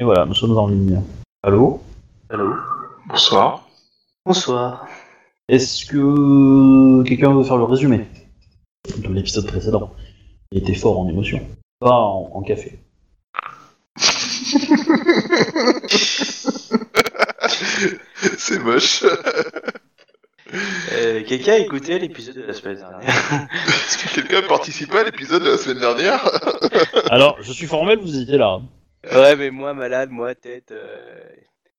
Et voilà, nous sommes en ligne. Allô? Allô? Bonsoir. Bonsoir. Est-ce que quelqu'un veut faire le résumé de l'épisode précédent? Il était fort en émotion. Pas en, en café. C'est moche. Euh, Quelqu'un a écouté l'épisode de la semaine dernière? Est-ce que quelqu'un a participé à l'épisode de la semaine dernière? Alors, je suis formel, vous étiez là. Ouais, mais moi malade, moi tête. euh,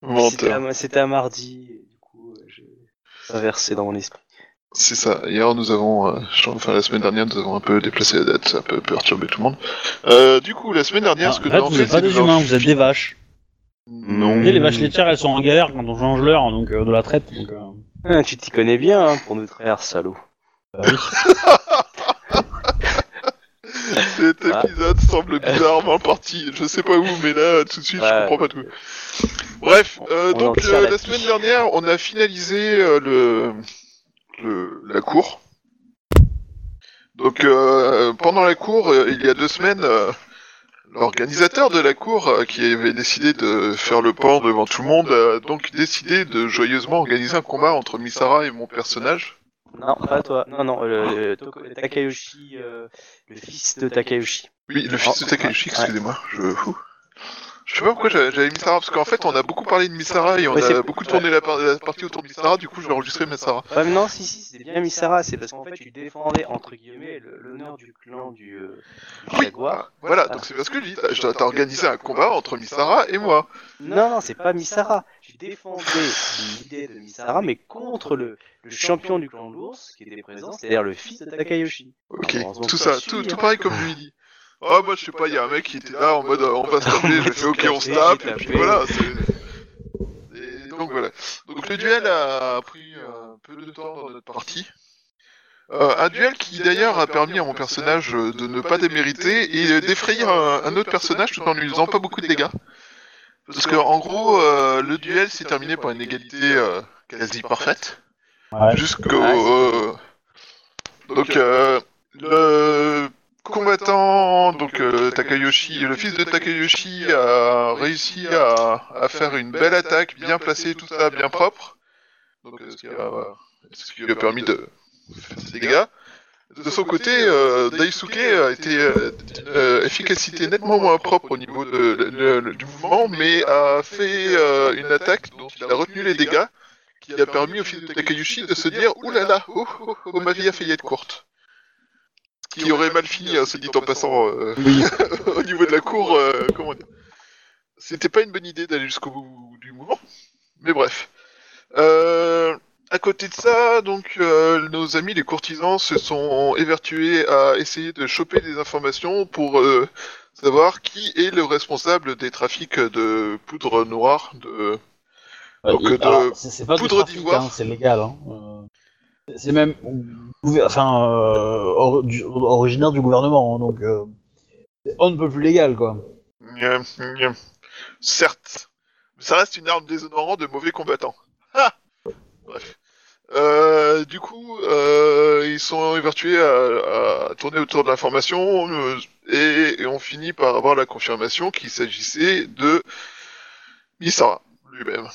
C'était Menteur. un, c'était un mardi, et du coup, euh, je traversé dans mon esprit. C'est ça. Hier, nous avons, euh, enfin la semaine dernière, nous avons un peu déplacé la date, ça a un peu perturbé tout le monde. Euh, du coup, la semaine dernière, Ah, ce que en fait, nous avons vous fait, n'êtes pas c'est des nous humains, vous êtes des vaches. Non. Vous les vaches laitières, elles sont en galère quand on change l'heure, donc euh, de la traite. Donc, euh, Ah, tu t'y connais bien hein, pour nous traire, salaud. bah oui. Cet Ah. épisode semble bizarrement parti. Je sais pas où, mais là, tout de suite, je comprends pas tout. Bref, euh, donc euh, la semaine dernière, on a finalisé euh, le, le la cour. Donc euh, pendant la cour, euh, il y a deux semaines, euh, l'organisateur de la cour, qui avait décidé de faire le pan devant tout le monde, a donc décidé de joyeusement organiser un combat entre Misara et mon personnage. Non, pas toi. Non, non, le, le Toko- Takayoshi, euh, le fils de Takayoshi. Oui, le fils de Oh, Takayoshi, excusez-moi. Je... Je sais pas pourquoi j'avais Misara, parce qu'en fait on a beaucoup parlé de Misara et on Ouais, a beaucoup tourné la, par- la partie autour de Misara, du coup j'ai enregistré Misara. Ouais, mais non, si, si, c'est bien Misara, c'est parce qu'en fait, tu défendais, entre guillemets, le- l'honneur du clan du, euh, du Oui, Jaguar. voilà, donc c'est parce que je dis, t'as- t'as t'as organisé un combat entre Misara et moi. Non, non, c'est pas Misara. Tu défendais l'idée de Misara, mais contre le, le champion du clan de l'ours qui était présent, c'est-à-dire le fils de Takayoshi. Ok, tout ça, tout, pareil comme lui dit. Oh, moi je sais pas, il y a un mec qui était là en mode on va se taper, j'ai fait ok, on se tape, et puis voilà. Et donc voilà. Donc le duel a pris un peu de temps dans notre partie. Euh, un duel qui d'ailleurs a permis à mon personnage euh, de ne pas démériter et d'effrayer un, un autre personnage tout en lui faisant pas beaucoup de dégâts. Parce que en gros, euh, le duel s'est terminé par une égalité euh, quasi parfaite. Ouais. Jusqu'au. Euh, donc, euh, le combattant, donc euh, Takayoshi, le fils de Takayoshi a réussi à, à faire une belle attaque, bien placée, tout ça, bien propre. Donc, euh, ce, qui a, ce qui lui a permis de faire ses dégâts. De son côté, euh, Daisuke a été euh, d'une euh, efficacité nettement moins propre au niveau de, de- du mouvement, mais a fait euh, une attaque dont il a retenu les dégâts, qui a permis au fils de Takayushi de se dire « Ouh là là, oh, oh, oh, ma vie a failli être courte ». Ce qui aurait mal fini, hein, se dit en passant, euh, Oui. au niveau de la cour, euh, comment dire. C'était pas une bonne idée d'aller jusqu'au bout du mouvement, mais bref. Euh, à côté de ça, donc, euh, nos amis les courtisans se sont évertués à essayer de choper des informations pour euh, savoir qui est le responsable des trafics de poudre noire de Donc, Ouais, euh, et- alors, de c'est c'est pas du poudre trafic, d'ivoire. hein, c'est légal. Hein. Euh, c'est même ouver- enfin, or- du- originaire du gouvernement, hein, donc on ne peut plus légal, quoi. Certes, mais ça reste une arme déshonorante de mauvais combattants. Du coup, euh, ils sont évertués à, à tourner autour de l'information euh, et, et on finit par avoir la confirmation qu'il s'agissait de Misara lui-même.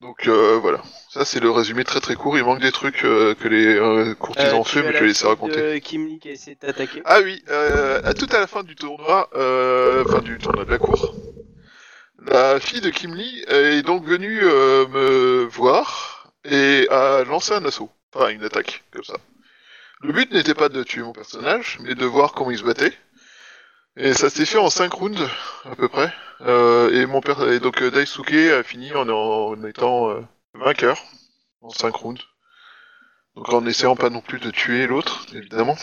Donc euh, voilà, ça c'est le résumé très très court. Il manque des trucs euh, que les euh, courtisans ont fait, mais je vais laisser raconter. Kim Lee qui a essayé de t'attaquer. Ah oui, euh, à tout à la fin du tournoi, euh, enfin du tournoi de la cour, la fille de Kim Lee est donc venue euh, me voir et a lancé un assaut, enfin une attaque, comme ça. Le but n'était pas de tuer mon personnage, mais de voir comment il se battait. Et ça s'est fait en 5 rounds, à peu près. Euh, et mon père, et donc euh, Daisuke a fini en, en étant euh, vainqueur, en 5 rounds. Donc en essayant pas non plus de tuer l'autre, évidemment.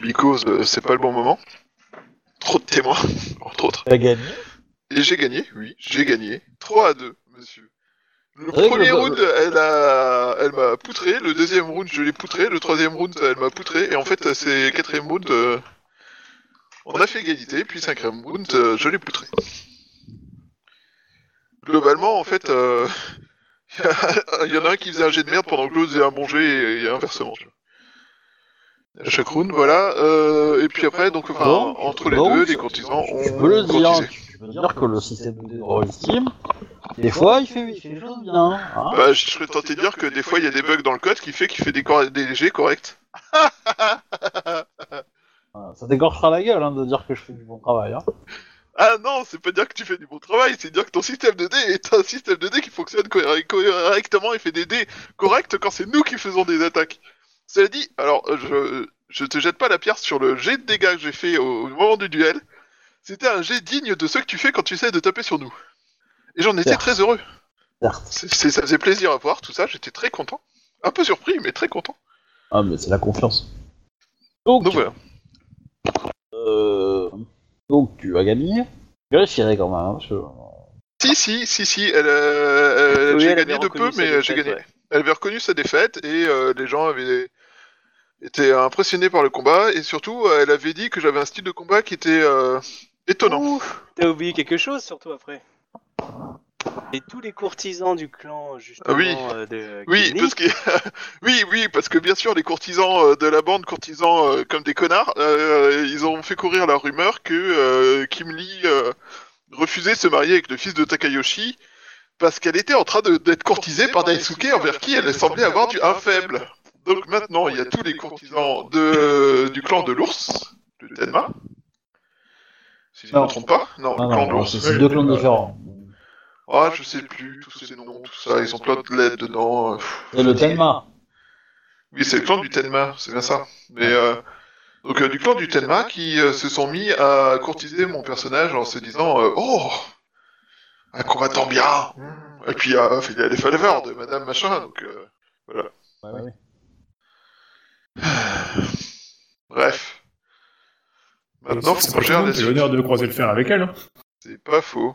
Because euh, c'est pas le bon moment. Trop de témoins, entre autres. T'as gagné? Et j'ai gagné, oui, j'ai gagné. 3 à 2, monsieur. Le premier le- round, elle a, elle m'a poutré. Le deuxième round, je l'ai poutré. Le troisième round, elle m'a poutré. Et en fait, c'est quatrième round, euh, on a fait égalité. Puis cinquième round, euh, je l'ai poutré. Globalement, en fait, euh, il y en a un qui faisait un jet de merde pendant que l'autre faisait un bon jet et, inversement. À chaque round, voilà. euh, et puis après, donc, enfin, Bon, entre les bon, deux, les courtisans ont peux le dire. Tu peux dire que le système de Roll Steam, des fois, il fait, il fait les choses bien. hein. Bah, je serais tenté de dire que des fois il y a des bugs dans le code qui fait qu'il fait des, cor- des G corrects. Voilà, Ça t'écorchera la gueule hein, de dire que je fais du bon travail. Hein. Ah non, c'est pas dire que tu fais du bon travail, c'est dire que ton système de dés est un système de dés qui fonctionne co- correctement et fait des dés corrects quand c'est nous qui faisons des attaques. Cela dit, alors je, je te jette pas la pierre sur le jet de dégâts que j'ai fait au, au moment du duel. C'était un jet digne de ceux que tu fais quand tu essaies de taper sur nous. Et j'en étais très heureux. Certes. C'est- c'est- ça faisait plaisir à voir tout ça, j'étais très content. Un peu surpris, mais très content. Ah, mais c'est la confiance. Donc, Donc voilà. euh, donc tu as gagné. Je vérifierai quand même. hein, parce que- Si, si, si, si, elle, euh, elle- Oui, j'ai elle avait gagné de reconnu peu, sa mais j'ai gagné. ouais. Elle avait reconnu sa défaite et euh, les gens avaient été impressionnés par le combat et surtout euh, elle avait dit que j'avais un style de combat qui était euh, étonnant. T'as oublié quelque chose surtout après. Et tous les courtisans du clan justement Ah oui. euh, de Oui, parce que oui, oui, parce que bien sûr les courtisans euh, de la bande, courtisans euh, comme des connards, euh, ils ont fait courir la rumeur que euh, Kim Lee euh, refusait de se marier avec le fils de Takayoshi parce qu'elle était en train de- d'être courtisée par Daisuke envers qui elle semblait avoir du un faible. Donc maintenant il y a tous les courtisans de du clan de l'ours, de Tenma. Si je ne me trompe pas, non, c'est deux clans différents. Ah, je sais plus, tous ces noms, tout ça, ils ont plein de lettres dedans. euh, Et le Tenma. Oui, c'est le clan du Tenma, c'est bien ça. Mais euh, donc euh, du clan du Tenma qui euh, se sont mis à courtiser mon personnage en se disant oh un combattant bien. Et puis il y a les faveurs de Madame machin. Donc Ouais, ouais. bref. Qui a l'honneur de croiser le fer avec elle. hein. C'est pas faux.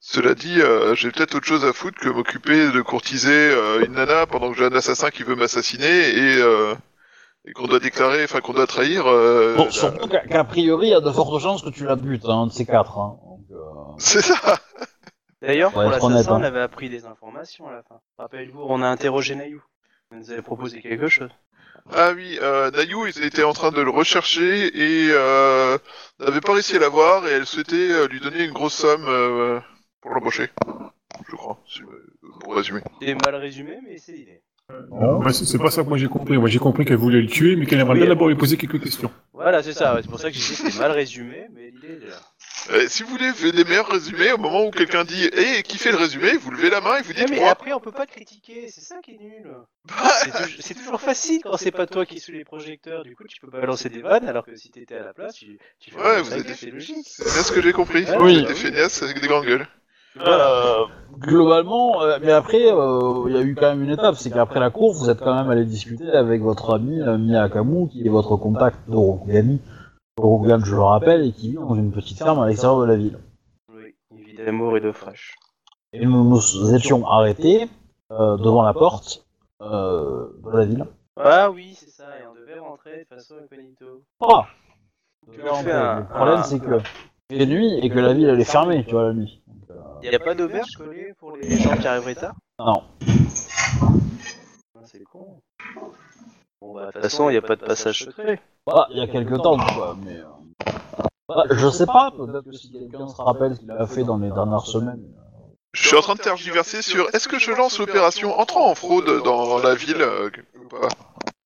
Cela dit, euh, j'ai peut-être autre chose à foutre que m'occuper de courtiser euh, une nana pendant que j'ai un assassin qui veut m'assassiner et, euh, et qu'on doit déclarer, enfin qu'on doit trahir. euh, Bon, la- surtout qu'a qu'a priori, il y a de fortes chances que tu la butes, hein, un de ces quatre. Hein. Euh, C'est ça. D'ailleurs, pour l'assassin, hein. on avait appris des informations à la fin. Rappelez-vous, on a interrogé Nayou. Elle nous avait proposé quelque chose. Ah oui, euh, Nayu, ils étaient en train de le rechercher et euh, n'avaient pas réussi à l'avoir et elle souhaitait euh, lui donner une grosse somme euh, pour l'embaucher. Je crois, si- euh, pour résumer. C'est mal résumé, mais c'est l'idée. Non, c'est c'est pas ça que moi j'ai compris. Moi j'ai compris qu'elle voulait le tuer, mais qu'elle aimerait Oui, bien d'abord lui poser quelques questions. Voilà, c'est ça. ouais, C'est pour ça que j'ai dit que c'était mal résumé, mais l'idée est là. Euh, si vous voulez les meilleurs résumés, au moment où quelqu'un dit « Eh, qui fait le résumé ?», vous levez la main et vous Ouais, dites mais moi. après, on peut pas critiquer. C'est ça qui est nul. C'est tou- C'est toujours facile quand c'est pas toi qui es sous les projecteurs. Du coup, tu peux pas balancer des vannes, alors que si t'étais à la place, tu, tu fais Ouais, vous êtes- c'est logique. C'est bien ce que j'ai compris. Ouais, Oui. Des feignasses avec des grandes gueules. Euh, globalement, euh, mais après, euh, il y a eu quand même une étape, c'est qu'après la course, vous êtes quand même allé discuter avec votre ami euh, Miyakamu, qui est votre contact de Rokugan, je le rappelle, et qui vit dans une petite ferme à l'extérieur de la ville. Oui, une vie d'amour et d'eau fraîche. Et nous nous étions arrêtés euh, devant la porte euh, de la ville. Ah oui, c'est ça. Et on devait rentrer de façon incognito. Ah Tu Le problème, un- c'est que il fait nuit et que la ville elle est fermée, tu vois, la nuit. Donc, euh, Y a pas d'auberge collée pour les gens qui arriveraient tard? Non. Ah, C'est con. Bon bah de toute façon, y a pas de passage secret. Bah, il y a quelques temps, quoi, mais. euh, bah, je sais pas, peut-être que si quelqu'un se rappelle ce qu'il a fait dans les dernières semaines. Je suis en train de tergiverser sur est-ce que je lance l'opération entrant en fraude dans la ville euh, ou pas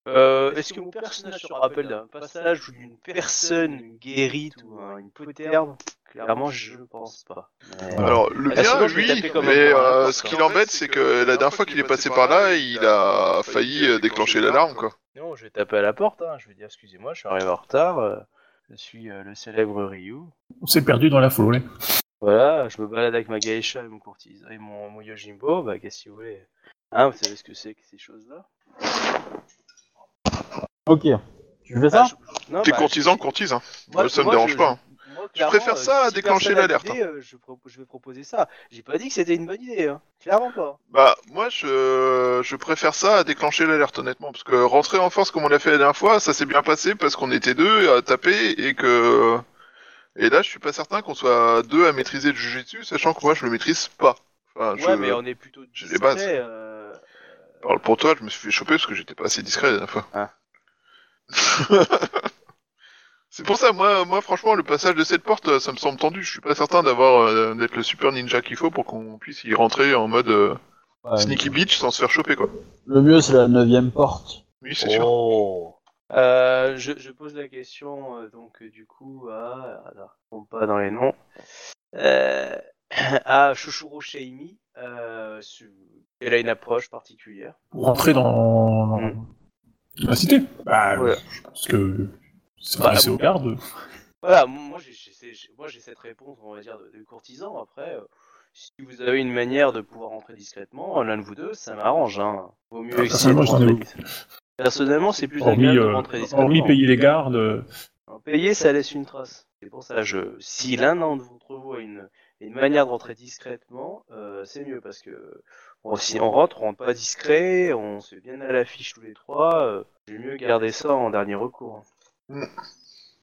Euh, Est-ce que mon personnage se rappelle d'un passage ou d'une personne guérite ou un- une poterne Clairement, je pense pas. Mais- Alors, le Ah, sinon, bien, comme un mais euh, ce qui l'embête, c'est que la dernière fois qu'il est passé par là, il a failli euh, déclencher l'alarme, quoi. Non, je vais taper à la porte. Hein. Je vais dire excusez-moi, je suis arrivé en retard. euh, je suis euh, le célèbre Ryu. On s'est perdu dans la forêt. Voilà, je me balade avec ma geisha et mon courtise et mon, mon Yojimbo. Bah, qu'est-ce que vous voulez Hein, vous savez ce que c'est que ces choses-là? Ok. Tu fais ça? Ah, je- non, T'es bah, courtisan, je- courtise, hein. Ça me dérange je- pas. Hein. Je préfère clairement, ça à euh, si déclencher l'alerte, d'idée, euh, je, je vais proposer ça. J'ai pas dit que c'était une bonne idée, hein. Clairement pas. Bah, moi, je, je préfère ça à déclencher l'alerte, honnêtement. Parce que rentrer en force comme on l'a fait la dernière fois, ça s'est bien passé parce qu'on était deux à taper et que. Et là, je suis pas certain qu'on soit deux à maîtriser le jujitsu, sachant que moi, je le maîtrise pas. Enfin, Ouais, je mais on est plutôt j'ai les bases. discret. euh, parle pour toi, je me suis fait choper parce que j'étais pas assez discret la dernière fois. Ah. C'est pour ça, moi, moi, franchement, le passage de cette porte, ça me semble tendu. Je suis pas certain d'avoir euh, d'être le super ninja qu'il faut pour qu'on puisse y rentrer en mode euh, Ouais, sneaky beach sans se faire choper, quoi. Le mieux, c'est la neuvième porte. Oui, c'est sûr. Oh. Euh, je, je pose la question euh, donc du coup à alors, je tombe pas dans les noms euh, à euh, su- elle a une approche particulière. Pour rentrer dans, dans Mm. la cité Bah, Ouais. je pense que ça Bah, aux gardes. Voilà, moi j'ai j'ai- j'ai- j'ai cette réponse on va dire de, de courtisan. Après, euh, si vous avez une manière de pouvoir rentrer discrètement, l'un de vous deux, ça m'arrange. Hein. Vaut mieux Ah, essayer de rentrer. Personnellement, c'est plus Hormis, agréable de euh, rentrer discrètement. hormis payer les gardes, euh, Alors, Payer, ça laisse une trace. C'est pour ça, je, si l'un d'entre vous a une, une manière de rentrer discrètement, euh, c'est mieux parce que bon, si on rentre, on rentre pas discret, on se fait bien à l'affiche tous les trois, euh, c'est mieux garder ça en dernier recours.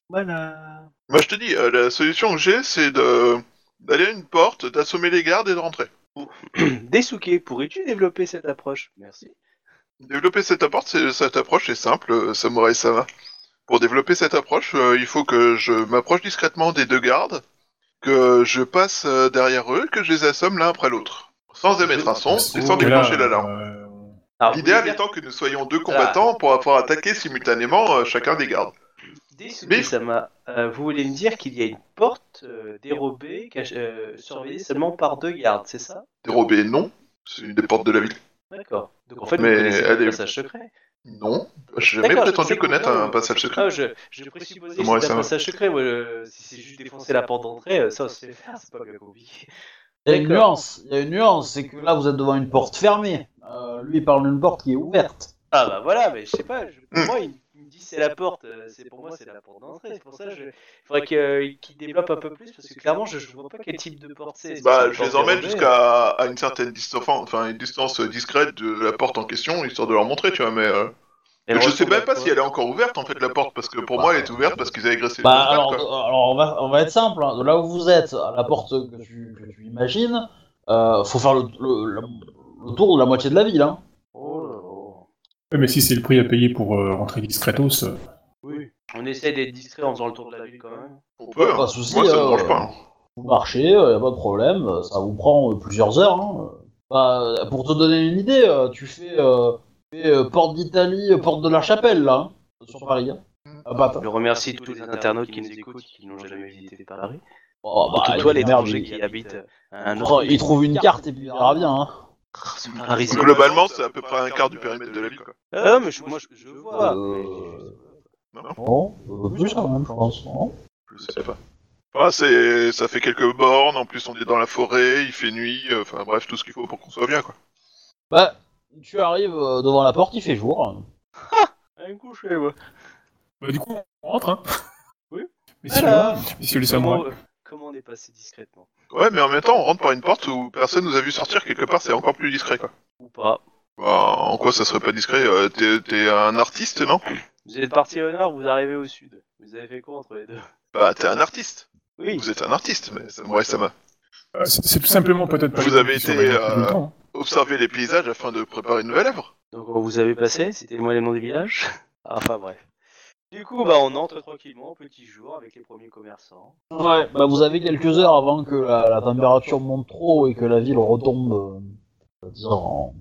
Voilà. Moi, je te dis, euh, la solution que j'ai, c'est de d'aller à une porte, d'assommer les gardes et de rentrer. Desuke, pourrais-tu développer cette approche? Merci. Développer cette approche, c'est, cette approche est simple, euh, Samurai Sama. Pour développer cette approche, euh, il faut que je m'approche discrètement des deux gardes, que je passe euh, derrière eux, que je les assomme l'un après l'autre, sans émettre un son et sans déclencher l'alarme. Alors, L'idéal étant que nous soyons deux combattants pour pouvoir attaquer simultanément euh, chacun des gardes. Euh, vous voulez me dire qu'il y a une porte euh, dérobée, cach- euh, surveillée seulement par deux gardes, c'est ça? Dérobé, non. C'est une des portes de la ville. D'accord. Donc en fait, Mais vous connaissez elle le est- passage secret? Non. J'ai jamais D'accord, je prétendu que connaître un passage secret. Ah, je, je présupposais que c'était ça un va. passage secret. Moi, je- si c'est juste défoncer la porte d'entrée, euh, ça, c'est faire, c'est pas bien compliqué. Il y a une D'accord. nuance, il y a une nuance, c'est que là vous êtes devant une porte fermée. Euh, lui il parle d'une porte qui est ouverte. Ah bah voilà, mais je sais pas. je- pour moi, me c'est la porte. euh, C'est pour moi, c'est la porte d'entrée. C'est pour ça, je, il faudrait euh, qu'il développe un peu plus parce que clairement, je, je vois pas quel type de porte c'est. Bah, je les emmène jusqu'à à une certaine distance, enfin une distance discrète de la porte en question, histoire de leur montrer, tu vois. Mais euh, je sais même pas si elle est encore ouverte en fait la porte, parce que pour moi elle est ouverte parce qu'ils avaient agressé les Bah deux alors, quoi. alors on, va, on va être simple, hein. de là où vous êtes, à la porte que tu, que tu imagines, euh, faut faire le, le- le- le tour de la moitié de la ville. Hein. Ouais, mais si c'est le prix à payer pour euh, rentrer discretos, euh, Oui. On essaie d'être discret en faisant le tour de la ville quand même. On peut, Pas de souci, moi ça me euh, dérange pas. hein. Vous marchez, il a pas de problème, euh, ça vous prend euh, plusieurs heures. Hein. Bah, pour te donner une idée, euh, tu fais, euh, tu fais, euh, porte d'Italie, euh, porte de la Chapelle là, hein, sur Paris. Hein. Ah, bah, Je remercie tous les internautes qui nous écoute, qui n'ont jamais visité Paris. oh, bah, Surtout toi, merde, l'étranger il- qui habite un autre. il trouve une carte et puis il verra bien. Hein. Globalement, c'est à peu près un quart du périmètre de la ville, quoi. Ah, mais je, moi, je, je vois. Euh, Non, Non, euh, plus quand même, je pense. non je sais pas. Enfin, c'est, ça fait quelques bornes, en plus on est dans la forêt, il fait nuit, euh, enfin bref, tout ce qu'il faut pour qu'on soit bien, quoi. Bah, tu arrives euh, devant la porte, il fait jour. Un coucher, moi. bah, du coup, on rentre, hein. Oui. Messieurs, Voilà. messieurs les samouraïs. comment on est passé discrètement? Ouais, mais en même temps, on rentre par une porte où personne nous a vu sortir quelque part, c'est encore plus discret, quoi. Ou pas Bah, en quoi ça serait pas discret euh, T'es, t'es un artiste, non? Vous êtes parti au nord, vous arrivez au sud. Vous avez fait quoi entre les deux? Bah, t'es un artiste. Oui. Vous êtes un artiste, mais ça, ouais, ça m'a. Euh, c'est c'est tout simplement peut-être pas Vous avez été, euh, hein. Observer les paysages afin de préparer une nouvelle œuvre. Donc vous avez passé, c'était moi les noms des villages. Enfin bref. Du coup, bah on entre tranquillement au petit jour avec les premiers commerçants. Ouais, bah vous avez quelques heures avant que la, la température monte trop et que la ville retombe, euh, en...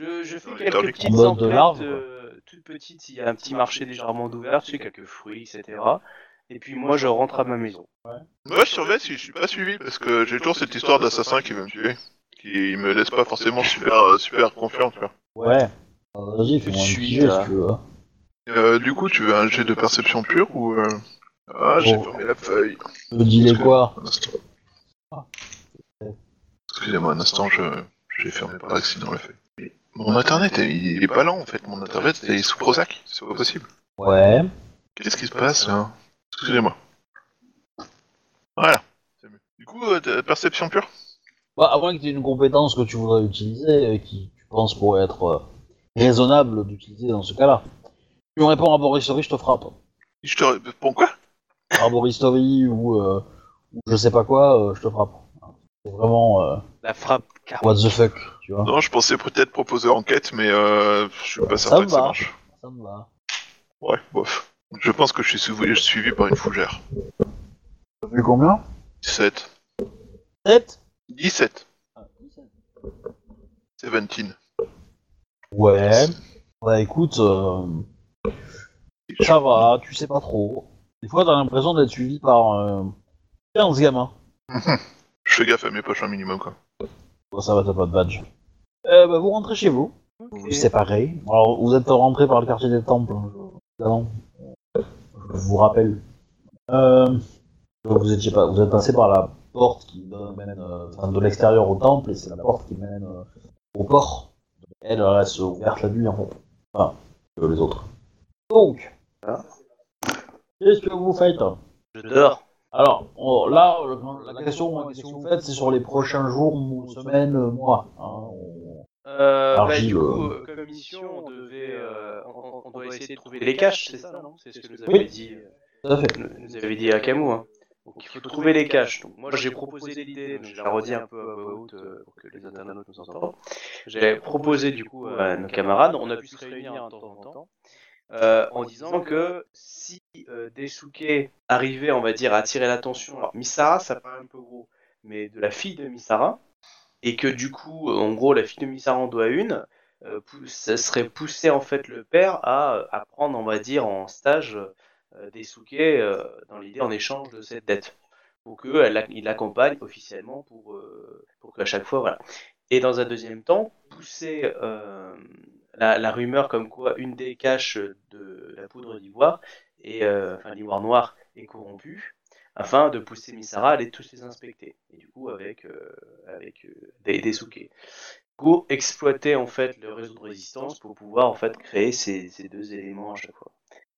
Je, je fais quelques petites mode de emplettes larve, quoi. euh, toutes petites. Il y a un petit marché légèrement ouvert, tu sais, quelques fruits, etc. Et puis moi, je rentre à ma maison. Moi, je surveille si je suis pas suivi, parce que j'ai toujours cette histoire d'assassin qui veut me tuer. Qui me laisse pas forcément super, euh, super confiant, tu vois. Ouais. Vas-y, fais-moi un Je petit si tu veux. Euh, du coup, tu veux un jet de perception pure ou. euh, Ah, j'ai Oh. fermé la feuille. Je me dis les quoi Un instant. Excusez-moi un instant, je j'ai fermé par accident la feuille. Mais Mon internet, il il est pas lent en fait. Mon internet est sous Prozac. C'est pas possible. Ouais. Qu'est-ce qui se passe là? Excusez-moi. Voilà. c'est mieux. Du coup, euh, t'as- perception pure? Bah, à moins que tu aies une compétence que tu voudrais utiliser et qui tu penses pourrait être euh, raisonnable d'utiliser dans ce cas-là. Tu me réponds Arboristory, je te frappe. Je te réponds quoi Arboristory ou, euh, ou je sais pas quoi, euh, je te frappe. C'est vraiment euh, La frappe car what the fuck, tu vois. Non, je pensais peut-être proposer enquête, mais euh, je suis pas certain que ça marche. Ça me va. Ouais, bof. Je pense que je suis suivi, suivi par une fougère. T'as vu combien? 17. 7 17. 17. Ouais. Bah écoute, euh, ça va, tu sais pas trop. Des fois, t'as l'impression d'être suivi par euh, 15 gamins. Je fais gaffe à mes poches un minimum, quoi. Bon, ça va, t'as pas de badge. Euh, bah, vous rentrez chez vous. Vous vous séparez. Alors, vous êtes rentré par le quartier des temples, hein, je- évidemment. Je vous rappelle. Euh, vous étiez pas, vous êtes passé par la porte qui mène euh, enfin, de l'extérieur au temple et c'est la porte qui mène euh, au port. Elle elle reste ouverte la nuit en fait. Enfin, que les autres. Donc, Ah. qu'est-ce que vous faites Je dors. alors, on- là, euh, la question, la question que vous faites, c'est sur les prochains jours, semaines, mois. hein. On- Euh, bah, Argile, du coup, euh, euh, comme mission, on devait, euh, on, on doit essayer de trouver les caches, c'est ça, non C'est ce que nous Oui. avait dit, euh, Tout à fait. nous, nous avait dit Akamu. Hein. Donc il faut trouver les caches. Donc moi j'ai proposé l'idée, donc je la redis un peu à voix haute euh, pour que les internautes nous entendent. J'ai proposé du coup à nos camarades, on a pu se réunir de temps en temps, euh, en disant que si euh, Desuke arrivait, on va dire, à attirer l'attention, alors Misara ça paraît un peu gros, mais de la fille de Misara, et que du coup, en gros, la fille de Misara en doit une, euh, ça serait pousser en fait le père à, à prendre, on va dire, en stage euh, Desuke euh, dans l'idée en échange de cette dette, pour qu'il l'accompagne officiellement pour, euh, pour qu'à chaque fois, voilà. Et dans un deuxième temps, pousser euh, la, la rumeur comme quoi une des caches de la poudre d'ivoire, et euh, enfin l'ivoire noir, est corrompue, afin de pousser Misara à aller tous les inspecter. Et du coup, avec, euh, avec euh, des, des souquets. Coup, exploiter en fait le réseau de résistance pour pouvoir en fait créer ces, ces deux éléments à chaque fois.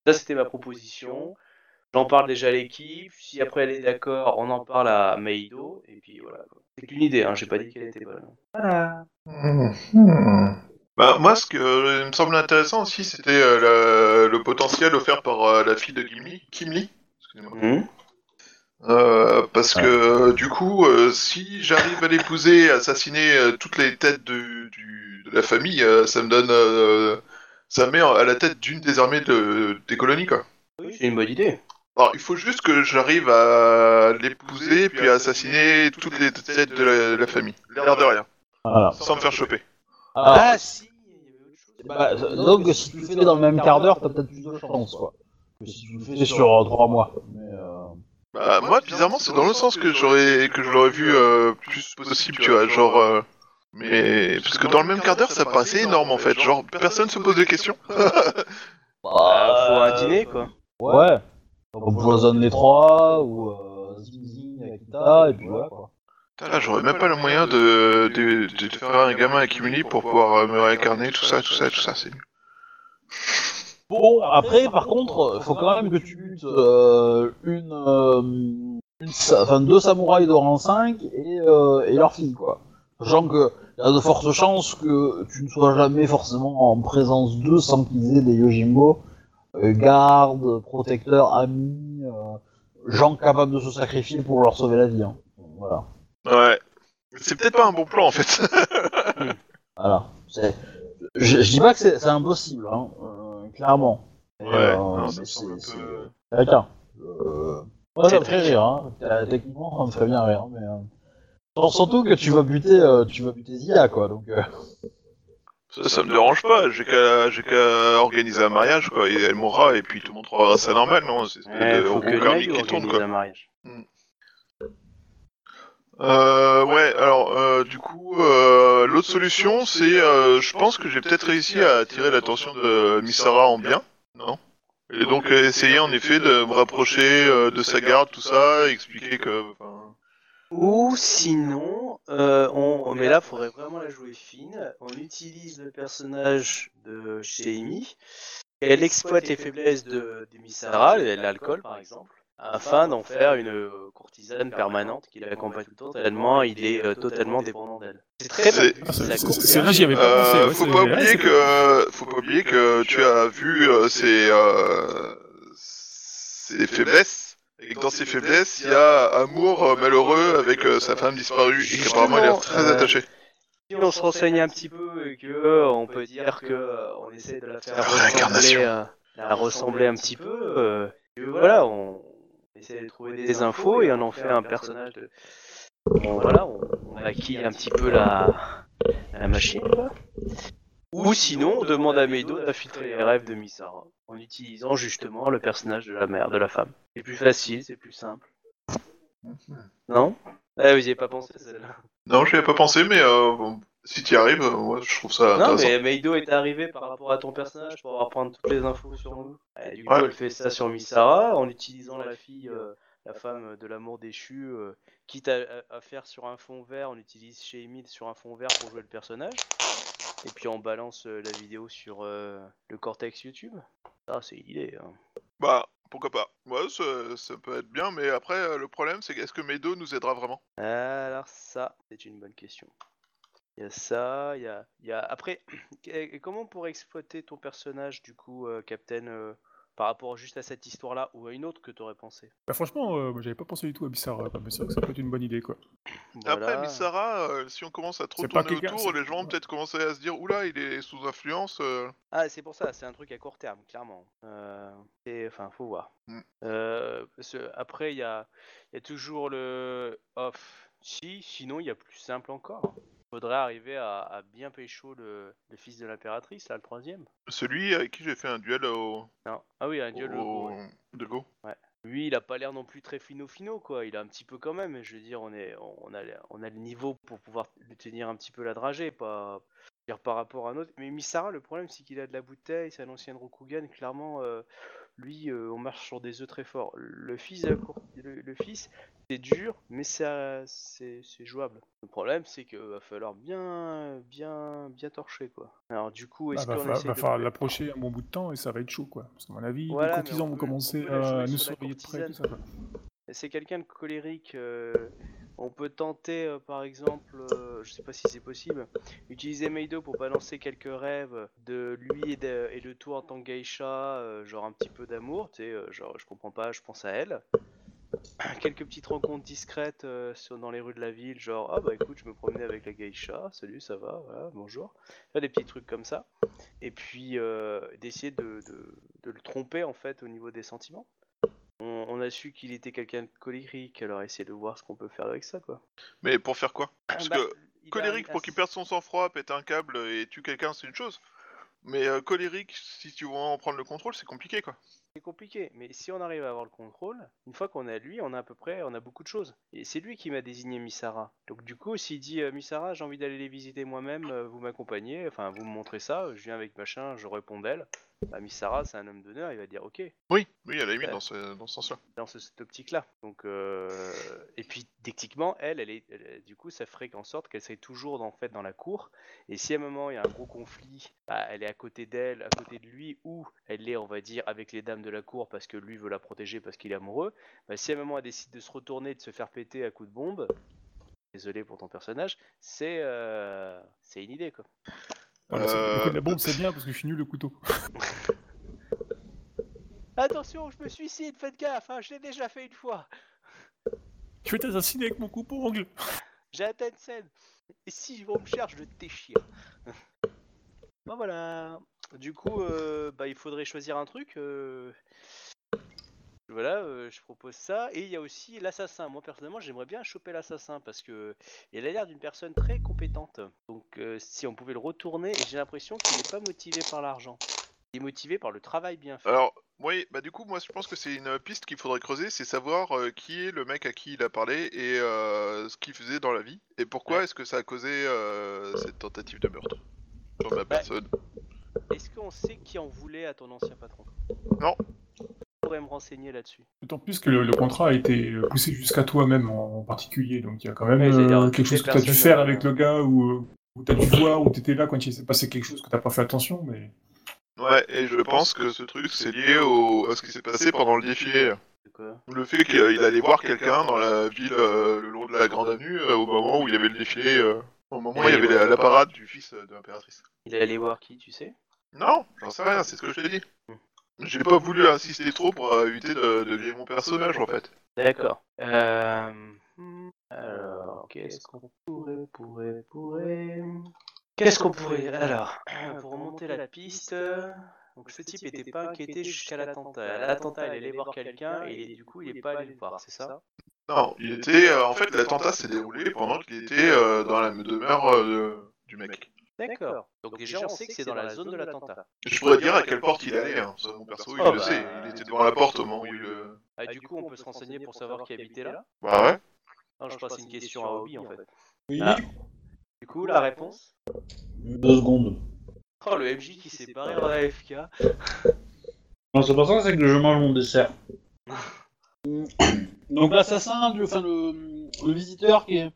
Ça, c'était ma proposition. J'en parle déjà à l'équipe. Si après elle est d'accord, on en parle à Meido. Et puis voilà. C'est qu'une idée, hein. j'ai pas dit qu'elle était bonne. Voilà. Bah, moi, ce que euh, il me semble intéressant aussi, c'était euh, le, le potentiel offert par euh, la fille de Kimli. Kimli Excusez-moi. Euh, parce que du coup, euh, si j'arrive à l'épouser, à assassiner euh, toutes les têtes de, du- de la famille, euh, ça me donne, euh, ça me met à la tête d'une des armées de- des colonies quoi. Oui, c'est une bonne idée. Alors, il faut juste que j'arrive à l'épouser puis à assassiner toutes les têtes de la, de la famille. L'air de rien, Voilà. sans me faire choper. Ah si, il y avait autre chose. bah, donc, si tu le fais dans le même quart d'heure, t'as peut-être plus de chance, quoi. Que si tu le fais sur euh, trois mois. Mais, euh, Bah, moi, bizarrement, c'est dans le sens que j'aurais que je l'aurais vu euh, plus possible, tu vois, genre. euh, mais parce que dans le même quart d'heure, ça paraissait énorme en fait. Genre, personne se pose de questions. Bah, faut un dîner quoi. Ouais. On poisonne les trois, ou euh, Zing Zing, Akita, et puis voilà, quoi. Là, j'aurais même pas le moyen de, de, faire un gamin à Kimuni pour pouvoir euh, me réincarner, tout ça, tout ça, tout ça, c'est nul. Bon, après, par contre, faut quand même que tu butes euh, une, euh, enfin, deux samouraïs de rang 5 et, et leur fille, quoi. Sachant que y a de fortes chances que tu ne sois jamais forcément en présence d'eux sans qu'ils aient des Yojimbo, gardes, protecteurs, amis, gens capables de se sacrifier pour leur sauver la vie. Hein. Voilà. Ouais. C'est peut-être pas un bon plan en fait. Voilà. C'est- Je, je dis pas que c'est c'est impossible, hein, euh, clairement. Mais, Ouais, euh, non, ça mais me semble un c'est- peu- c'est-. Euh... Ça me fait rire, hein. Euh, Techniquement, ça me ferait bien rire, mais... Euh... sur- Surtout que tu vas buter, euh, tu vas buter Zia, quoi, donc... euh, Ça, ça me dérange pas. J'ai qu'à, j'ai qu'à organiser un mariage, quoi. Et elle mourra, et puis tout le monde trouvera ça normal, non? C'est Ouais, le faut que qui tourne, quoi. un mariage. Euh, ouais, alors, euh, du coup, euh, l'autre solution, c'est, euh, je pense que j'ai peut-être réussi à attirer l'attention de Misara en bien, non? Et donc, essayer, en effet, de me rapprocher euh, de sa garde, tout ça, expliquer que... enfin, Ou sinon, euh, on, mais là, faudrait vraiment la jouer fine. On utilise le personnage de Sheimi. Elle exploite les faiblesses de, de Misara, l'alcool par exemple, afin d'en faire une euh, courtisane permanente qui l'accompagne tout le temps, tellement il est euh, totalement dépendant d'elle. C'est très bien C'est- c'est- vrai, j'y avais pas pensé. Euh, ouais, faut c'est- pas ouais, oublier c'est- que faut pas oublier que tu as vu euh, ses, euh, ses faiblesses et que dans ses faiblesses il y a amour euh, malheureux avec euh, sa femme disparue et qu'apparemment il est très Justement, euh, attaché. Si on se renseigne un petit peu et que euh, on peut dire que euh, on essaie de la faire La ressembler réincarnation. la ressemblait un petit peu. euh, voilà, on essaie de trouver des infos et on en fait un personnage de. Bon, voilà, on, on maquille un petit peu la, la machine. Ou sinon, on demande à Meido d'infiltrer les rêves de Misara en utilisant justement le personnage de la mère, de la femme. C'est plus facile, c'est plus simple. Non? Ah, vous y avez pas pensé celle-là? Non, j'y avais pas pensé, mais euh, si tu arrives, euh, moi je trouve ça Non, intéressant. mais Meido est arrivé par rapport à ton personnage pour avoir prendre toutes les infos sur nous. Et du coup, Ouais. elle fait ça sur Misara en utilisant la fille, euh, la femme de l'amour déchu, euh, quitte à, faire sur un fond vert, on utilise chez Emile sur un fond vert pour jouer le personnage. Et puis on balance euh, la vidéo sur le Cortex YouTube. Ça, c'est une idée. hein. Bah, pourquoi pas. Ouais, ça, ça peut être bien, mais après, le problème, c'est est-ce que Medo nous aidera vraiment? Alors ça, c'est une bonne question. Il y a ça, il y a, il y a... Après, comment on pourrait exploiter ton personnage du coup, euh, Captain, euh, par rapport juste à cette histoire-là ou à une autre que tu aurais pensé? Bah, franchement, euh, moi, j'avais pas pensé du tout à Bissara, mais c'est vrai que ça peut être une bonne idée, quoi. Voilà. Après, Misara, euh, si on commence à trop tourner autour, les gens vont peut-être commencer à se dire Oula, il est sous influence. euh. Ah, c'est pour ça, c'est un truc à court terme, clairement. Euh, et, enfin, faut voir. Mm. Euh, après, il y a, il y a toujours le off. Si, sinon, il y a plus simple encore. Faudrait arriver à, à bien pécho le, le fils de l'impératrice, là, le troisième. Celui avec qui j'ai fait un duel au, Non. Ah oui, un de au- Go, ouais. de Go. Lui, il a pas l'air non plus très fino fino quoi. Il a un petit peu quand même. Je veux dire, on est, on a, on a le niveau pour pouvoir lui tenir un petit peu la dragée, pas dire par rapport à un autre. Mais Misara, le problème c'est qu'il a de la bouteille, c'est un ancien Rokugan. Clairement, euh, lui, euh, on marche sur des œufs très forts. Le fils, le, le fils, c'est dur, mais ça, c'est, c'est jouable. Le problème, c'est qu'il va falloir bien, bien, bien torcher quoi. Alors du coup, Bah, est-ce va qu'on fa- essaie va de- falloir l'approcher un bon bout de temps et ça va être chaud, quoi. Parce qu'à mon avis, Voilà, les courtisans on vont commencer à nous surveiller de près, tout ça, quoi. C'est quelqu'un de colérique. euh, on peut tenter, euh, par exemple, euh, je sais pas si c'est possible, utiliser Meido pour balancer quelques rêves de lui et de, toi en tant que geisha, euh, genre un petit peu d'amour, tu sais, euh, genre je comprends pas, je pense à elle. Quelques petites rencontres discrètes dans les rues de la ville, genre ah bah écoute, je me promenais avec la geisha, salut, ça va, voilà, bonjour. Des petits trucs comme ça. Et puis d'essayer de, de- de le tromper en fait au niveau des sentiments. On, on a su qu'il était quelqu'un de colérique, alors essayer de voir ce qu'on peut faire avec ça, quoi. Mais pour faire quoi? Parce Bah, que il a- colérique pour qu'il perde son sang-froid, pète un câble et tue quelqu'un, c'est une chose. Mais euh, colérique, si tu veux en prendre le contrôle, c'est compliqué quoi. C'est compliqué, mais si on arrive à avoir le contrôle, une fois qu'on a lui, on a à peu près, on a beaucoup de choses. Et c'est lui qui m'a désigné Misara. Donc du coup, s'il dit euh, Misara, j'ai envie d'aller les visiter moi-même, euh, vous m'accompagnez, enfin vous me montrez ça, euh, je viens avec machin, je réponds d'elle. Bah Misara, c'est un homme d'honneur, il va dire ok, Oui, oui, à la limite, Ouais. dans ce, dans ce sens-là. dans ce- cette optique-là. Donc, euh, et puis techniquement, elle, elle est, elle- du coup, ça ferait en sorte qu'elle serait toujours en fait dans la cour. Et si à un moment il y a un gros conflit, bah, elle est à côté d'elle, à côté de lui, ou elle est, on va dire, avec les dames de la cour parce que lui veut la protéger parce qu'il est amoureux. Bah, si à un moment elle décide de se retourner, de se faire péter à coups de bombe. Désolé pour ton personnage, c'est euh, c'est une idée quoi. Voilà, c'est- Euh, le coup de la bombe, c'est bien parce que je suis nul le couteau. Attention, je me suicide, faites gaffe, hein, je l'ai déjà fait une fois. Je vais t'assassiner avec mon coupe-ongle. J'ai atteint une scène. Et si on me cherche, je le déchire. bon voilà. Du coup, euh, bah, il faudrait choisir un truc. euh, Voilà, euh, je propose ça. Et il y a aussi l'assassin. Moi personnellement, j'aimerais bien choper l'assassin parce que il a l'air d'une personne très compétente. Donc, euh, si on pouvait le retourner, et j'ai l'impression qu'il n'est pas motivé par l'argent. Il est motivé par le travail bien fait. Alors, oui, bah du coup, moi je pense que c'est une piste qu'il faudrait creuser, c'est savoir euh, qui est le mec à qui il a parlé et ce qu'il faisait dans la vie et pourquoi Ouais. est-ce que ça a causé cette tentative de meurtre sur ma personne. Est-ce qu'on sait qui en voulait à ton ancien patron? Non. Je pourrais me renseigner là-dessus. D'autant plus que le, le contrat a été euh, poussé jusqu'à toi-même en, en particulier, donc il y a quand même Ouais, euh, quelque chose que tu as dû faire euh, avec le gars ou, euh, ou tu as dû voir ou tu étais là quand il s'est passé quelque chose que tu pas fait attention, mais Ouais, et je pense que ce truc c'est lié au, à ce qui s'est passé pendant le défilé. Le fait qu'il il allait voir quelqu'un dans la ville euh, le long de la Grande Avenue euh, au moment où il y avait le défilé, euh, au moment où il y avait la, la parade du fils euh, de l'impératrice. Il est allé voir qui, tu sais? Non, j'en sais rien, c'est ce que je t'ai dit. J'ai pas voulu insister trop pour éviter de, de griller mon personnage en fait. D'accord. Euh... Alors, qu'est-ce qu'on pourrait, pourrait, pourrait... Qu'est-ce qu'on pourrait... Alors, pour remonter la piste... Donc ce type n'était pas inquiété jusqu'à l'attentat. L'attentat, il allait voir quelqu'un et du coup, il n'est pas allé le voir, c'est ça? Non, il était. euh, en fait, l'attentat s'est déroulé pendant qu'il était euh, dans la demeure euh, du mec. D'accord. Donc déjà, on sait que c'est dans la zone de l'attentat. Je pourrais dire à quelle porte il allait, hein. ça, mon perso, il Oh, le bah, sait. Il était devant la porte au moment où il. le- Ah, du coup, on peut se renseigner pour savoir qui habitait là Bah ouais. Non, je crois que c'est une question à hobby en fait. Oui. Ah. Du coup, la réponse Deux secondes. Oh, le MJ qui s'est barré en AFK. Non, c'est pas ça, c'est que je mange mon dessert. Donc l'assassin, du- enfin le, le visiteur qui est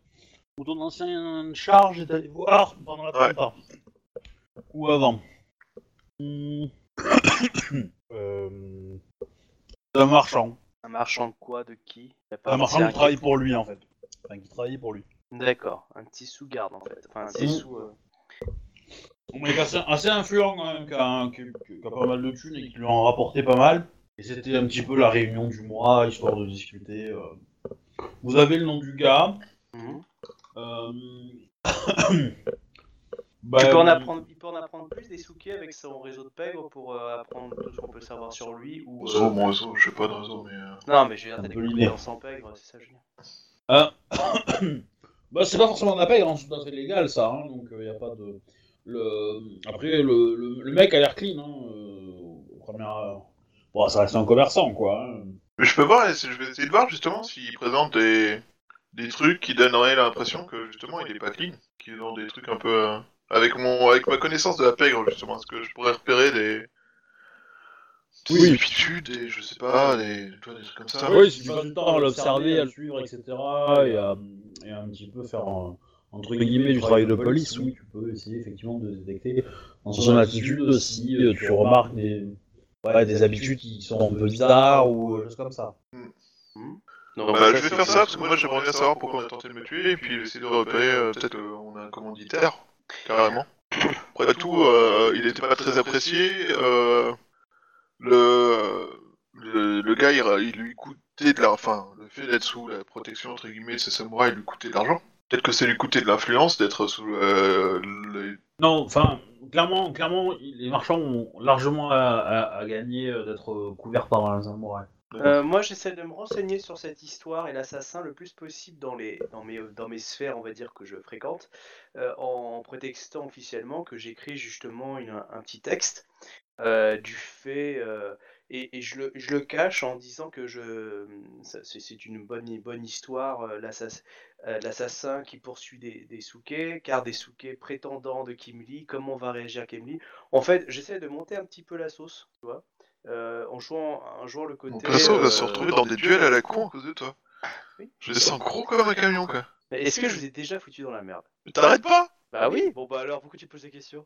où ton ancien charge est allé voir pendant l'attentat. Ou avant. Euh... Un marchand. Un marchand de quoi De qui? Pas Un marchand qui travaille pour lui en fait. Enfin, qui travaille pour lui. D'accord, un petit sous-garde en fait. Enfin, un petit Mm. sous. euh, Un mec assez, assez influent quand même, qui a, qui- qui a pas mal de thunes et qui lui en a rapporté pas mal. Et c'était un petit peu la réunion du mois, histoire de discuter. euh. Vous avez le nom du gars. mhm. Euh... Tu bah, peux en euh, apprendre, il peut en apprendre plus des souquets avec son réseau de pègre pour euh, apprendre tout ce qu'on peut savoir sur lui ou. euh, Réseau, mon réseau, je sais pas de réseau, mais. euh, Non, mais je veux dire, Un t'as des peu l'idée. compétences en pègre, c'est ça, Julien. Euh, bah, c'est pas forcément de la paix, hein, c'est tout à fait légal ça, hein, donc il y a pas de. Le... Après, le, le, le mec a l'air clean, hein, euh, au premier. Bon, ça reste un commerçant quoi. hein. Mais je peux voir, je vais essayer de voir justement s'il présente des, des trucs qui donneraient l'impression que justement il est pas clean, qu'il ont des trucs un peu. euh, Avec, mon, avec ma connaissance de la pègre justement, est-ce que je pourrais repérer des. Des Oui. habitudes, des, je sais pas, des, tu vois, des trucs comme ça? Oui, si tu passes du temps à l'observer, à le suivre, etc., et à, et à un petit peu faire, un- entre guillemets, du travail de police, oui, tu peux essayer effectivement de détecter dans son attitude si euh, tu remarques des, ouais, des habitudes qui sont un peu bizarres ou euh, choses comme ça. Bah, je vais faire ça parce que moi j'aimerais bien savoir pourquoi on a tenté de me tuer et puis essayer de repérer euh, peut-être euh, on a un commanditaire carrément. Après tout, euh, il était pas très apprécié. euh, le, le le gars il, il lui coûtait de la, enfin le fait d'être sous la protection entre guillemets de ces samouraïs lui coûtait de l'argent. Peut-être que ça lui coûtait de l'influence d'être sous euh, les... Non, enfin, clairement, clairement, les marchands ont largement à, à- à gagner euh, d'être couverts par un samouraï. Euh, moi, j'essaie de me renseigner sur cette histoire et l'assassin le plus possible dans, les, dans, mes, dans mes sphères, on va dire, que je fréquente, euh, en prétextant officiellement que j'écris justement une- un petit texte euh, du fait, et, je, le, je le cache en disant que je, c'est, une bonne, bonne histoire, l'assass- l'assassin qui poursuit des, des Souquets, car des Souquets prétendants de Kimli, comment va réagir Kimli En fait, j'essaie de monter un petit peu la sauce, tu vois euh, en jouant, en jouant le côté. Mon perso va se euh, retrouver dans des duels à la con à cause de toi. Oui. Je descends gros comme un camion quoi. Mais est-ce que je vous ai déjà foutu dans la merde? Mais t'arrêtes pas? Bah oui Bon bah alors pourquoi tu te poses des questions?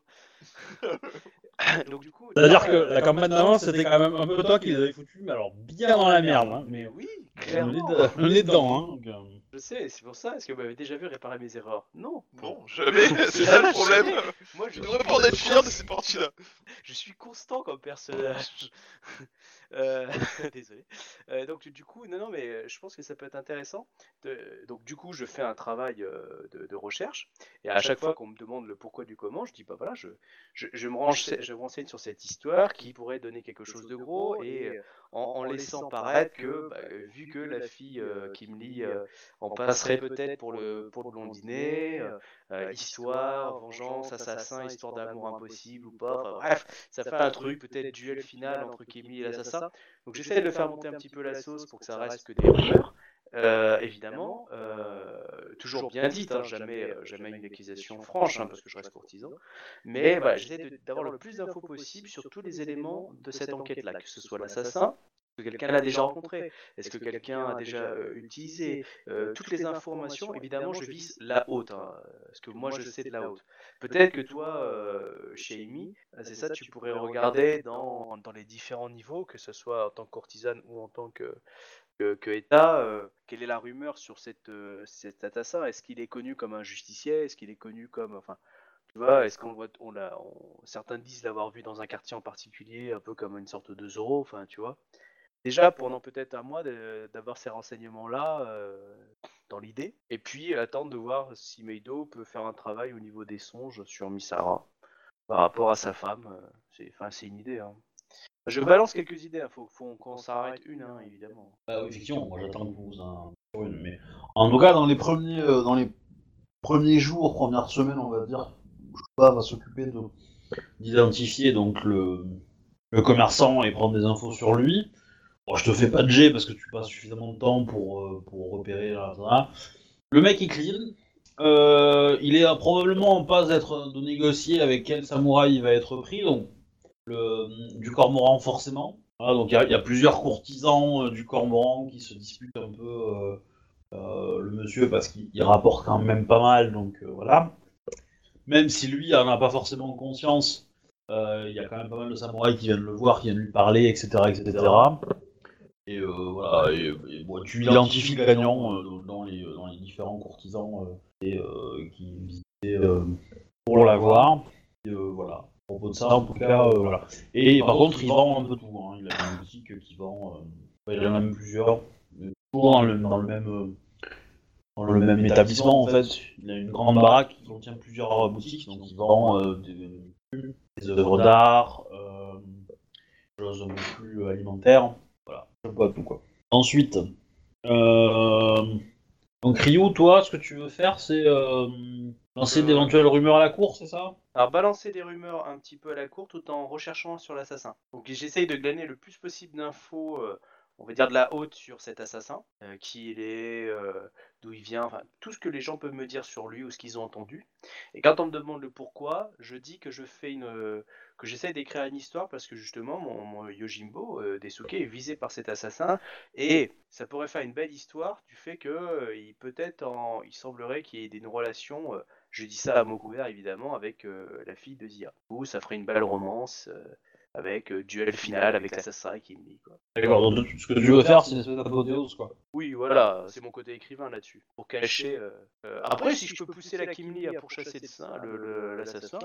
Donc du coup. C'est-à-dire que la campagne d'avant, c'était quand même un peu toi qui les avais foutus, mais alors bien dans la merde. Hein, mais Oui, on est, clairement. on est dedans. Hein, donc, euh. Je sais, c'est pour ça. Est-ce que vous m'avez déjà vu réparer mes erreurs? Non. Non, jamais, c'est ça le problème. Moi je Tu devrais pas en être fier de ces parties-là. Je suis constant comme personnage. Euh, Désolé. Euh, donc du coup, non, non, mais euh, je pense que ça peut être intéressant. De- Donc du coup, je fais un travail de, de recherche et à chaque fois qu'on me demande le pourquoi du comment, je dis bah voilà, je, je, je me renseigne, je me renseigne sur cette histoire qui pourrait donner quelque chose de gros et en, en laissant paraître que bah, euh, vu que la fille euh, qui me lit euh, en passerait peut-être pour le pour le blondinet, euh, histoire, vengeance, assassin, histoire d'amour impossible ou pas. Enfin, bref, ça fait un truc, peut-être duel final entre Kimi et l'assassin. Donc j'essaie de faire monter un petit peu la sauce pour que ça reste que des rumeurs. Euh, évidemment, euh, toujours bien dite, hein, jamais, euh, jamais une accusation franche, hein, parce que je reste courtisan. Mais voilà, j'essaie d'avoir le plus d'infos possible sur tous les éléments de cette enquête-là, que ce soit l'assassin, que quelqu'un l'a déjà rencontré, est-ce que quelqu'un a déjà euh, utilisé, euh, toutes les informations, évidemment, je vise la haute, hein, parce que moi je sais de la haute. Peut-être que toi, euh, chez Amy, c'est ça, tu pourrais regarder dans, dans les différents niveaux, que ce soit en tant que courtisane ou en tant que, que, que État, euh, quelle est la rumeur sur cette, euh, cet assassin Est-ce qu'il est connu comme un justicier? Est-ce qu'il est connu comme... Enfin, tu vois, est-ce qu'on voit... On certains disent l'avoir vu dans un quartier en particulier, un peu comme une sorte de Zorro, enfin, tu vois. Déjà, pendant peut-être un mois, d'avoir ces renseignements-là euh, dans l'idée. Et puis, attendre de voir si Meido peut faire un travail au niveau des songes sur Misara. par rapport à sa femme. euh, c'est, enfin, c'est une idée. Hein. Je balance quelques idées. Il faut, faut qu'on s'arrête une, hein, évidemment. Bah, oui, effectivement, moi j'attends que vous en sur une, mais en tout cas dans les premiers euh, dans les premiers jours, premières semaines, on va dire, Choupa va s'occuper de d'identifier donc le, le commerçant et prendre des infos sur lui. Bon, je te fais pas de G parce que tu passes suffisamment de temps pour, euh, pour repérer là. Le mec est clean. Euh, il est euh, probablement en passe d'être de négocier avec quel samouraï il va être pris, donc le, du cormoran forcément. Donc il y a- plusieurs courtisans du cormoran qui se disputent un peu le monsieur parce qu'il il rapporte quand même pas mal, donc voilà. Même si lui en a pas forcément conscience, il y a quand même pas mal de samouraïs qui viennent le voir, qui viennent lui parler, etc. etc. Et euh, voilà, et, et, bon, tu identifies le gagnant euh, dans, les, dans les différents courtisans euh, et, euh, qui visitaient euh, pour la voir. Et, euh, voilà. À propos de ça, en tout cas, euh, voilà. Et par contre, il vend un peu tout. Hein. Il a une boutique qui vend. euh, il en a même plusieurs. Toujours dans le, dans le même. euh, dans le même établissement en fait, il a une grande baraque qui contient plusieurs euh, boutiques, donc il vend euh, des, des œuvres d'art, euh, des choses un peu plus alimentaires, tout quoi. Ensuite, euh, donc Ryu, toi, ce que tu veux faire, c'est euh, lancer Euh, d'éventuelles rumeurs à la cour, c'est ça? Alors balancer des rumeurs un petit peu à la cour tout en recherchant sur l'assassin. Donc j'essaye de glaner le plus possible d'infos, euh, on va dire de la haute sur cet assassin, euh, qui il est, euh, d'où il vient, tout ce que les gens peuvent me dire sur lui ou ce qu'ils ont entendu. Et quand on me demande le pourquoi, je dis que je fais une, euh, que j'essaye d'écrire une histoire parce que justement mon, Yojimbo euh, Desuke est visé par cet assassin et ça pourrait faire une belle histoire du fait que euh, il peut-être en, il semblerait qu'il y ait des relations. euh, je dis ça à mot couvert évidemment avec euh, la fille de Zia. Ou ça ferait une belle romance avec euh, duel final avec me dit quoi. D'accord, donc ce que tu veux faire, c'est une espèce d'apothéose, quoi. Oui, voilà, c'est mon côté écrivain là-dessus. Pour cacher. euh, euh, Après, si je peux pousser la Kimli à pourchasser de ça, le- le- l'assassin,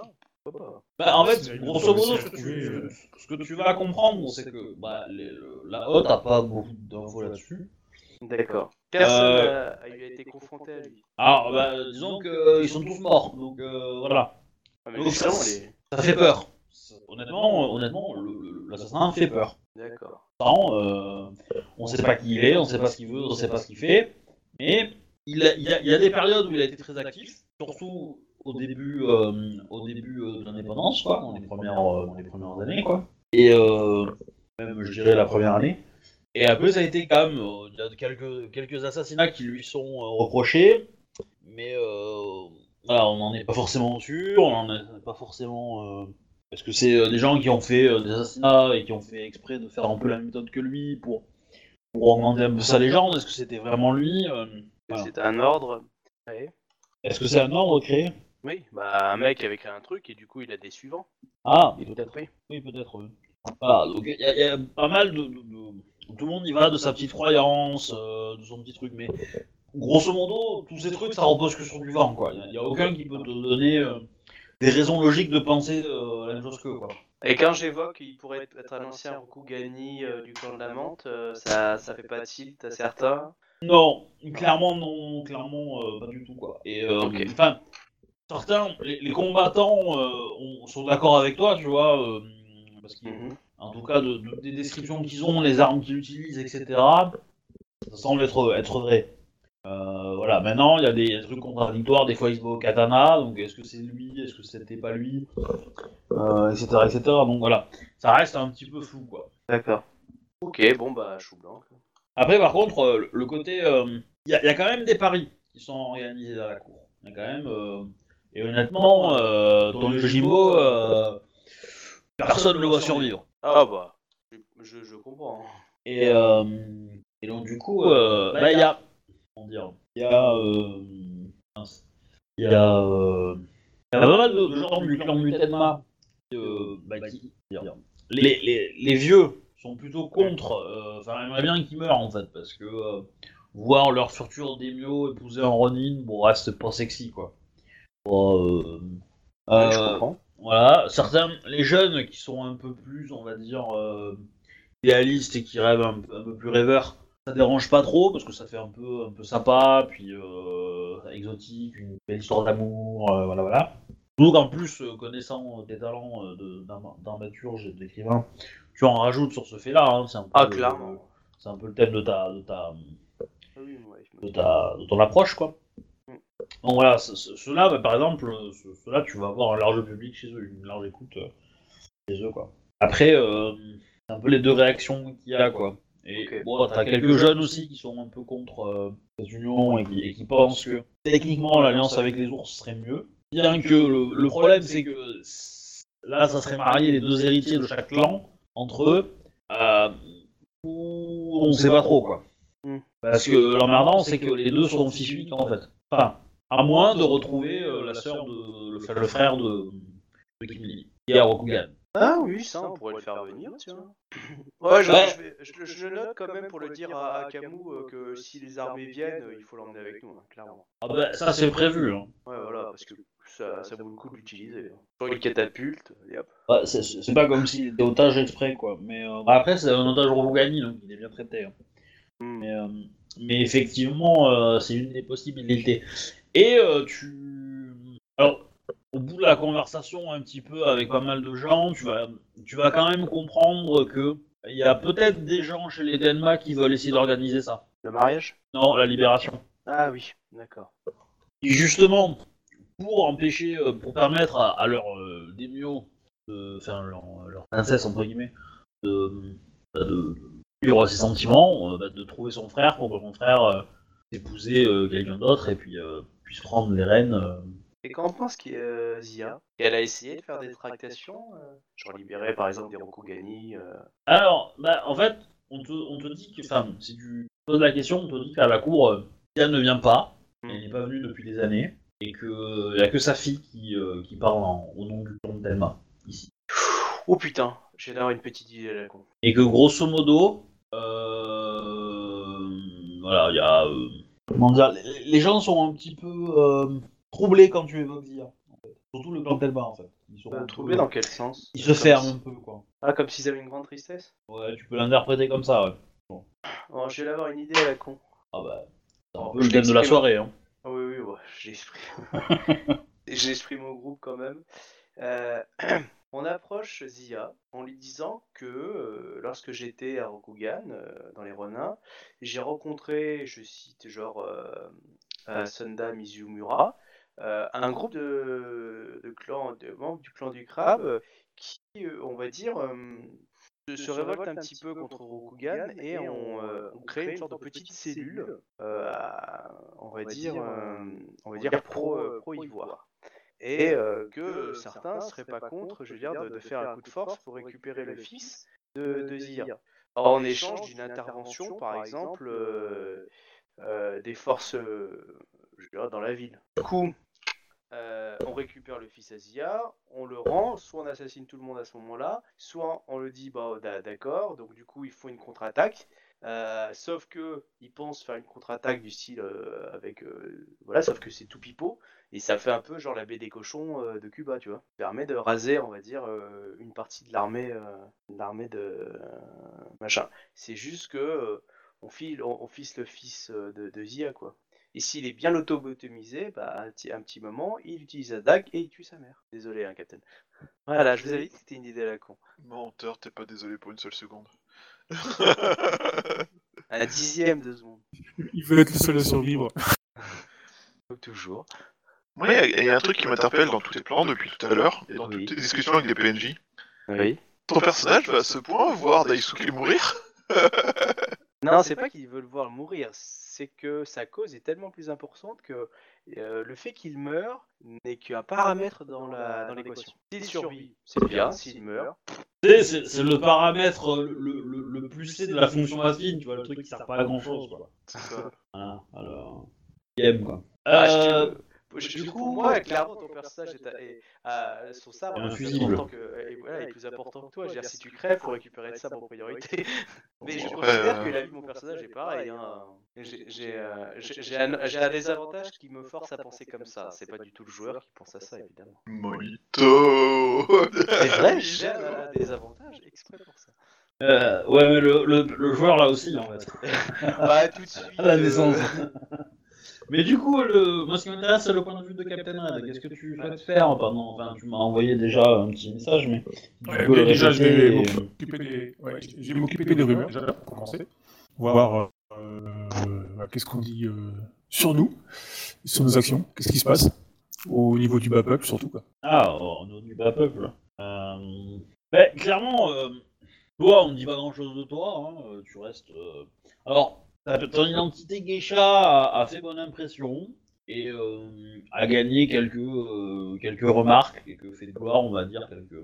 pourquoi pas. Bah, en fait, grosso modo, c'est ce que, tu, euh, ce que tu vas comprendre, c'est que bah, les- le- la haute a pas beaucoup d'infos là-dessus. D'accord. Personne Euh, n'a a eu été confronté à lui. Alors, bah, disons qu'ils sont tous morts, donc euh, voilà. Ah, mais Donc, ça- les- Ça fait peur. Honnêtement, honnêtement, l'assassin fait peur. D'accord. Euh, on sait pas qui il est, on sait pas ce qu'il veut, on sait pas ce qu'il fait, mais il, a- il y a, il y a des périodes où il a été très actif, surtout au début, euh, au début euh, de l'indépendance, quoi, dans les premières, euh, dans les premières années, quoi. Et euh, même, je dirais, la première année. Et après, ça a été quand même, euh, il y a quelques, quelques assassinats qui lui sont euh, reprochés, mais euh, voilà, on n'en est pas forcément sûr, on n'en est pas forcément... est-ce que c'est euh, des gens qui ont fait euh, des assassinats et qui ont fait exprès de faire un peu la méthode que lui pour, pour augmenter un peu sa légende Est-ce que c'était vraiment lui Euh, Voilà. Un ordre. Ouais. Est-ce que c'est un ordre créé? Oui, bah un mec avait créé un truc et du coup il a des suivants. Ah, Il peut-être oui. oui, peut-être. oui. Voilà, donc il y, a- il y a pas mal de, de- de- Tout le monde y va de sa petite croyance, euh, de son petit truc, mais grosso modo, tous ces trucs, ça repose que sur du vent, quoi. Il n'y a, aucun qui peut te donner euh, des raisons logiques de penser euh, la même chose que, quoi. Et quand j'évoque qu'il pourrait être- un ancien Rokugani euh, du clan de la menthe, euh, ça, ça fait pas tilt à certains? Non, clairement non, clairement pas du tout quoi. Et euh, enfin, certains, les, les combattants ont- sont d'accord avec toi, tu vois, parce qu'ils, Mhm. en tout cas, de, de- des descriptions qu'ils ont, les armes qu'ils utilisent, etc. Ça semble être être vrai. Euh, voilà, maintenant il y a des trucs contradictoires. Des fois il se bat au katana, donc est-ce que c'est lui, est-ce que c'était pas lui, euh, etc., etc. Donc voilà, ça reste un petit peu flou quoi. D'accord. Ok, bon bah chou blanc. Après, par contre, euh, le côté. Il y, a- y a quand même des paris qui sont organisés à la cour. Y a quand même. euh, et honnêtement, euh, ton Yojimbo, euh, personne ne le voit survivre. Ah bah, je, je comprends. Et, euh, et donc, du coup, euh, bah, il y a. Comment dire Il y a. euh, mince. Il y a. euh, Il y a pas mal de, gens du clan Mutenma euh, bah, qui. dire, les, les, les vieux sont plutôt contre. euh, Enfin, j'aimerais bien qu'ils meurent en fait, parce que euh, voir leur futur daimyo épouser un Ronin, bon, reste pas sexy quoi. Bon, euh, Ouais, je euh, comprends. voilà, certains, les jeunes qui sont un peu plus, on va dire, euh, idéalistes et qui rêvent un, un peu plus rêveurs, ça dérange pas trop parce que ça fait un peu, un peu sympa, puis euh, exotique, une belle histoire d'amour, euh, voilà, voilà. Donc en plus, euh, connaissant tes talents d'armaturge et d'écrivain, tu en rajoutes sur ce fait-là. hein, c'est un peu Ah, le- clairement. C'est un peu le thème de ta, de ta, oui, ouais, de ta, de ton approche, quoi. Mm. Donc voilà, ce- ce- ceux-là, bah, par exemple, ce- ceux-là, tu vas avoir un large public chez eux, une large écoute chez eux, quoi. Après, euh, c'est un peu les deux réactions qu'il y a, quoi. Et Ok. bon, t'as quelques jeunes aussi qui sont un peu contre euh, cette union et qui, et qui pensent que techniquement l'alliance avec les ours serait mieux. Bien que le, le problème, c'est que là, ça serait marier les deux héritiers de chaque clan entre eux. Euh, ou on sait pas trop, quoi. Hmm. Parce que l'emmerdant, c'est que les deux sont fils uniques, en fait. Enfin, à moins de retrouver euh, la sœur de. le, frère- le frère de. de Kimli, qui est à Rokugan. Ah oui, ça, on pourrait le faire venir, tiens. Ouais, je, Ouais. je vais- je- je le note quand même pour le dire à, à Camus euh, que si les armées viennent, euh, il faut l'emmener avec nous, hein, clairement. Ah bah, ça, c'est prévu. Hein. Ouais, voilà, parce que ça, ça vaut le coup de l'utiliser. hein. Sur une catapulte, et hop. Ouais, c'est- c'est pas comme s'il était otage exprès, quoi. Mais euh, bah, après, c'est un otage Rogani, donc il est bien traité. hein. Hmm. Mais, euh, mais effectivement, euh, c'est une des possibilités. Et euh, tu. Au bout de la conversation, un petit peu avec pas mal de gens, tu vas, tu vas quand même comprendre que il y a peut-être des gens chez les Denma qui veulent essayer d'organiser ça. Le mariage? Non, la libération. Ah oui, d'accord. Et justement, pour empêcher, euh, pour permettre à, à leur euh, enfin leur, leur princesse entre guillemets, de, bah, de vivre ses sentiments, euh, bah, de trouver son frère pour que son frère euh, épouser euh, quelqu'un d'autre et puis euh, puisse prendre les rênes. Et qu'en pense qui, euh, Zia? Elle a essayé de faire des tractations euh, Genre libérer par exemple des Rokugani euh, Alors, bah, en fait, on te, on te dit que, enfin, si tu poses la question, on te dit qu'à la cour, euh, Sia ne vient pas, Hmm. elle n'est pas venue depuis des années, et qu'il n'y a que sa fille qui, euh, qui parle en- au nom du clan de Thelma, ici. Oh putain, j'ai d'ailleurs une petite idée à la con. Et que grosso modo, euh, voilà, il y a. euh, comment dire, les, les gens sont un petit peu euh, troublés quand tu évoques Zia. en fait. Surtout le clan de Thelma, en fait. Ils, sont un peu- Euh, Troublé dans quel sens ils se ferment un peu, quoi. Ah, comme s'ils avaient une grande tristesse Ouais, tu peux l'interpréter comme ça, ouais. Oh, je vais avoir une idée à la con. Ah bah, c'est un Oh, peu le thème de la soirée, hein. Ah oui, oui, ouais, j'exprime. J'exprime au groupe quand même. Euh, on approche Zia en lui disant que euh, lorsque j'étais à Rokugan, euh, dans les Renins, j'ai rencontré, je cite genre euh, Sunda Mizumura, euh, un groupe de, de, clans, de membres du clan du crabe euh, qui, euh, on va dire, euh, se, se révoltent un petit peu contre Rokugan et on, euh, on crée une sorte de petite cellule, euh, on va dire, euh, on va dire pro, euh, pro ivoire. Et euh, que certains seraient pas contre, je veux dire, de, de faire un coup de force pour récupérer le fils de, de Zia. En échange d'une intervention, par exemple, euh, euh, des forces euh, je veux dire, dans la ville. Du coup, euh, on récupère le fils à Zia, on le rend, soit on assassine tout le monde à ce moment-là, soit on le dit bah d'a- d'accord, donc du coup il faut une contre-attaque. Euh, sauf que ils pensent faire une contre-attaque du style euh, avec voilà, sauf que c'est tout pipeau et ça fait un peu genre la baie des cochons de Cuba, tu vois. Permet de raser, on va dire, une partie de l'armée, l'armée de machin. C'est juste que on file, on, le fils de Zia quoi. Et s'il est bien lobotomisé, bah, un, petit, un petit moment, il utilise la dague et il tue sa mère. Désolé, hein, Captain. Voilà, je vous avais dit que c'était une idée à la con. Menteur, t'es pas désolé pour une seule seconde. Un dixième de seconde, Il veut être le seul à survivre. comme toujours. Ouais, il y a un truc qui m'interpelle dans tous tes plans depuis tout à l'heure, et dans Oui. toutes tes discussions avec des PNJ. Oui. Ton personnage va à ce point voir Daisuke mourir? Non, c'est pas qu'ils veulent voir mourir, c'est que sa cause est tellement plus importante que euh, le fait qu'il meure n'est qu'un paramètre dans la dans l'équation. S'il survit, c'est bien. S'il meurt, C'est- C'est c'est le paramètre euh, le, le, le plus C de la fonction affine, tu vois, le truc qui sert pas à grand chose, quoi. Voilà, alors. Game, quoi. Ah, Euh, du coup, moi, clairement, ton personnage est, à- est- à- son sabre Est est plus infusible. important que, et voilà, est plus important que toi. Je veux dire, si tu crèves, faut récupérer le sabre en priorité. Mais je considère que euh, la vie de mon personnage est pareil. Hein. J'ai euh, un, un désavantage qui me force à penser comme ça. C'est pas du tout le joueur qui pense à ça, évidemment. Molito C'est vrai, j'ai un, désavantage exprès pour ça. euh, ouais, mais le, le, le joueur là aussi, en fait. Bah, tout de suite. À la euh, naissance. Mais du coup, le... moi, ce qui m'intéresse, c'est le point de vue de Captain Red. Qu'est-ce que tu souhaites faire pendant... Enfin, tu m'as envoyé déjà un petit message, mais... Ouais, le mais déjà, je vais m'occuper des, ouais, je vais m'occuper des rumeurs, déjà, pour commencer. Voir euh, bah, qu'est-ce qu'on dit euh, sur nous, sur nos actions, qu'est-ce qui se passe au niveau du bas peuple, surtout. Quoi. Ah, au niveau du bas peuple. Euh... Ben, clairement, euh, toi, on ne dit pas grand-chose de toi. Hein, euh, tu restes. euh, Alors, ton identité geisha a, a fait bonne impression et euh, a gagné quelques euh, quelques remarques, quelques faits de gloire, on va dire, quelques.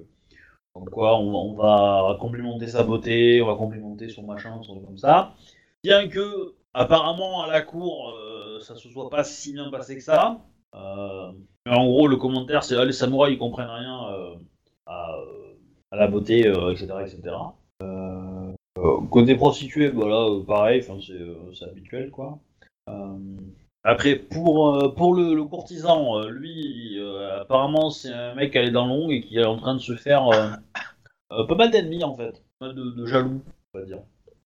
Comme quoi, on, on va complimenter sa beauté, on va complimenter son machin, son truc comme ça. Bien que, apparemment, à la cour, euh, ça se soit pas si bien passé que ça. Euh, mais en gros, le commentaire, c'est ah, les samouraïs ils comprennent rien euh, à, euh, à la beauté, euh, etc., etc. Euh, côté prostituée, voilà, euh, pareil, c'est euh, c'est habituel, quoi. Euh, après, pour, euh, pour le, le courtisan, euh, lui, euh, apparemment, c'est un mec qui allait dans l'ombre et qui est en train de se faire euh, euh, pas mal d'ennemis, en fait. Pas mal de, de jaloux, on va dire.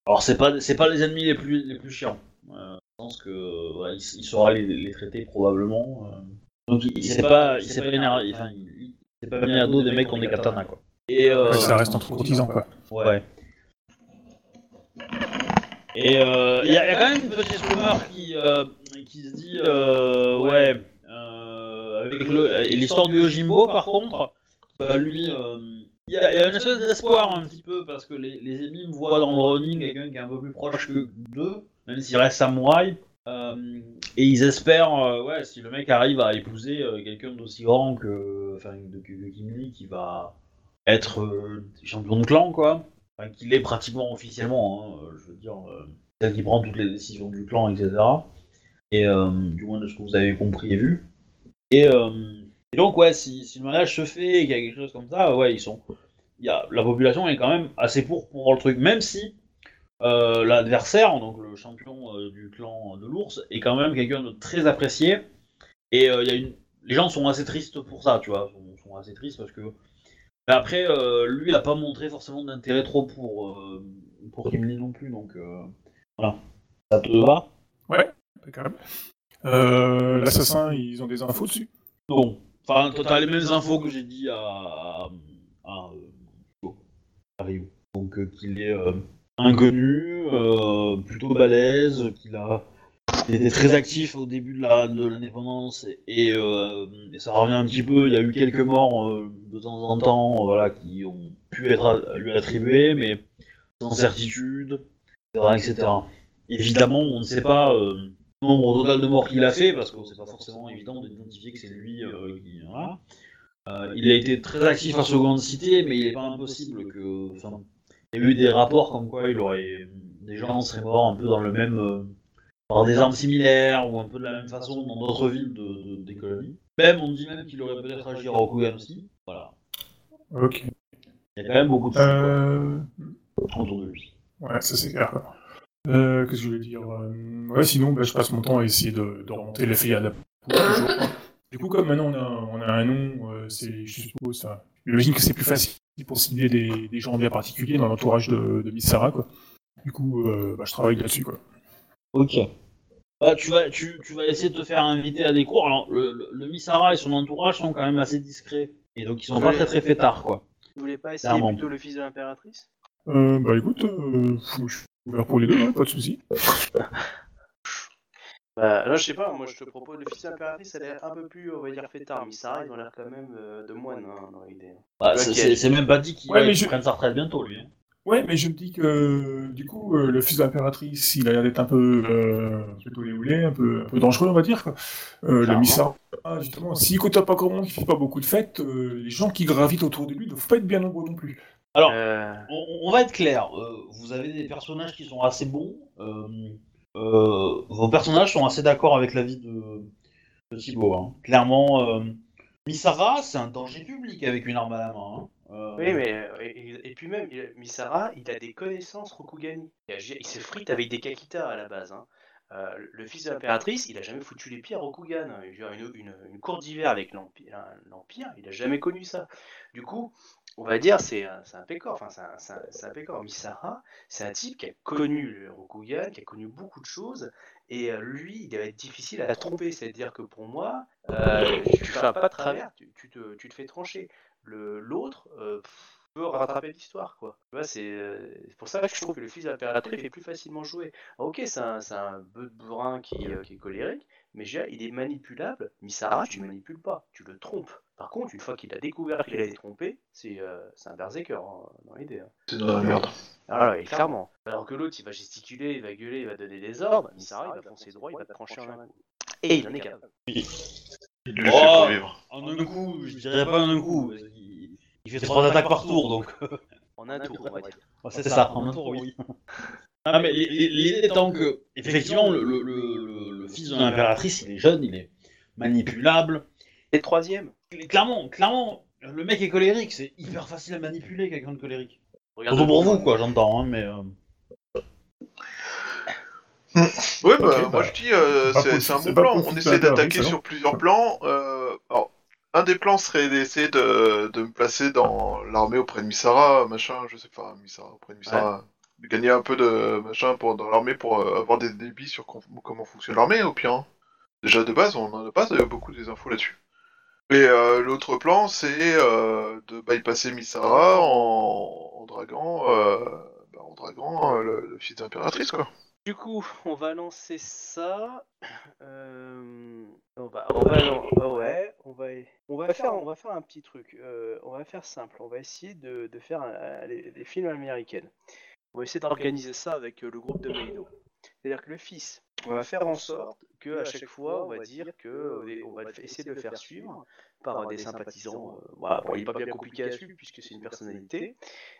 Alors, c'est pas, c'est pas les ennemis les plus, les plus chiants. Euh, je pense que voilà, il, il saura les, les traiter probablement. euh. Donc il, il s'est pas, il s'est pas énervé, enfin, il, il s'est pas mis à dos des mecs qui ont des katanas quoi. Et euh, ça reste entre courtisans, quoi. ouais. Et euh, il y, a il y a quand même une petite rumeur qui, euh, qui se dit, euh, ouais, avec l'histoire du Yojimbo par contre, bah, lui, il y, a, il y a une espèce d'espoir un petit peu parce que les, les ennemis me voient dans le running quelqu'un qui est un peu plus proche que d'eux, même s'il reste samouraï. Et ils espèrent, ouais, si le mec arrive à épouser quelqu'un d'aussi grand que, enfin, de, que, que Gimli, qui va être champion de clan, quoi. Enfin, qu'il est pratiquement officiellement, hein, euh, je veux dire, euh, celle qui prend toutes les décisions du clan, etc. Et euh, du moins de ce que vous avez compris et vu. Et, euh, donc, ouais, si, le mariage se fait et qu'il y a quelque chose comme ça, ouais, ils sont. Y a, la population est quand même assez pour pour le truc, même si euh, l'adversaire, donc le champion euh, du clan de l'ours, est quand même quelqu'un de très apprécié. Et euh, y a une... les gens sont assez tristes pour ça, tu vois, sont, sont assez tristes parce que. Mais après, euh, lui, il a pas montré forcément d'intérêt trop pour euh, pour Gimli non plus, donc euh, voilà. Ça te va? Impeccable. Euh, L'assassin, ils ont des infos dessus. Non. Enfin, t'as les mêmes infos que j'ai dit à à, à, à Ryu. Donc euh, qu'il est euh, inconnu, euh, plutôt balèze, qu'il a il était très actif au début de l'indépendance et, euh, et ça revient un petit peu. Il y a eu quelques morts euh, de temps en temps, euh, voilà, qui ont pu être lui attribuées, mais sans certitude, etc. Évidemment, on ne sait pas le nombre total de morts qu'il a fait parce que c'est pas forcément évident d'identifier que c'est lui il a été très actif à Seconde Cité, mais il n'est pas impossible que. Y a eu des rapports comme quoi il aurait des gens seraient morts un peu dans le même par des armes similaires ou un peu de la même façon dans d'autres villes de, de- des colonies. Même on dit même qu'il aurait peut-être agi à Rokugan aussi. Voilà. Ok. Il y a quand même beaucoup de choses Euh... autour de lui. Ouais, ça c'est clair. Euh, Qu'est-ce que je voulais dire Euh, Ouais, sinon, bah, je passe mon temps à essayer de, de remonter les filles à la. Du coup, comme maintenant on a, on a un nom, euh, c'est, je suppose, ça. J'imagine que c'est plus facile pour cibler des, des gens bien particuliers dans l'entourage de, de Miss Sarah, quoi. Du coup, bah, je travaille là-dessus, quoi. Ok. Bah, tu, vas, tu, tu vas essayer de te faire inviter à des cours. Alors, le, le, le Misara et son entourage sont quand même assez discrets. Et donc, ils sont pas très très fêtards, quoi. Vous voulez pas essayer Clairement. plutôt le fils de l'impératrice? Euh, bah écoute, euh, je suis ouvert pour les deux, hein, pas de soucis. Bah là, je sais pas, moi je te propose le fils de l'impératrice, elle est un peu plus, on va dire, fêtard. Misara, ils ont l'air quand même euh, de moine hein, dans l'idée. Bah, c'est- même pas dit qu'il Ouais, je- prenne sa retraite bientôt, lui. hein. Ouais, mais je me dis que du coup, euh, le fils de l'impératrice, il a l'air d'être un peu euh, plutôt léoulé, un peu, un peu dangereux, on va dire. Quoi. Euh, le Clairement. Missa, ah, justement, s'il côtoie pas comment, il fait pas beaucoup de fêtes, euh, les gens qui gravitent autour de lui ne doivent pas être bien nombreux non plus. Alors, Euh, on, on va être clair. euh, vous avez des personnages qui sont assez bons. euh, euh, vos personnages sont assez d'accord avec la vie de, de Thibaut. hein. Clairement, euh, Misara, c'est un danger public avec une arme à la main. hein. Euh, Oui, mais euh, et, et puis même, il- Misara, il a des connaissances Rokugani. Il, a- il se frite avec des Kakita à la base. hein. Euh, le fils de l'impératrice, il a jamais foutu les pieds à Rokugan. hein. Je veux dire, Une, une, une cour d'hiver avec l'Empire, il a jamais connu ça. Du coup, on va dire, c'est un, pécor. Enfin, c'est un, un, c'est un pécor. Misara, c'est un type qui a connu le Rokugan, qui a connu beaucoup de choses. Et euh, lui, il va être difficile à tromper. C'est-à-dire que pour moi, euh, tu fais un pas de travers, tu, tu te, tu te fais trancher. Le, l'autre euh, peut rattraper l'histoire, quoi. Tu vois, c'est, euh, c'est pour ça que je trouve que le fils de l'impératrice est plus facilement joué. Ok, c'est un, c'est un bœuf de bourrin qui, euh, qui est colérique, mais il est manipulable. Misara, tu ne manipules pas, tu le trompes. Par contre, une fois qu'il a découvert qu'il a été trompé, c'est euh, c'est un berserker hein, dans l'idée. hein. C'est dans la merde. Ah ouais, clairement. Alors que l'autre, il va gesticuler, il va gueuler, il va donner des ordres. Misara, il va foncer droit, il va te trancher en un coup. Et il en est capable. Il lui Oh. fait pas vivre. En un coup, je dirais pas en un coup. Il, fait trois attaques par tour, donc. En un tour, on va dire. c'est ça, en un tour, oui. Ah, mais l'idée étant que, effectivement, le, le- le- le fils de l'impératrice, il est jeune, il est manipulable. Et troisième Clairement, clairement, le mec est colérique, c'est hyper facile à manipuler quelqu'un de colérique. Surtout pour vous, quoi, j'entends, hein, mais. euh, Ouais, bah, Ok, moi bah, je dis, euh, pas c'est un c'est bon pas plan. On essaie d'attaquer sur plusieurs plans. Euh, alors, un des plans serait d'essayer de, de me placer dans l'armée auprès de Misara, machin, je sais pas, Misara, auprès de Misara. De gagner un peu de machin pour, dans l'armée pour euh, avoir des débits sur com- comment fonctionne l'armée, au pire. hein. Déjà de base, on en a pas beaucoup des infos là-dessus. Et euh, l'autre plan, c'est euh, de bypasser Misara en, en draguant, bah, en draguant le, le fils d'impératrice, quoi. Du coup, on va lancer ça. Euh, on va, on va, lan- ah ouais, on va, on va faire, on va faire un petit truc. Euh, on va faire simple. On va essayer de, de faire les films américains. On va essayer d'organiser ça avec euh, le groupe de Meido. C'est-à-dire que le fils, on va faire en sorte que à chaque fois, on va dire que euh, on va essayer de le faire suivre par des sympathisants. euh, voilà, bon, il n'est pas bien compliqué à suivre puisque c'est une personnalité.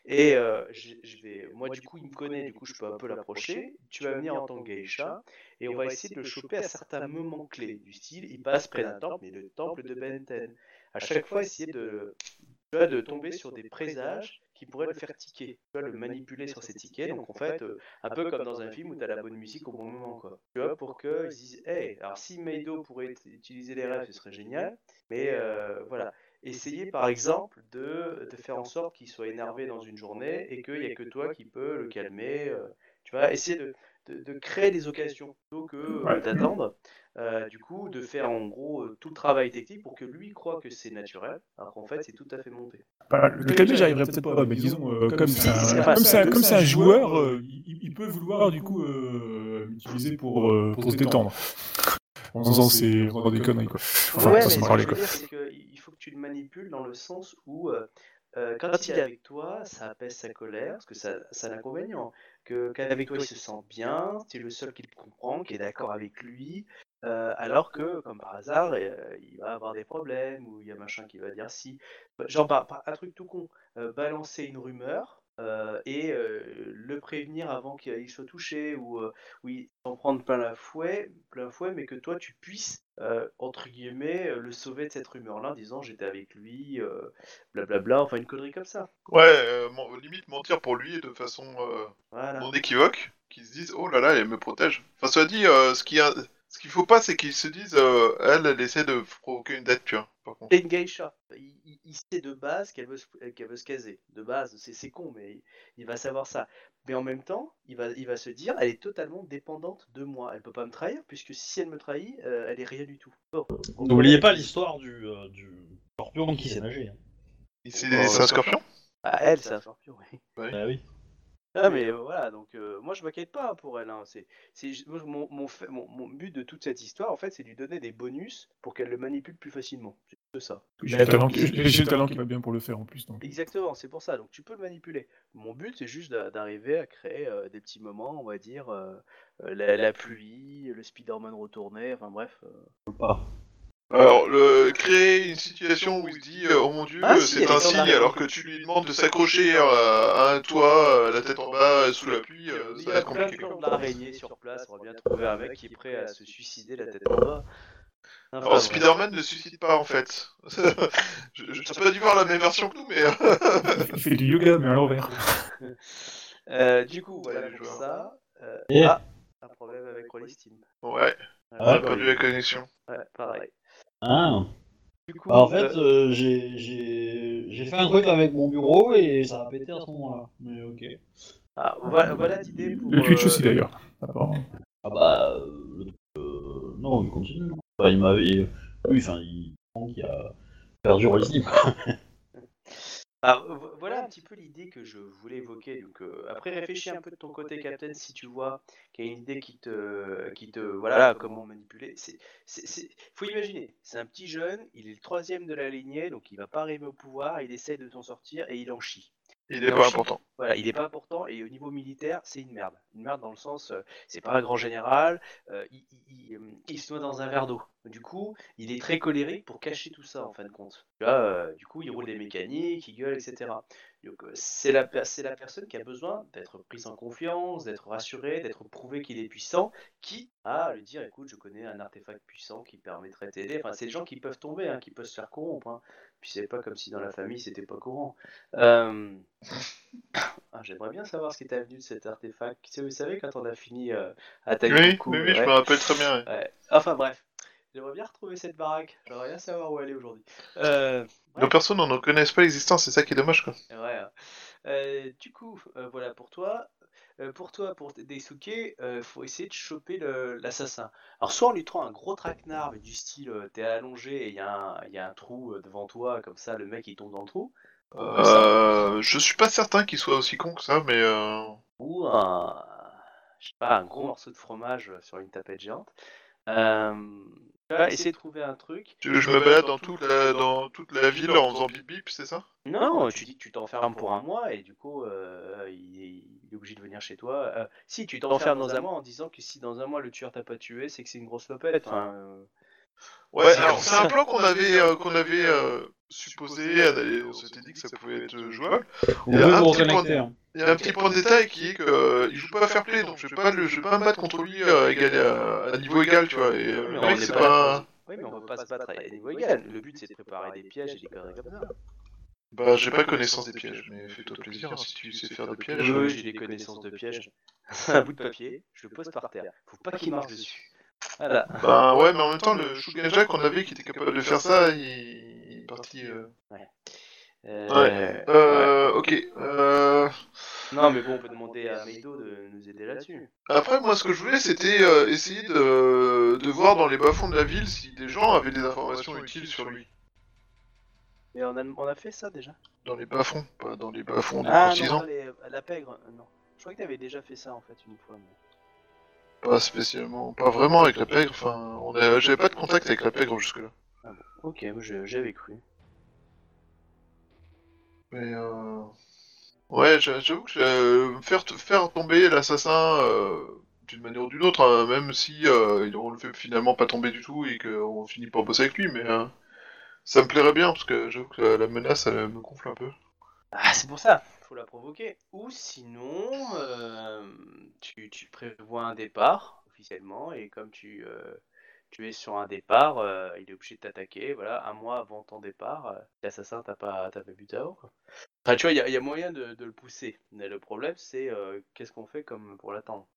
Et euh, je, je vais, moi du coup, il me connaît, du coup, je peux un peu l'approcher. Tu vas venir en tant que geisha et on va essayer de le choper à certains moments clés du style. Il passe près d'un temple, mais le temple de Benten. À chaque fois, essayer de, de tomber sur des présages qui pourraient le faire tiquer, tu le manipuler sur ses tickets. Donc en fait, euh, un peu comme dans un film où tu as la bonne musique au bon moment, quoi. Tu vois, pour qu'ils se disent, hey, alors si Meido pourrait ut- utiliser les rêves, ce serait génial. Mais euh, voilà, essayez par exemple de, de faire en sorte qu'il soit énervé dans une journée et qu'il n'y a que toi qui peux le calmer. euh, tu vois, essayer de, de, de créer des occasions plutôt que euh, Ouais. d'attendre. Euh, du coup, de faire en gros euh, tout le travail technique pour que lui croit que c'est naturel, alors qu'en fait c'est tout à fait monté. Bah, le calmer, j'arriverai peut-être pas, mais disons, euh, comme c'est un, joueur, euh, il, il peut vouloir du coup euh, m'utiliser pour, euh, pour se détendre. En faisant ses des conneries, quoi. Enfin, ouais, ça mais se ce que parlait, je veux quoi. dire, c'est qu'il faut que tu le manipules dans le sens où, quand il est avec toi, ça apaise sa colère, parce que ça, ça a l'inconvénient. Que, qu'avec toi, il se sent bien, es le seul qui le comprend, qui est d'accord avec lui, euh, alors que, comme par hasard, euh, il va avoir des problèmes, ou il y a machin qui va dire si. Genre, un truc tout con, euh, balancer une rumeur. Euh, et euh, le prévenir avant qu'il soit touché ou euh, oui s'en prendre plein la fouet plein fouet mais que toi tu puisses euh, entre guillemets, le sauver de cette rumeur-là en disant j'étais avec lui, blablabla, enfin une connerie comme ça. Ouais, limite mentir pour lui de façon Voilà. non équivoque, qu'ils se disent oh là là, elle me protège. Enfin, soit dit, ce qui a- ce qu'il faut pas, c'est qu'ils se disent elle, elle essaie de provoquer une dette, tu vois. Par contre. C'est une geisha. Il, il- il sait de base qu'elle veut, se- qu'elle veut se caser. De base, c'est c'est con, mais il, il va savoir ça. Mais en même temps, il va, il va se dire, elle est totalement dépendante de moi. Elle peut pas me trahir, puisque si elle me trahit, euh, elle est rien du tout. Bon. N'oubliez pas l'histoire du, euh, du scorpion qui s'est nagé. hein. C'est un scorpion Ah, elle, c'est un scorpion, oui. Ah oui. Ah mais euh, voilà, donc euh, moi je m'inquiète pas pour elle. Hein. C'est, c'est mon, mon, fait- mon, mon but de toute cette histoire, en fait, c'est de lui donner des bonus pour qu'elle le manipule plus facilement. C'est juste ça. J'ai le talent qui- j'ai- j'ai le talent qui va bien pour le faire en plus. Donc. Exactement, c'est pour ça. Donc tu peux le manipuler. Mon but, c'est juste d'a- d'arriver à créer euh, des petits moments, on va dire, la, la pluie, le Spider-Man retourné, enfin bref. euh. Pas. Alors, le, créer une situation où il se dit euh, oh mon dieu, Ah, si, c'est elle est un signe, alors que tu lui demandes de s'accrocher euh, à un toit, euh, la tête en bas, euh, sous la pluie, euh, Il ça y va a être plein de compliqué. plans de l'araignée sur place, on va bien trouver un mec qui est prêt à se suicider la tête en bas. Enfin, Alors, bref. Spider-Man ne suscite pas en fait. je, je, t'as pas dû voir la même version que nous, mais. euh, Il fait du yoga, mais à l'envers. Euh, du coup, voilà Salut, pour joueur. ça. Euh, Et- Ah, un problème avec Rolly Steam. ouais, on a perdu la connexion. Ouais, pareil. Ah. Du coup, Bah, en fait, euh, euh, j'ai- j'ai j'ai fait un truc avec mon bureau et ça a pété à ce moment-là. Mais ok. Ah, voilà, voilà l'idée pour. Le Twitch euh, aussi d'ailleurs. Ah bah. euh, le truc, euh, non, il continue. Enfin, il m'avait. Oui, enfin, il. il a perdu Steam. Vo- voilà un petit peu l'idée que je voulais évoquer. Donc, euh, après, réfléchis un peu de ton côté, Captain, si tu vois qu'il y a une idée qui te, qui te, voilà, comment manipuler. C'est- faut imaginer, c'est un petit jeune, il est le troisième de la lignée, donc il va pas arriver au pouvoir, il essaie de s'en sortir et il en chie. Il est pas important. Voilà, il n'est pas important et au niveau militaire, c'est une merde. Une merde dans le sens, euh, c'est pas un grand général, euh, il, il- il, euh, il se noie dans un verre d'eau. Du coup, il est très colérique pour cacher tout ça en fin de compte. Là, euh, du coup, il roule des mécaniques, il gueule, etc. Donc, c'est la, personne qui a besoin d'être prise en confiance, d'être rassurée, d'être prouvé qu'il est puissant, qui a lui dire écoute, je connais un artefact puissant qui permettrait de t'aider. Enfin, c'est des gens qui peuvent tomber, hein, qui peuvent se faire corrompre. hein. Puis c'est pas comme si dans la famille c'était pas courant. Euh, ah, J'aimerais bien savoir ce qui est devenu de cet artefact. Tu sais, Vous savez, quand on a fini euh, à Oui, Taïkou, oui, oui, je ouais. me rappelle très bien. ouais. Ouais. Enfin bref, j'aimerais bien retrouver cette baraque. J'aimerais bien savoir où elle est aujourd'hui. Euh, Nos personnes n'en connaissent pas l'existence, c'est ça qui est dommage, quoi. Ouais. hein. Euh, du coup, euh, voilà pour toi. Euh, pour toi, pour Daisuke, euh, faut essayer de choper l'assassin. Alors, soit en lui trouvant un gros traquenard, mais du style, euh, t'es allongé et il y, a un- il y a un trou euh, devant toi, comme ça, le mec il tombe dans le trou. Euh, je suis pas certain qu'il soit aussi con que ça, mais euh... Ou un, je sais pas, un gros morceau de fromage sur une tapette géante. Euh, vas essayer de trouver un truc. tu veux que je me balade dans toute la, dans toute la ville en faisant bip bip, c'est ça? Non, tu dis que tu t'enfermes pour un mois et du coup, euh, il, est, il est obligé de venir chez toi. Euh, si, tu t'enfermes dans un mois en disant que si dans un mois le tueur t'a pas tué, c'est que c'est une grosse lopette. Enfin, euh, Ouais, c'est- alors c'est un plan qu'on avait, euh, qu'on avait euh, supposé, euh, on s'était dit que ça pouvait être jouable. Vous Il y a pouvez un vous petit point- reconnecter. hein. Il y a un petit point de détail qui est que euh, il joue pas à fair play, donc je vais pas, le, je vais pas me battre contre lui euh, égal, à, à niveau égal, tu vois. Et euh, le mec, c'est pas Oui, mais on va pas se battre à niveau égal. Le but c'est de préparer des pièges et des conneries comme ça. Bah, j'ai pas connaissance des pièges, mais fais-toi plaisir hein, si tu sais faire des pièges. Oui, j'ai des connaissances de pièges. un bout de papier, je le pose par terre. Faut pas qu'il marche dessus. Voilà. Bah ouais, mais en même temps, le Shugenja qu'on avait qui était capable de faire ça, il, il est parti. Euh... Euh, Ouais. Euh, ok. Euh... Non, mais bon, on peut demander à Meido de nous aider là-dessus. Après, moi, ce que je voulais, c'était euh, essayer de, de voir dans les bas-fonds de la ville si des gens avaient des informations utiles sur lui. Mais on a, on a fait ça déjà. Dans les bas-fonds, pas dans les bas-fonds des Ah non, les- la pègre, euh, non. Je crois que t'avais déjà fait ça en fait une fois. mais- Pas spécialement, pas vraiment avec la pègre. Enfin, on a- j'avais pas de contact avec la pègre jusque-là. Ok, moi, je- j'avais cru. Mais euh... ouais, j'a- j'avoue que euh, faire faire tomber l'assassin euh, d'une manière ou d'une autre, hein, même si euh, on le fait finalement pas tomber du tout et qu'on finit par bosser avec lui, mais euh, ça me plairait bien parce que j'avoue que la, la menace elle me gonfle un peu. Ah, c'est pour ça, faut la provoquer. Ou sinon, euh, tu, tu prévois un départ officiellement et comme tu, euh, tu es sur un départ, euh, il est obligé de t'attaquer. Voilà, un mois avant ton départ, euh, l'assassin t'a pas, t'a pas buté avant. quoi. Enfin, tu vois, il y, a- il y a moyen de, de le pousser. Mais le problème, c'est euh, qu'est-ce qu'on fait comme pour l'attendre?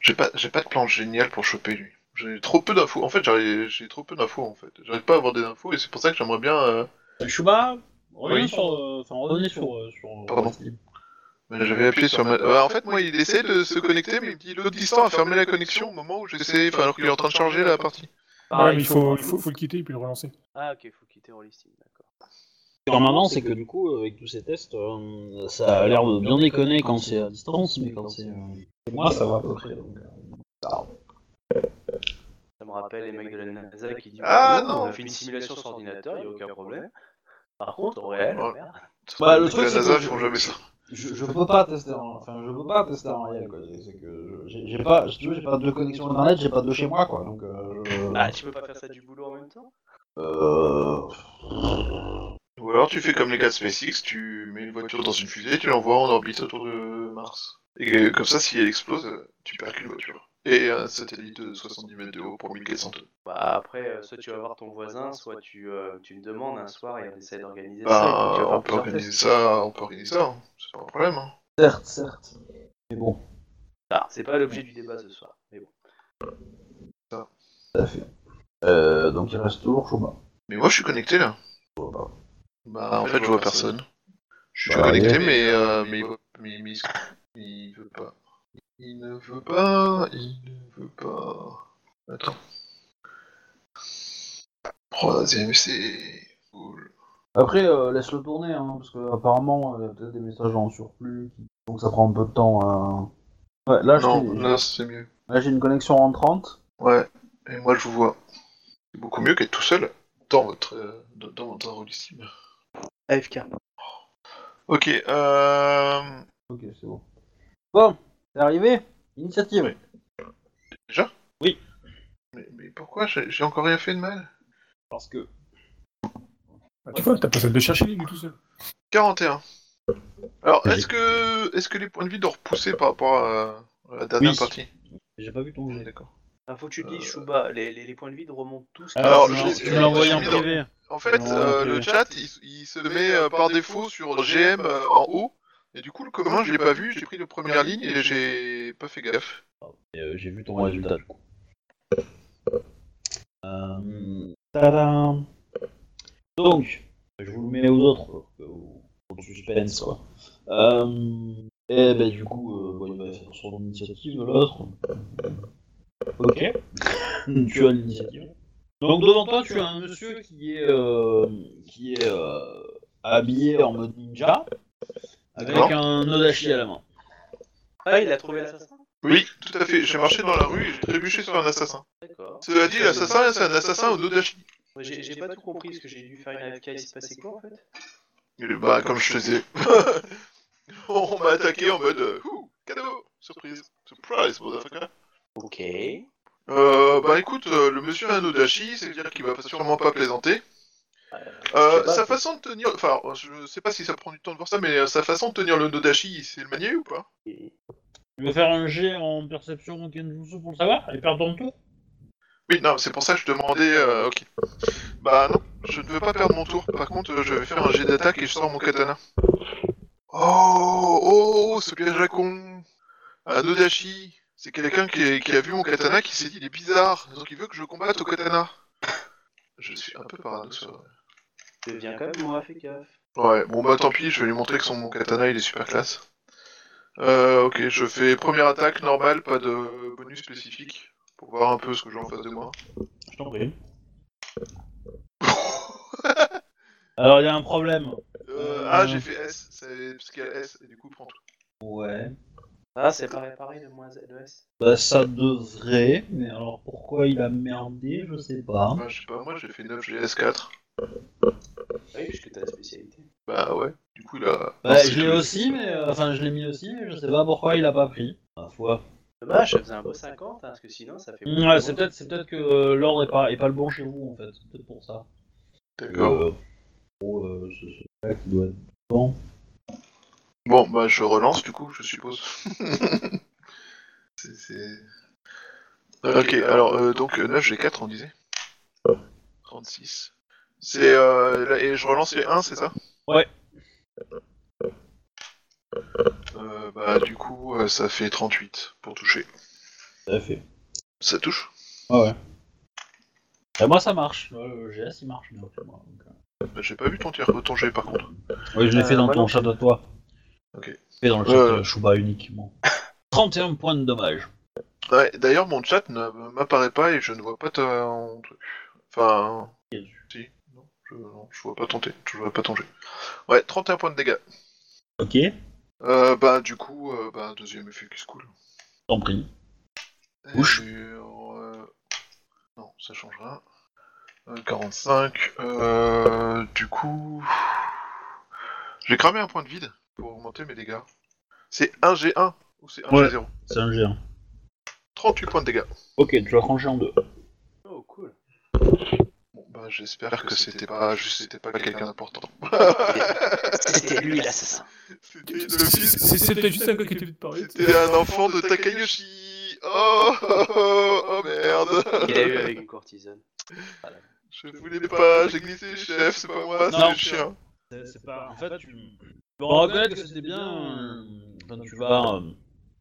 J'ai pas j'ai pas de plan génial pour choper lui. J'ai trop peu d'infos. En fait, j'ai trop peu d'infos en fait. J'arrive pas à avoir des infos et c'est pour ça que j'aimerais bien. euh, Shuba, reviens Oui. sur, euh, enfin revenez sur, euh, sur euh, Pardon. J'avais appuyé sur ma... Bah, en fait, moi, il essaie de se connecter, mais il me dit l'autre distant a fermé la connexion au moment où j'essaie, enfin, alors qu'il est en train de charger la partie. Ouais, Pareil, mais il faut, il faut, faut le quitter et puis le relancer. Ah, ok, faut quitter Rollisting, d'accord. Normalement, c'est que du coup, avec tous ces tests, euh, ça a l'air de bien déconner quand c'est à distance, mais quand c'est. euh, moi, ça va à peu près. donc, Ça me rappelle les mecs de la NASA qui disent Ah, on non. a fait une simulation sur ordinateur, il n'y a aucun problème. Par contre, au réel, Ouais. merde. Bah, le truc, c'est NASA, que ils font jamais ça. Je, je peux pas tester en, enfin je peux pas tester en réel quoi. C'est que je- j'ai j'ai pas, si tu veux, j'ai pas de connexion internet, j'ai pas de chez moi quoi. Donc euh, je- Ah, tu peux pas faire ça du boulot en même temps? Euh... Ou alors tu fais comme les gars de SpaceX, tu mets une voiture dans une fusée, tu l'envoies en orbite autour de Mars. Et comme ça, si elle explose, tu perds qu'une voiture. Et un satellite de 70 mètres de haut pour 1400 tonnes. Bah après, euh, soit tu vas voir ton voisin, soit tu, euh, tu me demandes un soir et on essaie d'organiser ça. Bah, faire on peut organiser ça, on peut organiser ça, hein. c'est pas un problème. Hein. Certes, certes. Mais bon, Ah, c'est pas l'objet du débat ce soir. Mais bon. tout à fait. Euh, donc il reste toujours Chouba. Mais moi, je suis connecté là. Je vois pas. Bah, en fait, je vois personne. Je suis Bah, connecté, mais, euh, mais, mais, il veut pas. Il ne veut pas, il ne veut pas. Attends. Troisième, c'est cool. Après, euh, laisse-le tourner, hein, parce que apparemment, il y a peut-être des messages en surplus, donc ça prend un peu de temps. à- Ouais, là, Non, là, c'est mieux. là, j'ai une connexion rentrante. Ouais, et moi, je vous vois. C'est beaucoup mieux qu'être tout seul dans votre, euh, dans, dans votre rôle ici. AFK. Ok, euh... Ok, c'est bon. Bon, c'est arrivé Initiative. Oui. Déjà Oui. Mais, mais pourquoi J'ai j'ai encore rien fait de mal? Parce que... Bah, tu vois, t'as pas besoin de chercher lui tout seul. 41. Alors, est-ce que, est-ce que les points de vie doivent repousser par rapport à, à la dernière Oui. partie? J'ai pas vu ton jet. D'accord. Ah, faut que tu le dises, Euh. Chouba, les, les, les points de vide remontent tous. Alors, Alors, je- je je- l'ai envoyé en je- je- privé. En fait, Non, euh, ok. le chat, il, il se met euh, par défaut sur GM euh, en haut. Et du coup, le commun, je l'ai pas vu, j'ai pris la première ligne et j'ai pas fait gaffe. Et, euh, j'ai vu ton résultat du coup. Euh... tadam. Donc, je vous le mets aux autres, pour que vous- pour le suspense quoi. Euh... Et ben du coup, euh, bon, il va faire son initiative de l'autre. Ok. tu as l'initiative. Donc devant toi, tu as un monsieur qui est euh, qui est euh, habillé en mode ninja, avec D'accord. un odashi à la main. Ah, il a trouvé l'assassin? Oui, tout à fait. J'ai marché dans la rue et j'ai trébuché sur un assassin. D'accord. Cela dit, l'assassin, c'est un assassin au Dodashi. Ouais, J'ai j'ai pas tout compris parce que j'ai dû faire une AFK, il s'est passé quoi en fait? Et Bah, comme je te disais. On m'a attaqué en mode euh, Ouh, cadeau, surprise, surprise, motherfucker. Ok. Euh, bah écoute, euh, le monsieur a un Odashi, c'est-à-dire qu'il va pas- sûrement pas plaisanter. Euh, pas, sa c'est- façon de tenir, enfin, je sais pas si ça prend du temps de voir ça, mais euh, sa façon de tenir le Nodashi, c'est le manier ou pas? Tu veux faire un jet en perception Kenjutsu pour le savoir et perdre ton tour? Oui, non, c'est pour ça que je demandais. euh, ok. Bah non, je ne veux pas perdre mon tour. Par contre, euh, je vais faire un jet d'attaque et je sors mon katana. Oh, oh, ce piège à con Un Nodashi C'est quelqu'un qui, qui a vu mon katana qui s'est dit il est bizarre, donc il veut que je combatte au katana. Je suis un peu parano sur... Deviens quand même moins fais gaffe. Ouais, bon bah tant pis, je vais lui montrer que son mon katana il est super classe. Euh, ok, je fais première attaque normale, pas de bonus spécifique, pour voir un peu ce que j'ai en face de moi. Je t'en prie. Alors il y a un problème. Euh, ah, j'ai fait S, c'est parce qu'il y a S, et du coup prends tout. Ouais. Ah, c'est pareil, pareil de moins de S. Bah ça devrait, mais alors pourquoi il a merdé, je sais pas. Bah, je sais pas, moi j'ai fait 9 GS4. Ah oui, puisque t'as la spécialité. Bah ouais, du coup il a... Bah lancé je l'ai aussi, mais euh, enfin je l'ai mis aussi, mais je sais pas pourquoi il a pas pris. Ma foi. Dommage, ça faisait un beau 50, hein, parce que sinon ça fait. Ouais, c'est peut-être c'est peut-être que euh, l'ordre est pas est pas le bon chez vous en fait, c'est peut-être pour ça. D'accord. Euh, oh, euh, c'est c'est là qui doit être bon. Bon, bah je relance du coup, je suppose. c'est... c'est- Ok, alors euh, donc euh, 9 G4 on disait 36. C'est... Euh, là, et je relance les 1, c'est ça? Ouais. Euh, bah du coup euh, ça fait 38 pour toucher. À fait. Ça touche? Ah ouais. Et moi ça marche. Ouais, le GS il marche moi. donc, euh. Bah, J'ai pas vu ton tir, ton jet par contre. Oui, je l'ai Euh, fait dans ton chat de toi. Ok. Fait dans le chat Euh. de Shuba uniquement. 31 points de dommage. Ouais, d'ailleurs mon chat ne m'apparaît pas et je ne vois pas ton truc. Enfin... Si, non, je, non, je vois pas ton, t- je vois pas ton jet. Ouais, 31 points de dégâts. Ok. Euh, bah du coup, euh, bah deuxième effet qui se coule. T'en prie. Ouch. Et, euh, Non, ça changera. Euh, 45. Euh, du coup... J'ai cramé un point de vide pour augmenter mes dégâts. C'est 1 G1 ou c'est 1 Ouais. G0 C'est un géant. 38 points de dégâts. Ok, tu l'as tranché en deux. Oh, cool. Bon, bah j'espère que c'était pas juste c'était pas quelqu'un d'important. C'était lui l'assassin. C'était le fils peut-être juste un gars qui était venu te parler. C'était un enfant de Takayoshi. Oh, oh, oh, oh, merde. Il a eu avec une courtisane. Je voulais pas, j'ai glissé chef, c'est pas moi, c'est le chien. C'est pas. En fait, tu. Tu vas reconnaître que c'était bien. euh, Enfin, tu vas. euh,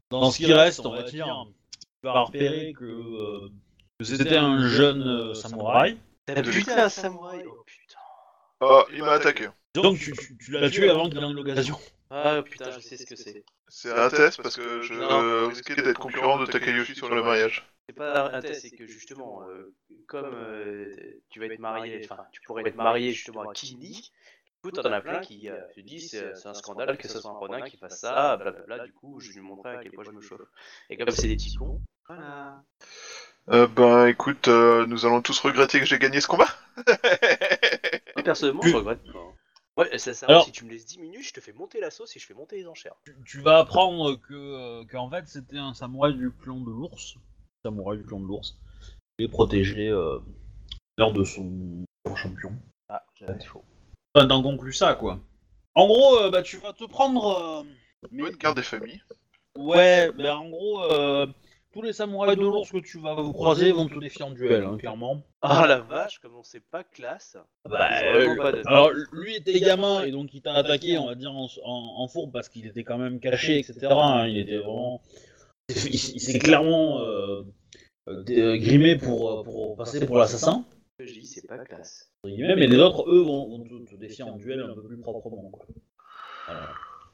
Dans ce qui reste, on va dire. Tu vas repérer que. euh, que c'était un jeune euh, samouraï. T'as buté un samouraï Oh putain. Oh, il m'a attaqué. Donc tu, tu- tu l'as tué avant qu'il en ait l'occasion. Ah putain, je sais ce que c'est. C'est un test parce que je Non. risquais d'être concurrent de Takayoshi sur le mariage. C'est pas un test, c'est que justement, euh, comme euh, tu vas être marié, enfin, tu pourrais être marié justement à Kini, coup, t'en as plein qui euh, se disent c'est c'est un scandale que ce soit un Ronin qui fasse ça, blablabla. Du coup, je lui montrais à quel point je me chauffe. Et comme c'est des petits cons, voilà. Euh, ben écoute, euh, nous allons tous regretter que j'ai gagné ce combat. Moi, personnellement, je regrette pas. Ouais, ça, ça, Alors- si tu me laisses 10 minutes, je te fais monter la sauce et je fais monter les enchères. Tu, tu vas apprendre que euh, qu'en fait c'était un samouraï du clan de l'ours, samouraï du clan de l'ours, et protégé euh, l'heure de son, son champion. Ah, j'avais chaud. Enfin, T'en conclus ça quoi. En gros, euh, bah tu vas te prendre. euh, mais- Bonne garde des familles. Ouais, ben en gros, euh, tous les samouraïs de l'ours que tu vas vous croiser vont te défier en duel, hein, clairement. Ah la vache, comme on sait pas classe. Bah, C'est vraiment pas de- Alors, lui était gamin et donc il t'a attaqué, on va dire, en, en, en fourbe parce qu'il était quand même caché, etc. hein, il était vraiment. Il, il s'est clairement euh, euh, euh, grimé pour, euh, pour passer pour l'assassin. Je dis c'est pas classe. Mais les autres, eux, vont, vont te, te défier en duel un peu plus proprement. Quoi. Voilà.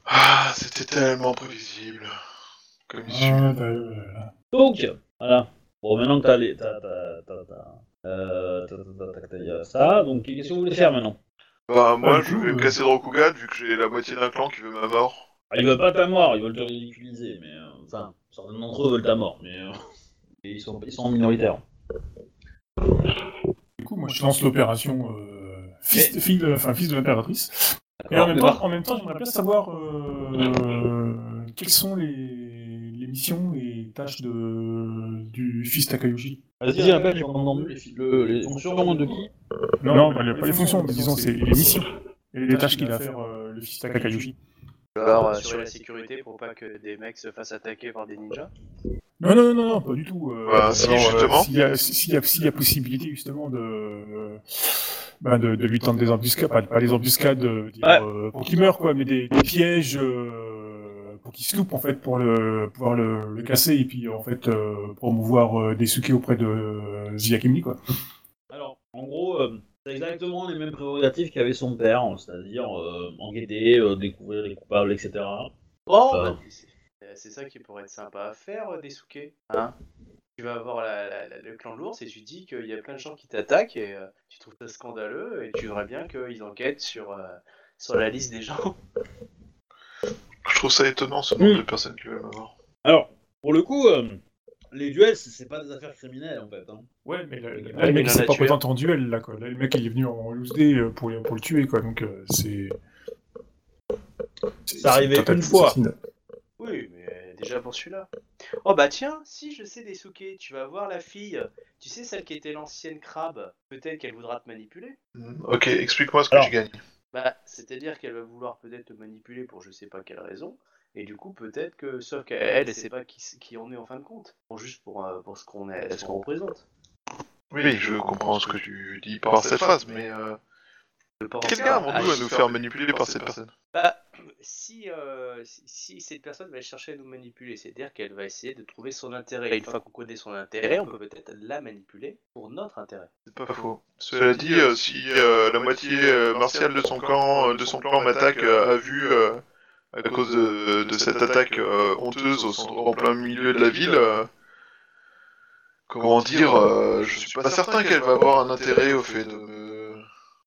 Ah, c'était tellement prévisible. Comme. Ah, bah, voilà. Donc, voilà. Bon, maintenant que t'as les. T'as, t'as, t'as, t'as, euh, t'as, t'as, t'as, t'as- t'as ça, donc qu'est-ce que vous voulez faire maintenant? Bah moi, Ah, je vais me euh, casser de Rokugan vu que j'ai la moitié d'un clan qui veut ma mort. Ah, Ils veulent pas ta mort, ils veulent te ridiculiser, mais. euh, enfin, certains d'entre eux veulent ta mort, mais. euh, et ils, sont, ils sont minoritaires. Coup, moi, je lance l'opération euh, fils, de- enfin, fils de l'impératrice. Et en même temps, en même temps, j'aimerais bien savoir euh, quelles sont les, les missions et tâches de, du fils Takayoshi. Vas-y, rappelle, j'ai pas entendu les, fonctions de qui Non, non, pas les, pas les fonctions, mais disons, c'est les missions et les tâches qu'il a à faire euh, le fils Takayoshi. Alors, euh, sur la sécurité pour pas que des mecs se fassent attaquer par des ninjas. Non, non, non, pas du tout. euh, Bah, si, justement. S'il y, a- s'il y, a- s'il y a possibilité, justement, de, bah, de, de lui tendre des embuscades, pas, pas des embuscades euh, dire, Ouais. euh, pour qu'il meure, quoi, mais des, des pièges euh, pour qu'il se loupe, en fait, pour le, pouvoir le, le casser et puis, en fait, euh, promouvoir euh, des suki auprès de euh, Ziyakimni, quoi. Alors, en gros, euh, c'est exactement les mêmes prérogatives qu'avait son père, hein, c'est-à-dire euh, enquêter, euh, découvrir les coupables, etc. Oh, Euh. Bah, c'est- ça qui pourrait être sympa à faire, euh, des soukés. Hein tu vas avoir la- la- la- le clan de l'ours et tu dis qu'il y a plein de gens qui t'attaquent et euh, tu trouves ça scandaleux et tu voudrais bien qu'ils enquêtent sur, euh, sur la liste des gens. Je trouve ça étonnant ce nombre Mm. de personnes qui veulent ma mort. Alors, pour le coup, euh, les duels, c'est pas des affaires criminelles, en fait. Hein. Ouais, mais là, là, le mec, s'est pas présenté en duel, là, quoi. Là, le mec, il est venu en loose day pour, pour le tuer, quoi, donc euh, c'est... c'est- arrivait une fois. Oui, mais déjà pour celui-là. Oh bah tiens, si je sais des soukés, tu vas voir la fille. Tu sais celle qui était l'ancienne crabe. Peut-être qu'elle voudra te manipuler. Mm, Ok, explique-moi ce que Alors. je gagne. Bah, c'est-à-dire qu'elle va vouloir peut-être te manipuler pour je sais pas quelle raison, et du coup peut-être que, sauf qu'elle, elle sait pas qui, qui on est en fin de compte, juste pour, euh, pour ce qu'on est, ce qu'on représente. Oui, je comprends ce que tu dis par cette phrase, mais euh, Je pense quel à- gars à avons-nous à nous faire manipuler par cette personne Bah, si, euh, si, si cette personne va chercher à nous manipuler, c'est-à-dire qu'elle va essayer de trouver son intérêt. Et une fois qu'on connaît son intérêt, on peut peut-être la manipuler pour notre intérêt. C'est pas faux. Cela dit, euh, si euh, la moitié euh, martiale de son camp, de son clan m'attaque euh, à vue euh, à cause de, de cette attaque euh, honteuse au centre, en plein milieu de la ville, euh, comment dire, euh, je suis pas certain qu'elle va avoir un intérêt au fait de me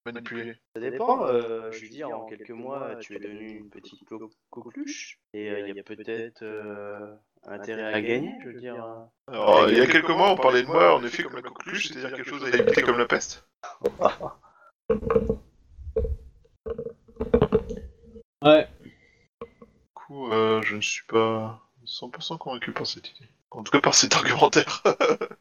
manipuler. Ça dépend, euh, je veux dire, en quelques mois, tu es devenu une petite co- coqueluche, et euh, il y a peut-être euh, intérêt à gagner, je veux dire. euh. Alors, il y a quelques mois, on parlait de moi en effet comme la coqueluche, c'est-à-dire quelque chose à éviter comme la peste. Ouais. Du coup, euh, je ne suis pas 100% convaincu par cette idée. En tout cas, par cet argumentaire.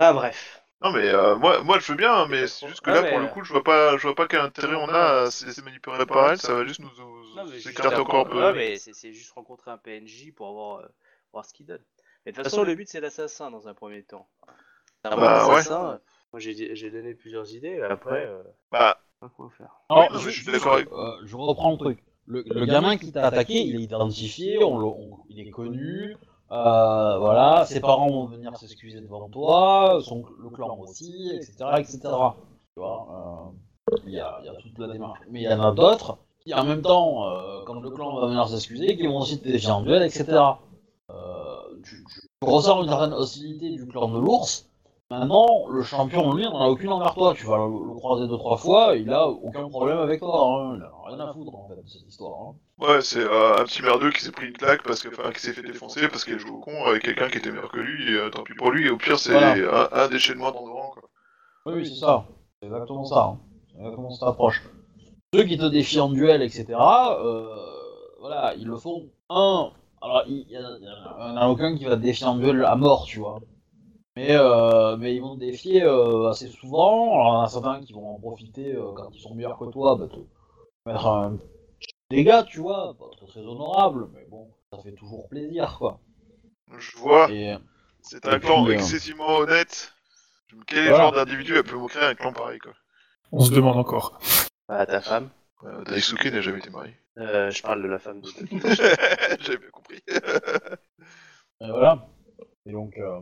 Ah bref. Non, mais euh, moi, moi, je veux bien, hein, mais c'est juste que là, pour le coup, je vois pas, je vois pas quel intérêt on a à se laisser manipuler par elle. Ça va juste nous, nous Non, mais juste écarter un- encore un peu. Ouais, mais c'est c'est juste rencontrer un PNJ pour voir, euh, voir ce qu'il donne. Mais de toute façon, le but c'est l'assassin dans un premier temps. Un bon Bah, assassin, euh, moi j'ai j'ai donné plusieurs idées, après, euh, Bah, pas quoi faire. Alors, non, mais je suis d'accord avec- euh, je reprends le truc. Le, le gamin qui t'a attaqué, il est identifié, on le- on- il est connu. Euh, voilà, ses parents vont venir s'excuser devant toi, son, le clan aussi, etc., etc. Tu vois. euh, il y a, il y a toute la démarche. Mais il y en a d'autres qui, en même temps, euh, quand le clan va venir s'excuser, qui vont aussi te défier en duel, etc. Euh, tu, tu ressens une certaine hostilité du clan de l'ours. Maintenant, le champion, lui, n'en a aucune envers toi. Tu vas le, le croiser deux, trois fois, il a aucun problème avec toi. Hein. Il a rien à foutre, en fait, de cette histoire. Hein. Ouais, c'est euh, un petit merdeux qui s'est pris une claque parce que, enfin, qui s'est fait défoncer parce qu'il a joué au con avec quelqu'un qui était meilleur que lui. Et, euh, tant pis pour lui. Et au pire, c'est Voilà. un, un déchaînement dans le rang, quoi. Oui, oui, c'est ça. C'est exactement ça. hein. C'est exactement cette approche. Ceux qui te défient en duel, etc., euh, voilà, ils le font. Un, alors il y, en a- a aucun qui va te défier en duel à mort, tu vois. Mais, euh, mais ils vont te défier euh, assez souvent. Alors, il y en a certains qui vont en profiter euh, quand ils sont meilleurs que toi, bah, te mettre un petit dégât, tu vois, pas très, très honorable, mais bon, ça fait toujours plaisir, quoi. Je vois, Et, c'est un clan puis, euh, excessivement honnête. Quel Voilà. genre d'individu elle peut créer un clan pareil, quoi On se demande encore. Ah, ta femme euh, Daisuke n'a jamais été marié. Euh, Je parle de la femme de. J'avais bien compris. et voilà. Et donc, euh,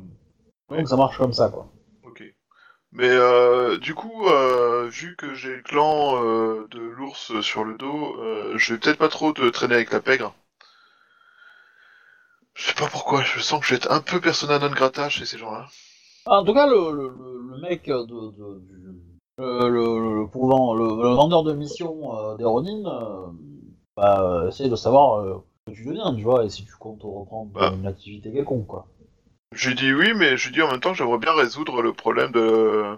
donc ça marche comme ça, quoi. ok. Mais euh, du coup, euh, vu que j'ai le clan euh, de l'ours sur le dos, je vais peut-être pas trop te traîner avec la pègre. Je sais pas pourquoi, je sens que je vais être un peu persona non grata chez ces gens-là. Ah, En tout cas, le, le, mec de, de- du, le, le, pourvent- le- le vendeur de mission d'Héronine, bah, essaie de savoir ce que tu deviens, tu vois, et si tu comptes reprendre Bah. une activité quelconque, quoi. J'ai dit oui, mais je dis en même temps que j'aimerais bien résoudre le problème de,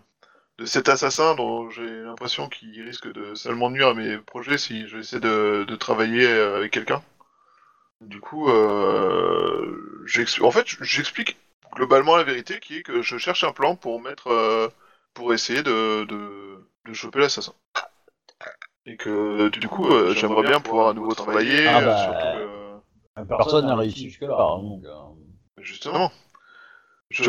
de cet assassin dont j'ai l'impression qu'il risque de seulement nuire à mes projets si j'essaie de, de travailler euh, avec quelqu'un. Du coup, euh, en fait, j'explique globalement la vérité qui est que je cherche un plan pour mettre, euh, pour essayer de, de, de choper l'assassin. Et que du coup, euh, j'aimerais bien pouvoir à nouveau travailler, Ah euh, bah, surtout que- Personne n'a réussi jusque-là, hein, donc... Justement. Je.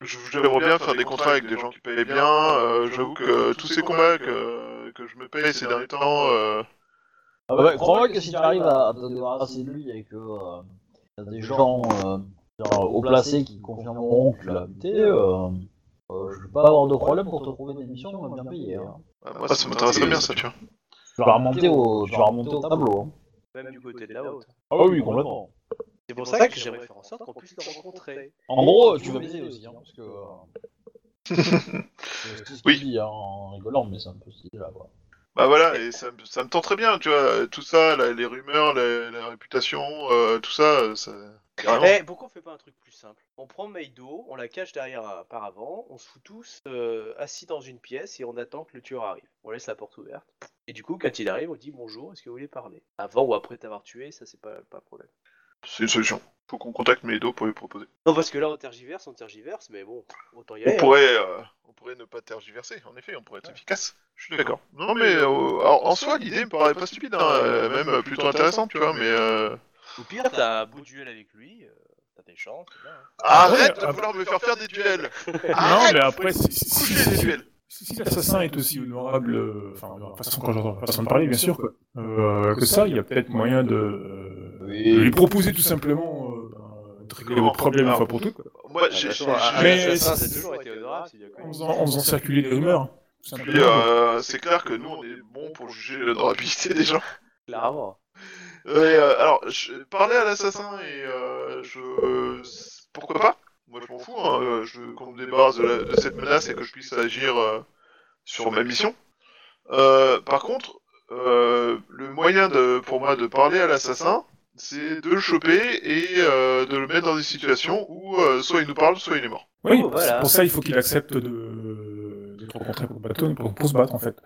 je- J'aimerais bien faire des contrats avec des gens qui payent bien. euh, J'avoue que tous ces combats que, que je me paye ces derniers temps. euh, Ah bah, crois-moi que si tu arrives à, te débarrasser de lui et que euh, y a des gens euh, genre, haut placés qui confirmeront que tu l'as buté, euh, euh, je vais pas avoir de problème pour te trouver des missions bien payées. Hein. bah, moi, ça m'intéresserait bien, ça, tu vois. Tu vas remonter au, tu vas remonter au tableau. Hein. Même du côté de la haute. Ah oui, complètement. C'est pour ça que j'aimerais faire en sorte qu'on puisse le rencontrer. En gros, tu vas baiser aussi, hein, parce que... Euh, ce Oui. dit, hein, en rigolant, mais c'est un peu stylé là, quoi. Bah voilà, et ça, me- ça me tente très bien, tu vois. Tout ça, la- les rumeurs, la, la réputation, euh, tout ça, euh, ça. Carrément. Eh, pourquoi on fait pas un truc plus simple? On prend Meido, on la cache derrière un paravent, on se fout tous euh, assis dans une pièce et on attend que le tueur arrive. On laisse la porte ouverte. Et du coup, quand il arrive, on dit bonjour, est-ce que vous voulez parler? Avant ou après t'avoir tué, ça c'est pas, pas un problème. C'est une solution. Faut qu'on contacte Medo pour lui proposer. Non, parce que là on tergiverse, on tergiverse, mais bon, autant y On aller. hein. pourrait, euh, on pourrait ne pas tergiverser, en effet, on pourrait être efficace. Je suis d'accord. Non, mais euh, en, en soi, l'idée me paraît pas stupide, hein, euh, même plutôt intéressante, tu vois, mais. Euh... Au pire, t'as un beau duel avec lui, euh, t'as des chances. bien, hein. Arrête Ouais, de ah, vouloir me faire faire des duels Non, mais après, si, si, si, des si- duels si- si l'assassin est aussi honorable, euh, enfin, euh, façon, quand j'entends façon de parler, bien sûr, quoi, euh, que ça, il y a peut-être moyen de, Oui. de lui proposer tout simplement de régler votre problème une fois pour toutes. Moi, j'ai. Mais assassin, c'est- toujours été honorable, En faisant, circuler des rumeurs, Puis, euh, c'est clair que nous, on est bon pour juger l'honorabilité des gens. Clairement. Et, euh, alors, je parlais à l'assassin et euh, je. euh, pourquoi pas? Moi, je m'en fous, hein, je, qu'on me débarrasse de, la- de cette menace et que je puisse agir euh, sur ma mission. Euh, par contre, euh, le moyen de, pour moi de parler à l'assassin, c'est de le choper et euh, de le mettre dans des situations où euh, soit il nous parle, soit il est mort. Oui, Oh, voilà. pour ça, il faut qu'il accepte de d'être rencontré pour, battre, pour, pour se battre, en fait.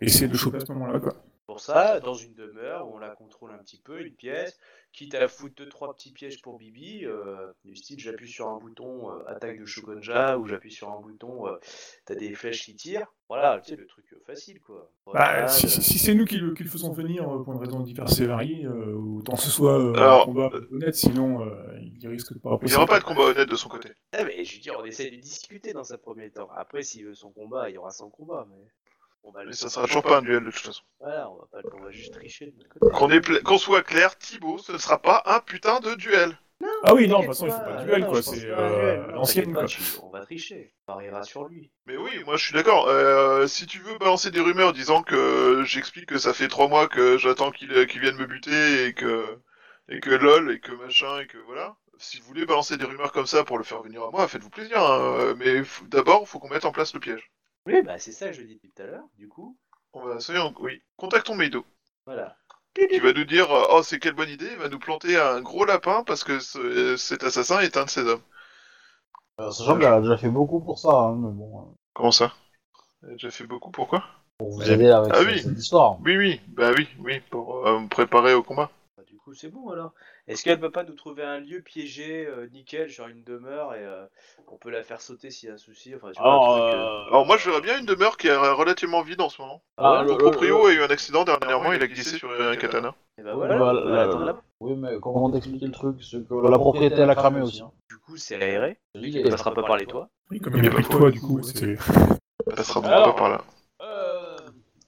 Et essayer de le choper à ce moment-là, quoi. Pour ça, dans une demeure où on la contrôle un petit peu, une pièce, quitte à foutre deux trois petits pièges pour Bibi, euh, du style j'appuie sur un bouton euh, attaque de Shogunja ou j'appuie sur un bouton euh, t'as des flèches qui tirent. Voilà, tu sais le truc facile quoi. Bah, si, si, si c'est nous qui le, qui le faisons venir pour une raison diverse et variée, euh, autant que ce soit euh, Alors, un combat honnête, sinon euh, il risque de pas Il n'y aura pas de combat honnête de son côté. eh, mais je veux dire, on essaie de discuter dans un premier temps. Après, s'il veut son combat, il y aura son combat, mais. On va le- Mais ça sera toujours pas un duel de toute façon. Voilà, on va, pas, on va juste tricher de notre côté. Qu'on est pla- qu'on soit clair, Thibaut, ce ne sera pas un putain de duel. Ah oui, non, de toute façon, il faut pas, de duel, quoi, c'est, à euh, l'ancienne, t'inquiète pas, quoi. tu- On va tricher, on pariera sur lui. Mais oui, moi je suis d'accord. Euh, si tu veux balancer des rumeurs disant que j'explique que ça fait trois mois que j'attends qu'il qu'il vienne me buter et que et que lol et que machin et que voilà. Si vous voulez balancer des rumeurs comme ça pour le faire venir à moi, faites-vous plaisir. hein. Mais f- d'abord, faut qu'on mette en place le piège. Oui, bah c'est ça que je dis depuis tout à l'heure, du coup. On va, soyons, oui. Contactons Meido. Voilà. Qui va nous dire, euh, oh c'est quelle bonne idée, il va nous planter un gros lapin parce que ce- cet assassin est un de ses hommes. Euh, sachant qu'elle a déjà fait beaucoup pour ça, hein, mais bon, euh, Comment ça? Elle a déjà fait beaucoup, pourquoi pour vous aider avec Ah ce- oui. cette histoire. Oui, oui, bah oui, oui, pour euh, me préparer au combat. Bah, du coup, c'est bon alors. Est-ce qu'elle peut pas nous trouver un lieu piégé, euh, nickel, genre une demeure, et euh, on peut la faire sauter s'il y a un souci enfin, tu vois, Alors, un truc, euh, euh, Alors moi je verrais bien une demeure qui est relativement vide en ce moment. ah, Mon le- proprio le- a eu un accident dernièrement, il a glissé sur un katana. Et bah Ouais, voilà, bah, là. Oui, mais comment t'expliquer le truc que la propriété, elle a cramé aussi. Hein. Du coup, c'est aéré. Il Il passera pas par les toits. Oui, comme il a pris de toi, du coup, c'est... Elle passera pas par là. Euh,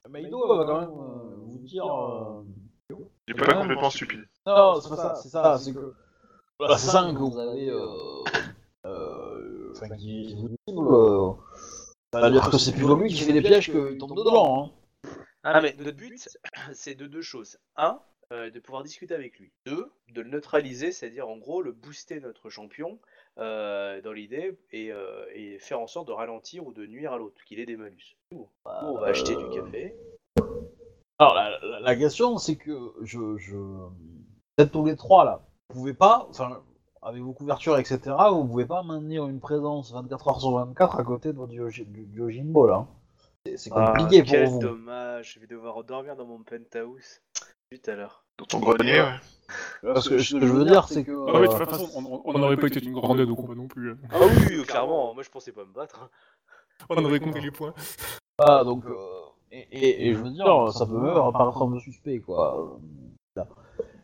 Meido va quand même vous dire. Il est pas complètement stupide. Non, c'est pas ça, c'est ça, c'est que. Voilà, c'est ça que vous avez. Euh, euh, enfin, qui, qui vous cible. Euh, ça veut dire que c'est plutôt lui qui fait des pièges qu'il tombe dedans. Hein. Ah, mais notre but, c'est de deux choses. Un, euh, de pouvoir discuter avec lui. Deux, de le neutraliser, c'est-à-dire en gros le booster notre champion euh, dans l'idée et, euh, et faire en sorte de ralentir ou de nuire à l'autre, qu'il ait des malus. Nous, on va acheter du café. Alors, la, la- la question, c'est que je. je... Vous êtes tous les trois là. Vous pouvez pas. Enfin, avec vos couvertures, etc., vous pouvez pas maintenir une présence 24 heures sur 24 à côté de votre Yoji- du du Yojimbo là. C'est- C'est compliqué Ah, quel pour vous. dommage, je vais devoir dormir dans mon penthouse. Tout à l'heure. Dans ton grenier, ouais. Parce que ce que je veux dire, c'est que. Ah ouais, de euh, toute façon, on- n'aurait pas été d'une grande aide au combat non plus. hein. Ah oui, oui, clairement, moi je pensais pas me battre. On aurait compté les points. Ah, donc, euh, et, et, et je veux dire, ça peut même apparaître un peu suspect, quoi. euh, là.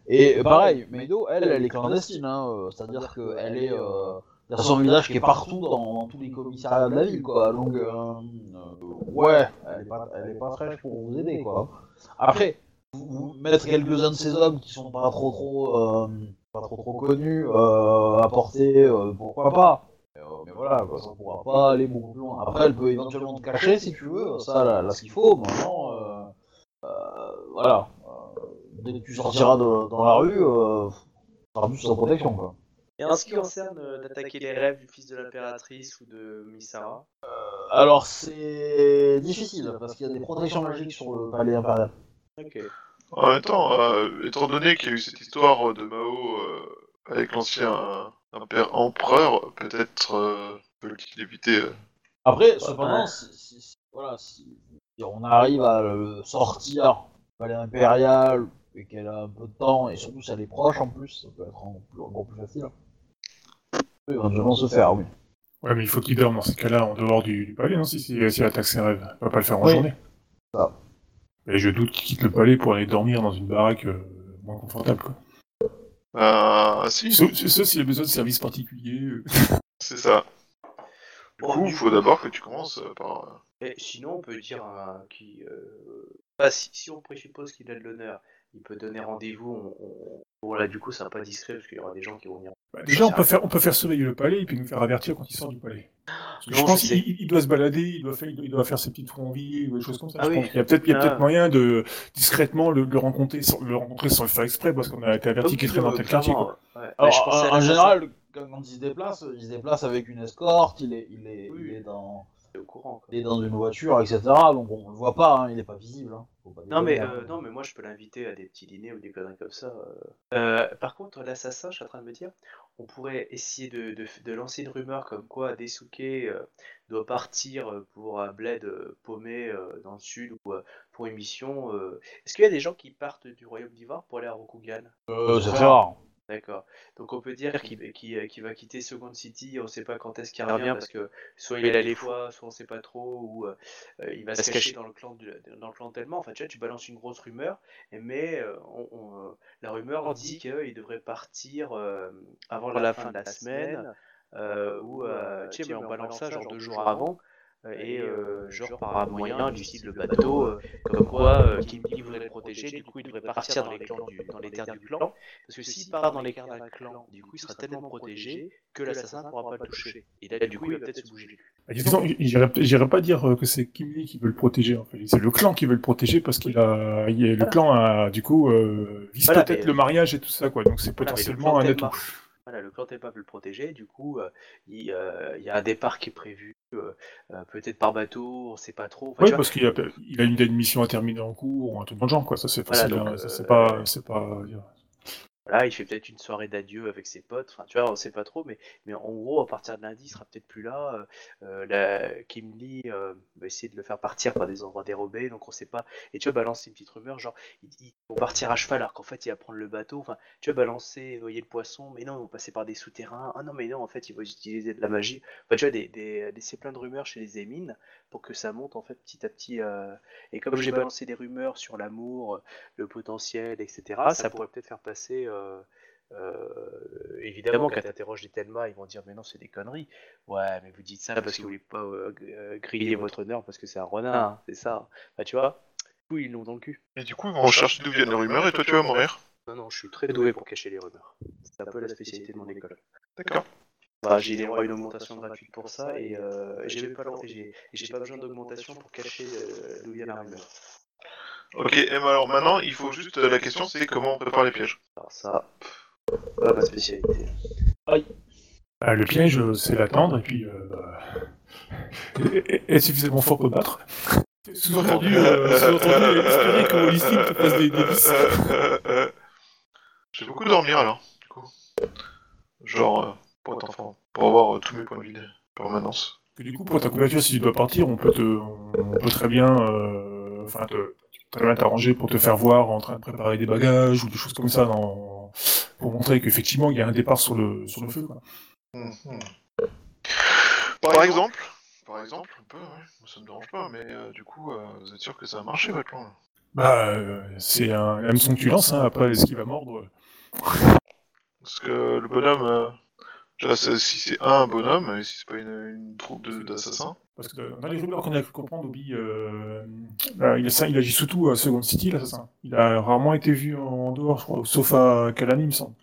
Et pareil, Meido, elle, elle est clandestine, hein, euh, c'est-à-dire qu'elle est. Euh, il y a son village qui est partout dans, dans tous les commissariats de la ville, quoi. Donc, euh, euh, ouais, elle est, pas, elle est pas fraîche pour vous aider, quoi. Après, vous, mettre quelques-uns de ces hommes qui sont pas trop trop, euh, pas trop trop connus, euh, à porter, euh, pourquoi pas. Mais, euh, voilà, quoi, ça pourra pas aller beaucoup plus loin. Après, elle peut éventuellement te cacher si tu veux, ça, là, là ce qu'il faut. Maintenant, euh, euh, voilà. Euh, dès que tu sortiras de- dans la rue, euh, tu seras plus sous sa protection, quoi. Et en ce qui concerne euh, d'attaquer les rêves du fils de l'impératrice ou de Misara, Alors, c'est difficile, parce qu'il y a des protections magiques sur le palais impérial. ok. En même temps, euh, étant donné qu'il y a eu cette histoire de Mao euh, avec l'ancien empereur, peut-être euh, peut-il éviter. euh, Après, cependant, si, si- si- voilà, si, si on arrive à le sortir du palais impérial et qu'elle a un peu de temps, et surtout si elle est proche en plus, ça peut être encore plus, facile. Peut éventuellement se faire, oui. Ouais, mais il faut qu'il dorme dans ces cas-là en dehors du, du palais, non Si, si, si elle attaque ses rêves. Elle va pas le faire en Oui. journée. Ça. Et je doute qu'il quitte le palais pour aller dormir dans une baraque euh, moins confortable, quoi. Ah, si, Sauf, s'il a besoin de services particuliers. euh. c'est ça. Du Bon, coup, il faut d'abord que tu commences euh, par. euh, Et sinon, on peut dire un qui. euh, bah, si, si on présuppose qu'il a de l'honneur, il peut donner rendez-vous. On, on- Bon, là, du coup, ça va pas discret parce qu'il y aura des gens qui vont venir. Bah, déjà, on peut, faire, on peut faire surveiller le palais et puis nous faire avertir quand il sort du palais. Parce que je Non, pense je qu'il il doit se balader, il doit faire, il doit faire ses petites vie ou des choses comme ça. Ah je oui. pense qu'il y a peut-être il y a Ah. peut-être moyen de discrètement le, le rencontrer, sans, le rencontrer sans le faire exprès parce qu'on a été averti qu'il traîne dans tel quartier. Quoi. Ouais. Ouais, Alors, je pensais à en, général, quand, il se déplace, il se déplace avec une escorte, il est, il est, Oui. il est, dans, au courant. quoi. il est dans une voiture, etc. Donc on le voit pas, hein, il est pas visible. Hein. Pas Non mais, déconner, euh, hein. non mais moi je peux l'inviter à des petits dîners ou des conneries comme ça. euh. Euh, par contre l'assassin, je suis en train de me dire, on pourrait essayer de, de, de lancer une rumeur comme quoi Desuke euh, doit partir pour un bled paumé dans le sud ou pour une mission. Est-ce qu'il y a des gens qui partent du royaume d'Ivoire pour aller à Rokugan? C'est très rare. D'accord. Donc on peut dire qu'il qu'il- va quitter Second City, on sait pas quand est-ce qu'il revient parce que soit il a les fois, soit on sait pas trop, ou euh, euh, il va se cacher dans le clan du- dans le clan tellement. Enfin tu vois, tu balances une grosse rumeur, mais euh, on- on, euh, la rumeur dit qu'il devrait partir euh, avant la fin de la semaine, euh, ou euh, tu sais, mais on balance ça genre deux jours avant. Euh, et euh, genre par un moyen du style le bateau, euh, comme quoi euh, Kim Lee voudrait le protéger, du coup il devrait partir dans les, clans du, dans les terres du clan, parce que s'il part dans les terres d'un clan, du coup il sera tellement protégé que l'assassin ne pourra pas le toucher. Et là du coup il va peut-être se bouger. J'irais pas dire euh, que c'est Kim Lee qui veut le protéger, en fait. C'est le clan qui veut le protéger parce qu'il a, le clan a, du coup, euh, vise Voilà, peut-être le mariage et tout ça, quoi. Donc c'est Voilà, potentiellement un atout. Voilà, le clan Tenma peut le protéger, du coup euh, il, euh, y a un départ qui est prévu, euh, euh, peut-être par bateau, on sait pas trop. Enfin, Oui, parce qu'il a, il a une, mission à terminer en cours, ou un truc dans le genre, quoi. Ça, c'est Voilà, facile. donc, hein. Ça, euh, c'est pas, c'est pas, Voilà, il fait peut-être une soirée d'adieu avec ses potes. Enfin, tu vois, on sait pas trop, mais, mais en gros, à partir de lundi, il sera peut-être plus là. Euh, euh, la, Kim Lee euh, va essayer de le faire partir par des endroits dérobés, donc on sait pas. Et tu vas balancer une petite rumeur, genre, ils, ils vont partir à cheval, alors qu'en fait, il va prendre le bateau. Enfin, tu vas balancer, voyez le poisson, mais non, ils vont passer par des souterrains. Ah non, mais non, en fait, ils vont utiliser de la magie. Enfin, tu vois, des, des, laisser plein de rumeurs chez les émines pour que ça monte, en fait, petit à petit. euh, Et comme j'ai balancé des rumeurs sur l'amour, le potentiel, etc., ça pourrait peut-être faire passer. Euh, euh, évidemment, quand t'interroges des Telma, ils vont dire mais non, c'est des conneries. Ouais, mais vous dites ça parce que vous voulez pas euh, griller votre honneur parce que c'est un renard, hein, c'est ça. Bah tu vois, du coup ils l'ont dans le cul. Et du coup, ils vont chercher d'où viennent les rumeurs et toi, tu vas mourir. Non, non, je suis très doué pour cacher les rumeurs. C'est un peu la spécialité de mon école. D'accord. Bah, j'ai les droits à une augmentation gratuite pour ça et euh, j'ai pas, j'ai- j'ai pas besoin d'augmentation pour cacher euh, d'où vient la rumeur. Ok, et ben alors maintenant, il faut juste. euh, la question, c'est comment on prépare les pièges. Alors ça, pas ma spécialité. Bah, le piège, euh, c'est l'attendre, et puis, euh, bah, être suffisamment fort pour battre. Sous-entendu, euh, sous-entendu, espérer que Holistic te fasse des, des. Euh, euh, Je vais beaucoup dormir alors, du coup. Genre, euh, pour être enfant, pour avoir euh, tous mes points de vie de permanence. Que du coup, pour ta couverture, si tu dois partir, on peut te, on peut très bien, euh, enfin, te, très bien t'arranger pour te faire voir en train de préparer des bagages ou des choses comme ça dans, pour montrer qu'effectivement, il y a un départ sur le, sur le feu, quoi. Par exemple, par exemple, un peu, ouais, moi, ça me dérange pas, mais euh, du coup, euh, vous êtes sûr que ça a marché votre plan Bah, euh, c'est un hameçon que tu lances, hein, après, est-ce qu'il va mordre. Parce que le bonhomme, euh, si c'est un bonhomme, et si c'est pas une, une troupe de- d'assassins, Parce que dans les rumeurs qu'on a cru comprendre, Obi, euh, il, a, ça- il agit surtout à Second City, l'assassin. Il a rarement été vu en dehors, je crois, sauf à Kalani, il me semble.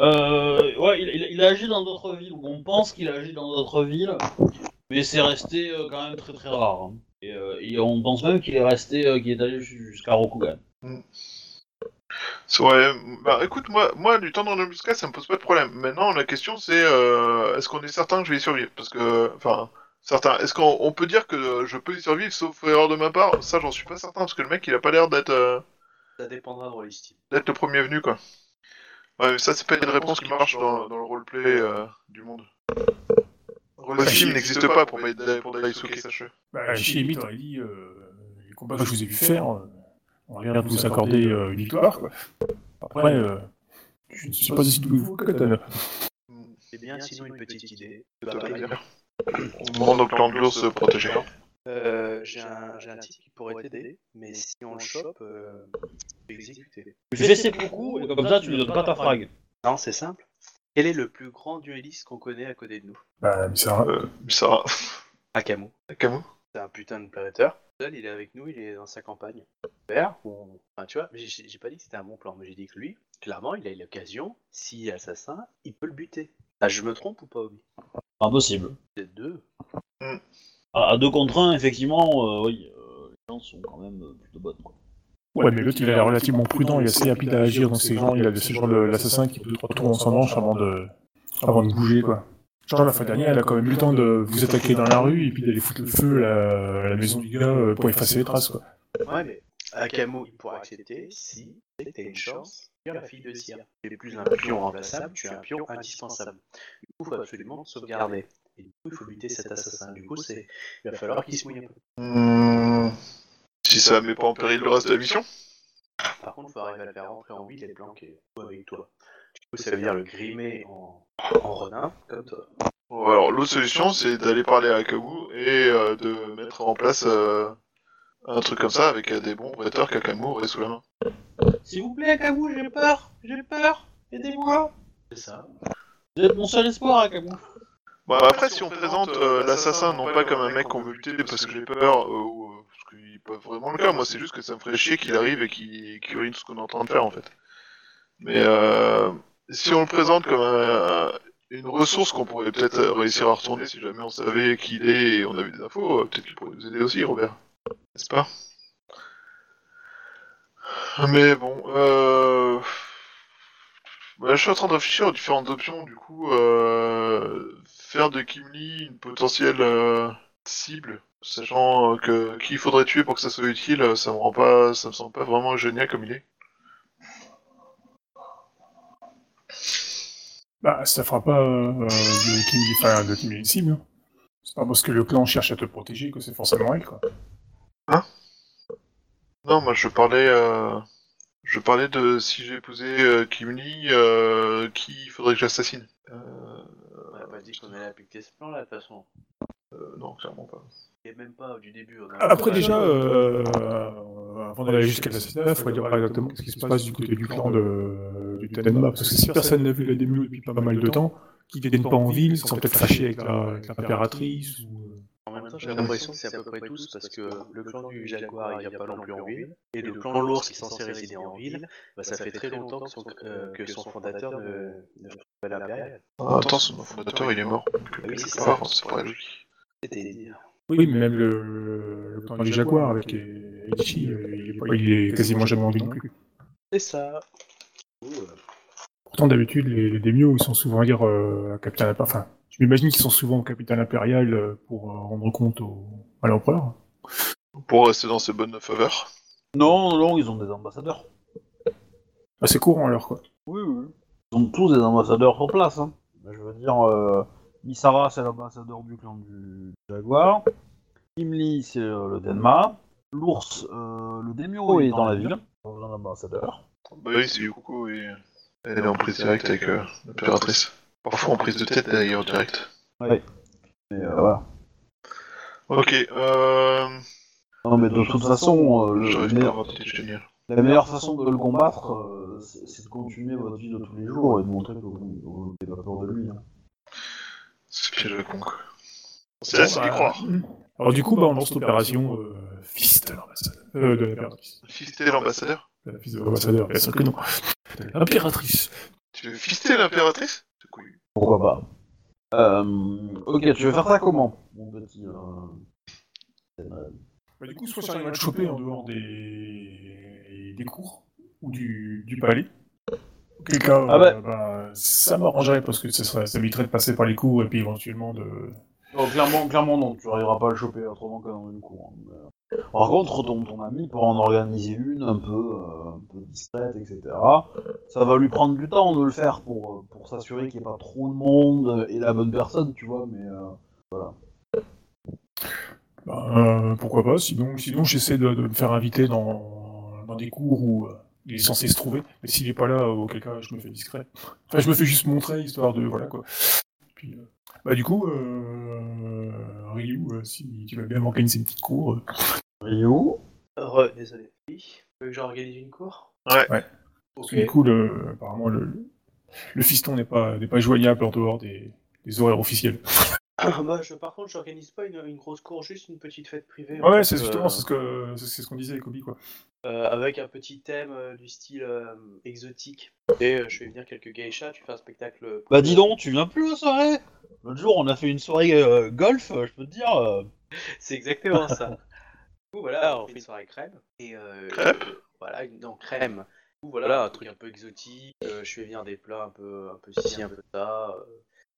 Euh, ouais, il, il- il a agi dans d'autres villes, ou on pense qu'il a agi dans d'autres villes, mais c'est resté euh, quand même très très rare. hein. Et, euh, et on pense même qu'il est resté, euh, qu'il est allé jus- jusqu'à Rokugan. C'est vrai. Bah écoute, moi, moi du temps dans l'embuscade, ça me pose pas de problème. Maintenant, la question c'est euh, est-ce qu'on est certain que je vais y survivre? Parce que, enfin, certain. Est-ce qu'on on peut dire que euh, je peux y survivre sauf erreur de ma part? Ça, j'en suis pas certain parce que le mec, il a pas l'air d'être euh, Ça dépendra de Rollistim. d'être le premier venu, quoi. Ouais, mais ça, c'est pas une réponse qui marche dans, dans le roleplay euh, du monde. Le film n'existe pas pour, pour Daisuke, sache. Bah, Shiemi aurait dit euh, les combats que je vous ai vu faire, euh, on a l'air de vous accorder euh, une victoire, quoi. Après, euh, je ne suis pas doué que vous, Katana. C'est bien, sinon une petite idée. On demande au clan de l'ours protégé. Euh, j'ai un, j'ai un type qui pourrait t'aider, mais si on le chope, euh, tu peux exécuter. Tu fais ses coups, et comme ça tu lui donnes pas ta frag. Non, c'est simple. Quel est le plus grand dueliste qu'on connaît à côté de nous? Bah, un- Euh, Misara. Akamu. Akamu? C'est un putain de planétaire. Seul, il est avec nous, il est dans sa campagne. Enfin, tu vois, j'ai pas dit que c'était un bon plan, mais j'ai dit que lui, clairement, il a eu l'occasion, s'il est assassin, il peut le buter. Ah, je me trompe ou pas, Obi? Impossible. C'est deux. À, à deux contre un, effectivement, euh, oui, euh, les chances sont quand même euh, plutôt bonnes. Quoi. Ouais, mais l'autre, il l'air relativement prudent, il est assez rapide à agir dans ces gens, il a de ces gens, le- l'assassin qui peut trois tours en son manche avant de, avant de bouger, quoi. Genre, la fois dernière, elle a quand même eu le temps de vous attaquer dans la rue et puis d'aller foutre le feu à la, à la maison du gars euh, pour effacer les traces, quoi. Ouais, mais Akamu, il pourra accepter si t'as une chance. La fille de Sire. Tu es plus un pion remplaçable, tu es un pion indispensable. Du coup, il faut absolument te sauvegarder. Et du coup, il faut buter cet assassin. Du coup, c'est, il va falloir qu'il se mouille un peu. Hmm, Si ça met pas en péril le reste de la mission Par contre, il faut arriver à le faire rentrer en ville et le planquer avec toi. Du coup, ça veut dire le grimer en, en renard, comme toi. Bon, Alors, l'autre solution, c'est d'aller parler à Akamu et euh, de mettre en place euh, un truc comme ça avec euh, des bons bretteurs qu'Akamu aurait sous la main. S'il vous plaît, Akamu, j'ai peur, j'ai peur, aidez-moi. C'est ça. Vous êtes mon seul espoir, Akamu. Bon, après, si on présente euh, l'assassin non pas comme un mec qu'on veut lutter parce que j'ai peur, euh, ou euh, parce qu'il peut vraiment le cas, moi c'est juste que ça me ferait chier qu'il arrive et qu'il qu'il ruine ce qu'on est en train de faire en fait. Mais euh, si on le présente comme un- une ressource qu'on pourrait peut-être réussir à retourner si jamais on savait qui il est et on avait des infos, euh, peut-être qu'il pourrait nous aider aussi, Robert. N'est-ce pas? Mais bon, euh... bah, je suis en train de réfléchir aux différentes options, du coup, euh... faire de Kimli une potentielle euh, cible, sachant que qui faudrait tuer pour que ça soit utile, euh, ça me rend pas, ça me semble pas vraiment génial comme il Bah, ça fera pas euh, de Kim, enfin, de Kim une cible. hein. C'est pas parce que le clan cherche à te protéger que c'est forcément elle, quoi. Non, moi je parlais, euh... je parlais de si j'ai épousé euh, Kimli, euh... qui il faudrait que j'assassine. Euh... On n'a pas dit qu'on allait appliquer ce plan là, de toute façon. euh, non, clairement pas. Et même pas du début. on a- Après, déjà, euh, euh, avant d'aller jusqu'à l'assassinat, il faudrait dire exactement ce qui se passe du côté du clan de, du Tenma. Parce que si personne n'a vu la démo depuis pas mal de temps, qu'ils viennent pas en ville, ils sont peut-être fâchés avec l'impératrice. ou... euh, En même temps, j'ai l'impression que c'est à peu près tous parce que le clan du Jaguar il vient pas non plus en ville et le clan de l'ours qui est censé résider en ville, bah, ça fait très longtemps que son, euh, que son fondateur ne, ne fait pas l'impérial. Ah, attends, mon fondateur, il est mort. Donc, oui, c'est ça. part, c'est pas logique. Oui, mais même le, le clan du Jaguar avec Eiichi, euh, il est, il est quasiment jamais en ville non plus. C'est ça. Pourtant, d'habitude, les, les ils sont souvent à dire euh, à capitaine impérial. Enfin, je m'imagine qu'ils sont souvent au capitaine impérial euh, pour euh, rendre compte au, à l'empereur. Pour rester dans ses bonnes faveurs. Non, non, ils ont des ambassadeurs. Bah, c'est courant alors, quoi. Oui, oui. Ils ont tous des ambassadeurs sur place. Hein. Je veux dire, euh, Misara, c'est l'ambassadeur du clan du Jaguar. Kimli, c'est euh, le Denma. L'ours, euh, le Demio est dans la ville. Pas besoin d'ambassadeur. Bah oui, c'est Yukoko et elle est en prise directe avec euh, l'impératrice. Parfois en prise de tête d'ailleurs direct. Mais euh, voilà. Ok, euh... Non, mais de toute façon, euh, le- J'arrive pas à meilleur- avoir d'idée géniale. la meilleure façon de le combattre, euh, c'est c'est de continuer votre vie de tous les jours et de montrer que vous vous n'avez pas peur de lui. hein. C'est piège à con, quoi. C'est assez Bah, d'y croire. Alors du coup, bah, on lance l'opération euh, Fils de l'ambassadeur. Euh, de l'impératrice. Fister l'ambassadeur La fils de l'ambassadeur, bien sûr que non. De l'impératrice. Tu veux fister l'impératrice? Pourquoi pas euh, Ok, tu veux faire ça comment, mon petit euh, Bah, du coup, soit j'arrive à le choper en dehors des, des cours ou du, du palais. Auquel cas, Ah euh, bah, ça m'arrangerait parce que ça, serait, ça éviterait de passer par les cours et puis éventuellement de. Non, clairement, clairement non, tu n'arriveras pas à le choper autrement que dans une cour. hein, mais, euh, Par contre, ton, ami pourra en organiser une un peu, euh, discrète, etc. Ça va lui prendre du temps de le faire pour, euh, pour s'assurer qu'il n'y ait pas trop de monde et la bonne personne, tu vois, mais euh, Bah, euh, pourquoi pas Sinon, sinon j'essaie de, me faire inviter dans, dans des cours où il est censé se trouver. Mais s'il est pas là, auquel cas je me fais discret. Enfin, je me fais juste montrer histoire de voilà quoi. Puis, bah du coup, Ryu, euh, si tu veux bien m'organiser une petite cour. euh, Ryu Re, désolé. Oui. Tu veux que j'organise une cour Ouais. Ouais. Parce que du coup, le, apparemment, le, le fiston n'est pas, n'est pas joignable en dehors des, des horaires officiels. bah, je, par contre, j'organise pas une, une grosse cour, juste une petite fête privée. en Ouais, c'est justement euh, c'est ce que c'est ce qu'on disait avec Obi quoi. euh, avec un petit thème euh, du style euh, exotique. Et euh, je fais venir quelques geishas, tu fais un spectacle. Bah dis donc, tu viens plus aux soirées L'autre jour, on a fait une soirée euh, golf, je peux te dire. euh, C'est exactement ça. Du coup, voilà, on fait une soirée crème. Et euh, euh, Voilà, une non, crème. Du coup, voilà, un truc un peu exotique. euh, je fais venir des plats un peu, un peu ci, un peu ça.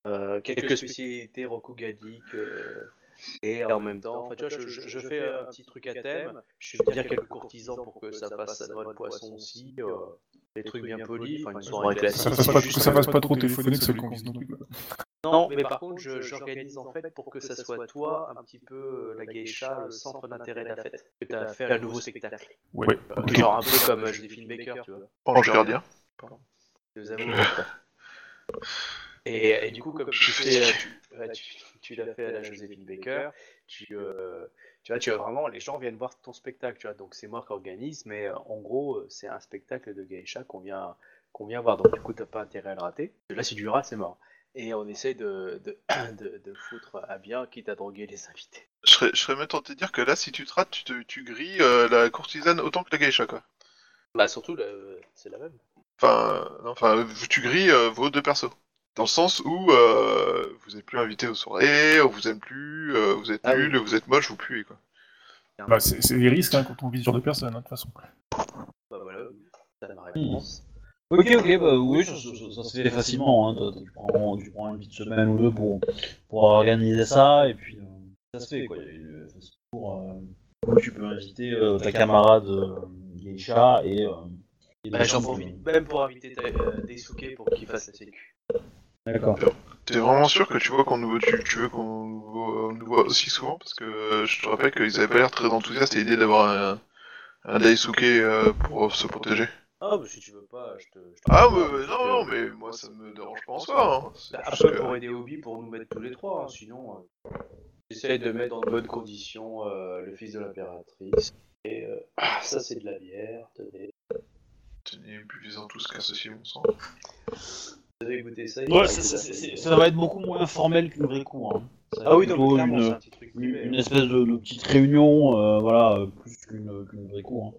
Euh, euh, quelques spécialités rokugadiques. euh, et en même temps, enfin, tu vois, je, je- je fais un petit truc à thème. Je fais venir quelques courtisans pour que ça passe à noix de poisson aussi. euh, des trucs bien polis. Enfin, une soirée classique. Ça passe pas, que ça passe pas trop téléphonique, c'est vise non plus. quoi. Non, mais par contre, je- j'organise en fait pour que ça soit toi, un petit peu euh, la geisha, le centre d'intérêt de la fête. Que t'as à faire un nouveau spectacle. Ouais. Euh, Ok. Genre un peu comme euh, Joséphine Baker, tu vois. Ange gardien. Deux amours. Et, et du coup, comme tu fais, euh, tu, ouais, tu, tu l'as fait à la Joséphine Baker, tu, euh, tu vois, tu as vraiment, les gens viennent voir ton spectacle, tu vois. Donc c'est moi qui organise, mais euh, en gros, euh, c'est un spectacle de geisha qu'on vient, qu'on vient voir. Donc du coup, t'as pas intérêt à le rater. Là, si tu le rates, c'est mort. et on essaye de, de, de, de foutre à bien, quitte à droguer les invités. Je serais, je serais même tenté de dire que là, si tu te rates, tu, te- tu grilles euh, la courtisane autant que la geisha, quoi. Bah surtout, le- c'est la même. Enfin, non, enfin, tu grilles euh, vos deux persos. Dans le sens où euh, vous êtes plus invité aux soirées, on vous aime plus, euh, vous êtes Ah oui. nul, vous êtes moche, vous puez, quoi. Bah, c'est c'est des risques hein, quand on vit sur deux personnes, hein, de toute façon. Bah voilà, c'est ma réponse. Ok, ok, bah oui, ça, ça- ça se fait facilement. Hein. t'as- Tu, prends, tu prends une petite semaine ou deux pour, pour organiser ça, et puis euh, ça se fait quoi. Il y a une- pour, euh, où tu peux inviter euh, ta camarade euh, Geisha et. Euh, et Bah, des j'en profite même pour inviter ta- euh, Daisuke pour qu'il fasse la sécu. D'accord. T'es vraiment sûr que tu vois qu'on nous, tu, tu veux qu'on nous voit, nous voit aussi souvent? Parce que euh, je te rappelle qu'ils avaient pas l'air très enthousiastes à l'idée d'avoir un, un Daisuke euh, pour se protéger. Ah, bah si tu veux pas, je te. je te Ah, mais, non, non, mais moi ça me dérange pas en soi. Hein. Bah, juste Après, que- pour aider Obi, pour nous mettre tous les trois, hein, sinon. euh, J'essaye de mettre dans de bonnes conditions euh, le fils de l'impératrice. Et euh, ah, ça, c'est de la bière. Tenez, Tenez, buvez-en tous qu'un ceci, mon sang. Vous avez goûté ça Ouais, va être beaucoup moins formel qu'une vraie cour. Hein. Ça va Ah oui, donc plutôt clairement, c'est une, un petit truc une, privé. une hein. espèce de, de petite réunion, euh, voilà, euh, plus qu'une qu'une vraie cour. hein.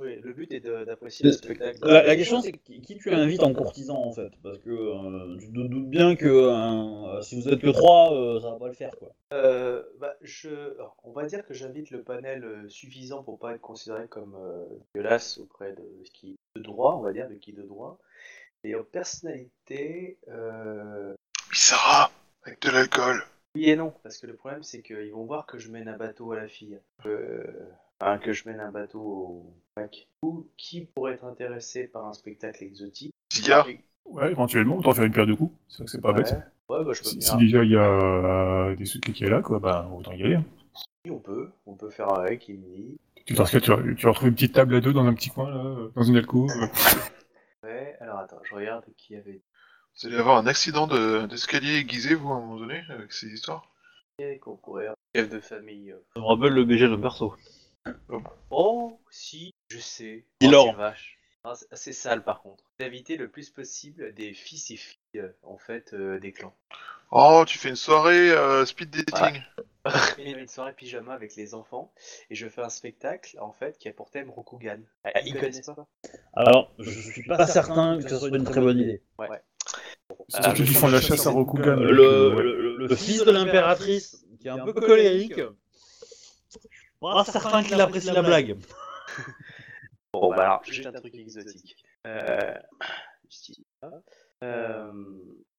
Oui, le but est de- d'apprécier le spectacle. La, la question c'est qui, qui tu invites en courtisan en fait, parce que euh, tu te doutes bien que euh, si vous êtes que trois, euh, ça va pas le faire quoi. Euh, bah, je... alors, on va dire que j'invite le panel euh, suffisant pour pas être considéré comme euh, dégueulasse auprès de ce qui de droit, on va dire, de qui de droit. Et en personnalité, euh... Sarah, avec de l'alcool. oui et non, parce que le problème c'est qu'ils vont voir que je mène un bateau à la fille, euh... enfin, que je mène un bateau au mec. Ou qui pourrait être intéressé par un spectacle exotique Zia, Ouais, éventuellement, autant faire une paire de coups. C'est vrai que c'est pas ouais. bête. Ouais, bah je peux Si, si déjà il y a euh, des sucres qui est là, quoi, bah autant y aller. hein. Oui, on peut, on peut faire avec, il me dit. Tu tu, vas- tu une petite table à deux dans un petit coin, là, euh, dans une alcôve. Ouais, alors attends, je regarde qui avait vous allez avoir un accident de- d'escalier aiguisé, vous, à un moment donné, avec ces histoires qu'on pourrait. Chef de famille. euh, Ça me rappelle le BG de perso. Oh, si, je sais. Dis-leur. Oh, c'est vache. Ah, c'est- c'est sale par contre. D'inviter le plus possible des fils et filles, euh, en fait, euh, des clans. Oh, tu fais une soirée euh, speed dating. Une soirée pyjama avec les enfants, et je fais un spectacle, en fait, qui a pour thème Rokugan. Ah, ils connaissent pas Alors, je suis pas certain que ce soit une très bonne idée. C'est Ah, ceux le qui font la chasse à Rokugan. Avec, le, ouais. le- le- le fils de l'impératrice, qui est un peu colérique, je suis pas certain qu'il apprécie la blague. Bon, bah alors, juste un truc exotique. Euh... là. Euh,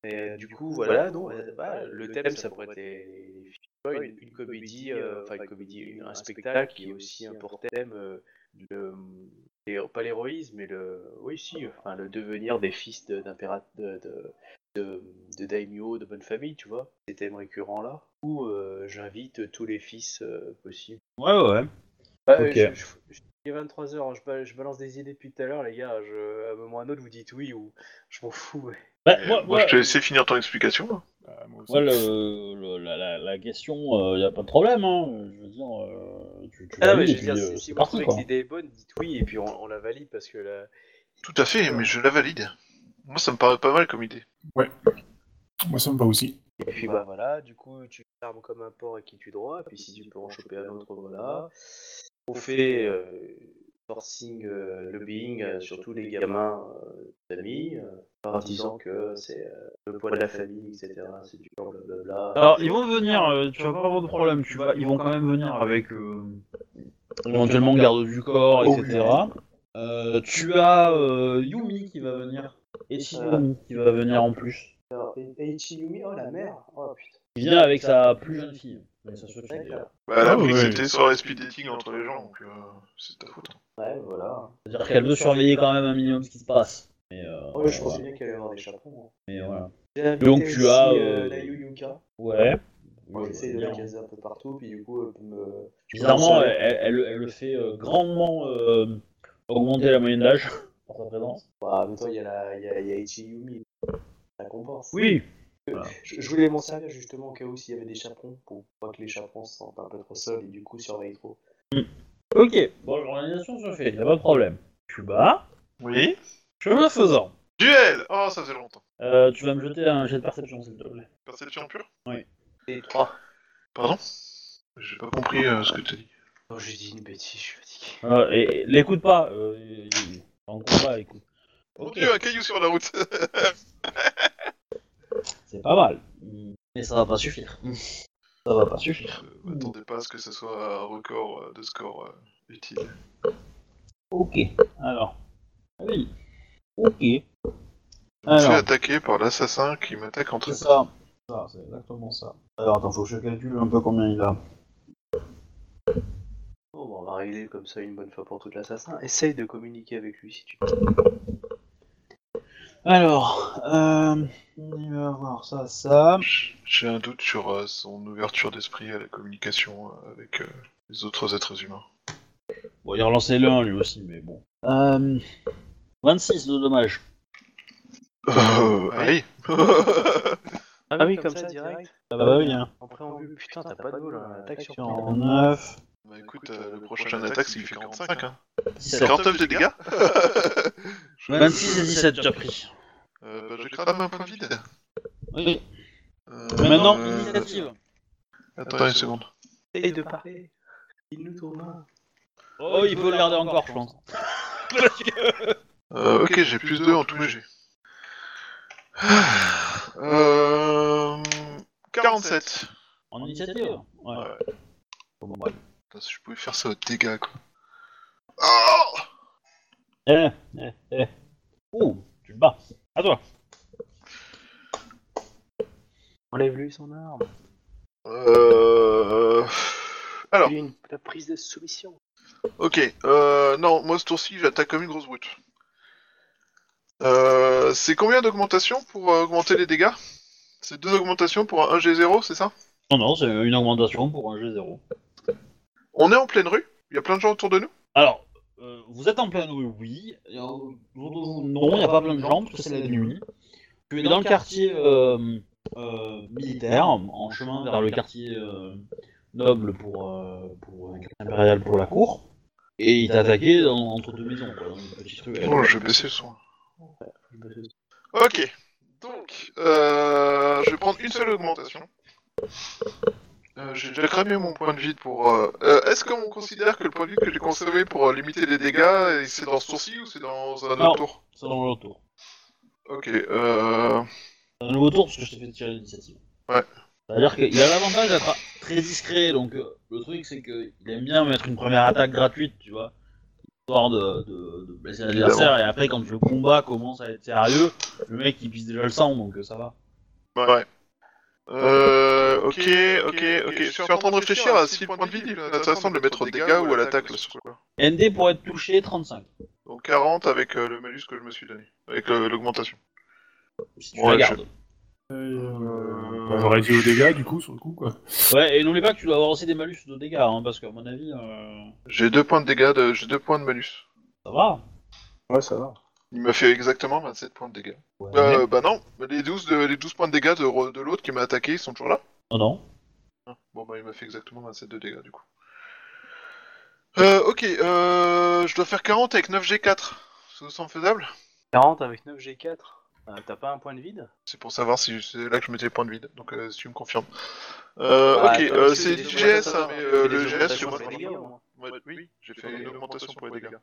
et du coup, voilà, non, euh, bah, le thème, ça pourrait être les, une, une comédie, euh, enfin une comédie, une- un spectacle qui est aussi un pour thème, euh, le, et, pas l'héroïsme, mais le, oui, si, enfin le devenir des fils de- d'impérat, de, de, de, de daimyo, de bonne famille, tu vois, ces thèmes récurrents là, où euh, j'invite tous les fils euh, possibles. Ouais, ouais. Bah, Ok. je- je- je- est 23h, je, ba- je balance des idées depuis tout à l'heure, les gars. Je, à un moment ou à un autre, vous dites oui ou je m'en fous. ouais. Bah, Et moi, moi, je te laissais finir ton explication. hein. Bah, moi aussi. Ouais, le, le- la, la, la question, il n'y a pas de problème. Hein. Je veux dire, euh, tu, tu Ah non, mais valides je veux dire, euh, si, si vous trouvez quoi. que l'idée est bonne, dites oui et puis on, on la valide parce que là. Tout à fait, mais je la valide. Moi, ça me paraît pas mal comme idée. Moi, ça me va aussi. Et puis bah voilà, du coup, tu fermes comme un porc et qui tu droit, et puis si tu peux en choper un autre, voilà. On fait euh, forcing, euh, lobbying euh, sur tous les gamins euh, d'amis, euh, en disant que c'est euh, le poids de la famille, etc. C'est du genre blablabla. Alors, ils vont venir, euh, tu vas pas avoir de problème. Tu vas, ils vont quand même venir avec euh, éventuellement garde du corps, etc. Euh, tu as euh, Yumi qui va venir. Et Shinomi qui va venir en plus. Alors, et- et Ichiyumi, oh la mère Oh putain. Il vient avec sa plus jeune fille. Avec sa seule fille, d'ailleurs. Bah, elle a Ah, que ouais. c'était sur speed dating entre les gens, donc euh, c'est ta faute. Ouais, voilà. C'est-à-dire qu'elle veut surveiller quand même un minimum ce qui se passe. Mais, euh, Oh, je voilà. pensais bien qu'il allait y avoir des chaperons. hein. Mais voilà. Donc, tu aussi, as, euh, euh, Nayu Yuka. Ouais. Moi, Ouais, j'essaie de la caser un peu partout, puis du coup, elle me. Bizarrement, elle, elle, elle- elle le fait grandement euh, augmenter la moyenne d'âge par sa présence. Bah, en même temps, il y a, la, il y a, il y a Ichiyumi. Ça compense. Oui. Je, je voulais m'en servir justement au cas où s'il y avait des chaperons, pour pas que les chaperons se sentent un peu trop seuls et du coup surveillent trop. Ok, bon, l'organisation se fait, y a pas de problème. Tu bats, Oui chemin faisant. Duel Oh, ça faisait longtemps. Euh, tu vas me jeter un jet de perception, s'il te plaît. Perception pure Et 3. Pardon? J'ai pas compris euh, ce que tu as dit. Oh, j'ai dit une bêtise, je suis fatigué. Euh, et, et l'écoute pas. Euh, en combat, écoute. Mon dieu, un caillou sur la route c'est pas mal. Mais ça va pas suffire. Ça va pas suffire. Euh, M'attendez pas à ce que ce soit un record euh, de score euh, utile. Ok. Alors. Oui. Ok. Je suis attaqué par l'assassin qui m'attaque en c'est trait. ça. Ça, c'est exactement ça. Alors, attends, faut que je calcule un peu combien il a. Bon, bah, on va régler comme ça une bonne fois pour toute l'assassin. Essaye de communiquer avec lui si tu peux. Alors, euh, il va avoir ça, ça. J'ai un doute sur euh, son ouverture d'esprit à la communication euh, avec euh, les autres êtres humains. Bon, il a relancé le 1 lui aussi, mais bon. Euh, 26 de dommages. Euh, allez Ah, oui, comme, ça, direct. Ça va bien. En préambule, putain, t'as pas de bol, hein. attaque sur En prix. 9. Bah écoute, euh, le prochain attaque, c'est qu'il fait 45, hein. 17. 49 de dégâts 26 et 17, j'ai pris. Euh, bah, je crame un point de vide. Oui. Euh, Maintenant, euh, initiative. Attends une seconde. Essaye de parler. Il nous tourne. Oh, il peut le garder encore, je pense. Euh, ok, j'ai plus 2 en tous mes jets. Euh, 47. En initiative Ouais. Ouais. Bon. Putain, si je pouvais faire ça aux dégâts, quoi. Oh Eh, eh, eh. Oh, tu le bats. À toi. Enlève-lui son arme. Euh... Alors, une la prise de soumission. ok. Euh, non, moi ce tour-ci, j'attaque comme une grosse brute. Euh, c'est combien d'augmentation pour euh, augmenter les dégâts? C'est deux augmentations pour un 1G0, c'est ça? Non, non, c'est une augmentation pour un G0. On est en pleine rue? Il y a plein de gens autour de nous? Alors, euh, vous êtes en pleine rue, oui. Euh, Non, il n'y a pas plein de gens parce que c'est la nuit. Tu es dans le quartier euh, militaire, en chemin vers le quartier euh, noble pour, euh, pour un quartier impérial pour la cour. Et il t'a attaqué dans- entre deux maisons, quoi, dans une petite rue. Oh, je vais baisser le son. Ok. Donc, euh, je vais prendre une seule augmentation. Euh, j'ai déjà cramé mon point de vide pour... euh, euh, Est-ce qu'on considère que le point de vide que j'ai conservé pour euh, limiter les dégâts, c'est dans ce tour-ci ou c'est dans un autre Non. tour? C'est dans le tour. Ok, euh... C'est un nouveau tour parce que je t'ai fait tirer l'initiative. Ouais. C'est-à-dire qu'il a l'avantage d'être très discret, donc euh, le truc c'est qu'il aime bien mettre une première attaque gratuite, tu vois, histoire de, de, de blesser l'adversaire, et après quand le combat commence à être sérieux, le mec il pisse déjà le sang, donc euh, ça va. Ouais. Euh, ok, ok, ok. Je suis en train de réfléchir à si le point de vide, il est intéressant de le mettre au dégâts ou à l'attaque. ND pour être touché, 35. Donc 40 avec euh, le malus que je me suis donné, avec euh, l'augmentation. Si tu Ouais, la gardes. Euh, bah, J'aurais dit au dégâts, du coup, sur le coup, quoi. Ouais, et n'oublie pas que tu dois avoir aussi des malus de dégâts, hein, parce qu'à mon avis, euh, J'ai deux points de dégâts, de... j'ai deux points de malus. ça va. Ouais, ça va. Il m'a fait exactement 27 points de dégâts. Ouais. Euh, bah non, les 12, de... les 12 points de dégâts de, de l'autre qui m'a attaqué, ils sont toujours là Non, non. Ah, Bon bah il m'a fait exactement 27 de dégâts du coup. Euh, ok, euh, je dois faire 40 avec 9G4. Ça vous semble faisable? 40 avec 9G4. Euh, T'as pas un point de vide? C'est pour savoir si c'est là que je mettais les points de vide, donc euh, si tu me confirmes. Euh, Ah, ok, attends, euh, c'est des du augmentations, GS, hein, mais euh, le GS, augmentations moi, sur les dégâts, au moins. Ouais, oui, j'ai fait une augmentation pour les dégâts.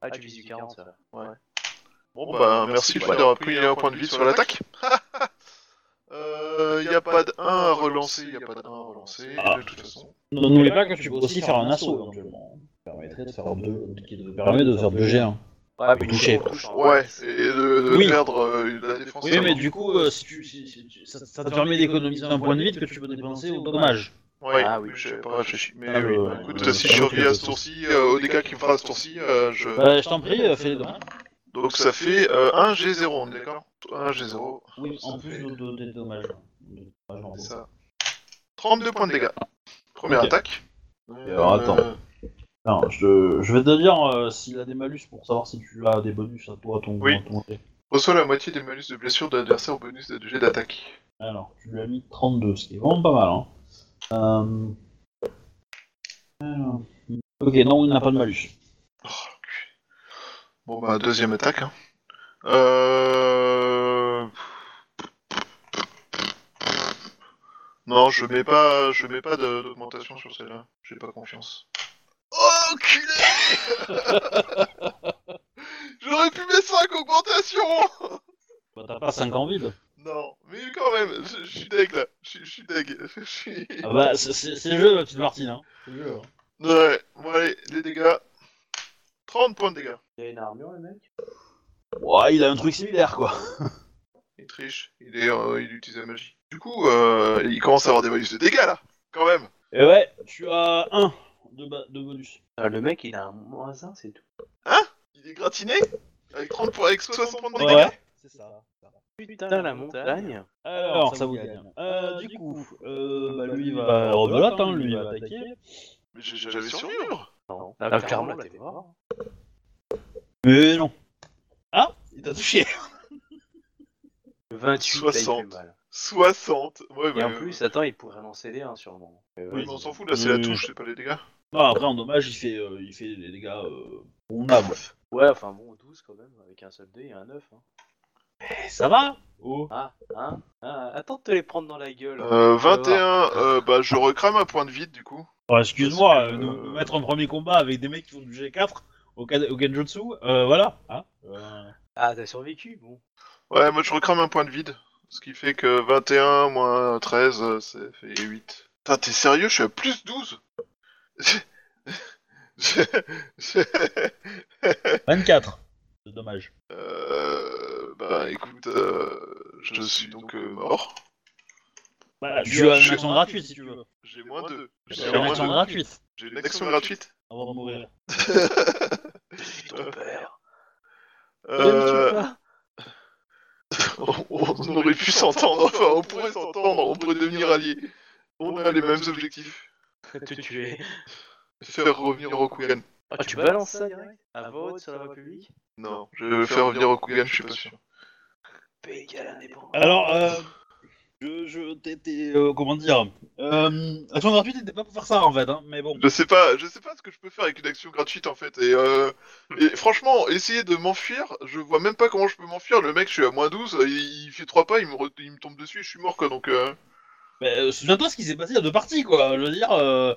Ah, tu vises du 40, ça va. Ouais. Bon bah merci ouais. d'avoir pris un point de vide sur l'attaque. Euh, y a pas de 1 à relancer, y a pas de 1 à relancer, Ah. de toute façon. N'oublie pas que tu peux aussi faire un assaut éventuellement. Ça permettrait de faire deux, qui te permet de faire deux G1. Ouais, puis toucher. touche. Ouais, et de, de Oui. perdre euh, la défense. Oui, mais du coup, euh, si tu, si- si tu- ça, ça te permet d'économiser un point de vide que tu peux dépenser au dommage. Ouais, Ah oui, j'avais pas réfléchi. Mais Ah, oui, bah, écoute, si je survis à ce tour-ci, euh, au dégâts qu'il me fera à ce tour-ci, euh, je... Bah, je t'en prie, euh, fais les dommages. Donc ça fait euh, 1 G0, on est d'accord 1 G0. Oui, en plus fait- de, de- des dommages. Ça. 32 poinds de dégâts. Première attaque. alors, attends. Non, je, je vais te dire euh, s'il a des malus pour savoir si tu as des bonus à toi, ton, Oui. à ton jet. Reçoit la moitié des malus de blessure de l'adversaire au bonus de jet d'attaque. Alors, tu lui as mis 32, ce qui est vraiment pas mal. Hein. Euh... alors, Ok, non, il n'a pas de malus. Oh, bon bah deuxième attaque. Hein. Euh... Non, je mets pas, je mets pas de- d'augmentation sur celle-là. J'ai pas confiance. Oh, enculé J'aurais pu mettre 5 augmentations Bah, t'as pas 5 ans vide. Non, mais quand même, je, je suis deg là. Je, je suis deg. Je suis... Ah bah, c'est c'est- c'est le jeu, ma petite Martine. Hein. C'est le jeu, hein. Ouais, bon allez, les dégâts. 30 points de dégâts. Il y a une armure, le mec? Ouais, il a un truc similaire, quoi. Il triche, il, est, euh, il utilise la magie. Du coup, euh, il commence à avoir des bonus de dégâts là, quand même. Et ouais, tu as 1 de, ba- de bonus. Ah, Le mec, il a un moins 1, c'est tout. Il est gratiné? Avec 30 points, avec 60 points de dégâts? Ouais, c'est ça. Putain, la montagne. Alors, ça vous gagne. Euh, du coup, euh, bah, lui, il va rebelote, hein, lui, il va attaquer. Mais j'ai- j'avais survivre. Non, ah, clairement, là, t'es mort. Mais non. Ah, il t'a touché. 28, là, il fait 60. mal. 60. Ouais, Et bah, en plus, attends, il pourrait lancer les 1 sûrement. Euh, oui, mais on s'en fout là, c'est la Oui. touche, c'est pas les dégâts. Non, après, en dommage, il fait, euh, il fait des dégâts euh, convenables. Ouais, enfin bon, 12 quand même, avec un seul dé et un 9. Hein. Eh, Ça va Oh. Ah, hein ah, Attends de te les prendre dans la gueule. Euh, Tu vas voir. 21, euh, bah je recrame un point de vide du coup. Excuse-moi, euh, nous, euh, nous mettre un premier combat avec des mecs qui font du G4 au, Ka- au Genjutsu, euh, voilà. Hein Euh, Ah, t'as survécu, bon. Ouais, moi je recrame un point de vide. Ce qui fait que 21 moins 13, euh, ça fait 8. Putain, t'es sérieux? Je suis à plus 12 24. C'est dommage. Euh, bah écoute, euh, je suis donc euh, mort. Bah, Je- tu as une action gratuite si tu veux. J'ai moins 2. Tu J'ai une action gratuite J'ai une action gratuite. avant de mourir. Je suis ton père. Euh, on, on aurait pu s'entendre, enfin on pourrait s'entendre, on pourrait devenir alliés. On a les mêmes objectifs. Te tuer. Faire revenir Rokugan. Ah, tu balances ça direct À vote sur la voie publique Non, je vais faire revenir Rokugan, je suis pas sûr. Alors, euh, je, je t'étais, euh, comment dire, euh, action gratuite, t'étais pas pour faire ça en fait, hein, mais bon. Je sais pas, je sais pas ce que je peux faire avec une action gratuite en fait. Et, euh, et franchement, essayer de m'enfuir, je vois même pas comment je peux m'enfuir. Le mec, je suis à moins 12, il, il fait 3 pas, il me, re- il me tombe dessus et je suis mort quoi. Donc, euh... Mais, euh, souviens-toi ce qui s'est passé il y a deux parties, quoi. Je veux dire, euh,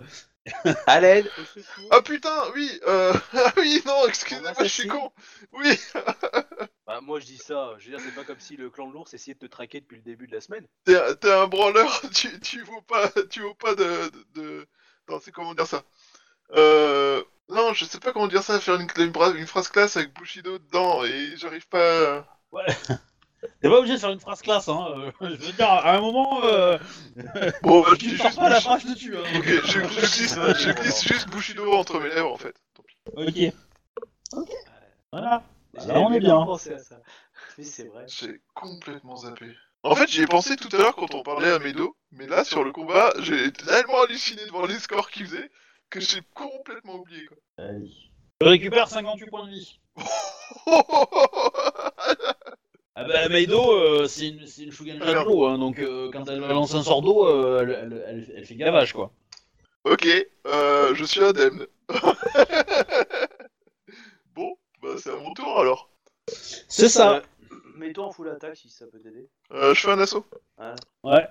À l'aide, au secours. Ah putain, oui, euh... ah oui, non, excusez-moi, je suis con. Oui, Bah, moi je dis ça, je veux dire, c'est pas comme si le clan de l'ours essayait de te traquer depuis le début de la semaine. t'es un- t'es un branleur, tu, tu vaux pas, tu vaux pas de, de, de... Non, c'est comment dire ça? Euh... Non, je sais pas comment dire ça, faire une, une, phrase classe avec Bushido dedans et j'arrive pas. à- t'es pas obligé de faire une phrase classe, hein. euh, je veux dire, à un moment, euh, Bon, bah, je tu pas à la phrase, je te tue. Hein, Ok, je, je glisse, je glisse juste Bushido entre mes lèvres en fait. Tant pis. ok. Ok. Voilà. J'ai Là, on est bien. pensé à ça. C'est vrai. J'ai complètement zappé. En fait, j'y ai pensé tout à l'heure quand on parlait à Medo, mais là, sur le combat, j'ai tellement halluciné devant les scores qu'il faisait que j'ai complètement oublié quoi. Allez. Je récupère 58 points de vie. Ah bah, Meido, euh, c'est une, c'est une l'eau, hein, donc euh, quand elle lance un sort d'eau, euh, elle, elle- elle- elle fait gavage, quoi. ok, euh, je suis indemne. bon, bah c'est à mon tour alors. C'est ça. Euh, Mets-toi en full attaque si ça peut t'aider. Euh, je fais un assaut. Ouais.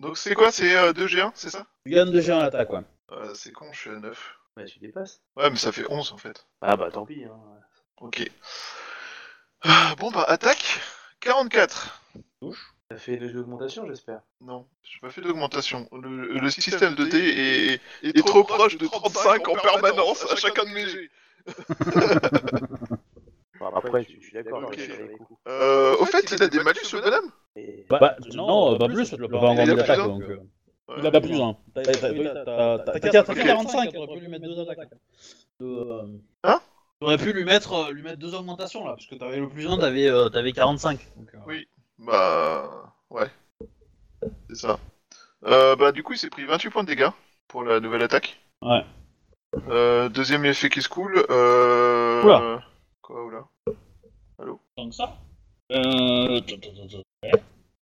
Donc c'est quoi? C'est euh, 2G1, c'est ça? Tu gagnes de géant à l'attaque, ouais. euh, C'est con, je suis à 9. Bah, tu dépasses. Ouais, mais ça fait 11 en fait. Ah bah tant pis. Hein. Ok. Ah, bon bah attaque 44. T'as fait deux augmentations, j'espère. Non, j'ai pas fait d'augmentation. Le, le système de dé est, est trop proche de 35 en permanence à chacun de mes jets. Bon, après, tu, je suis d'accord. Ok. je vais faire les coups. Euh, au fait, il a des malus ce bonhomme Et- Bah, non, euh, pas plus, tu pas mis d'attaque, plus, hein. donc... euh, Ouais. Il a pas plus, hein. T'as t'as- t'as- t'as- t'as- t'as- t'as Ok. 45, t'aurais pu lui mettre deux attaques. Euh, Hein? T'aurais pu lui mettre, euh, lui mettre deux augmentations, là, parce que t'avais le plus 1, t'avais euh, t'avais 45. Donc, euh, Oui. Bah... Ouais. C'est ça. Euh, bah du coup, il s'est pris 28 points de dégâts pour la nouvelle attaque. Ouais. Euh, deuxième effet qui se coule. Euh... Oula. Quoi, oula Tant que ça. Euh...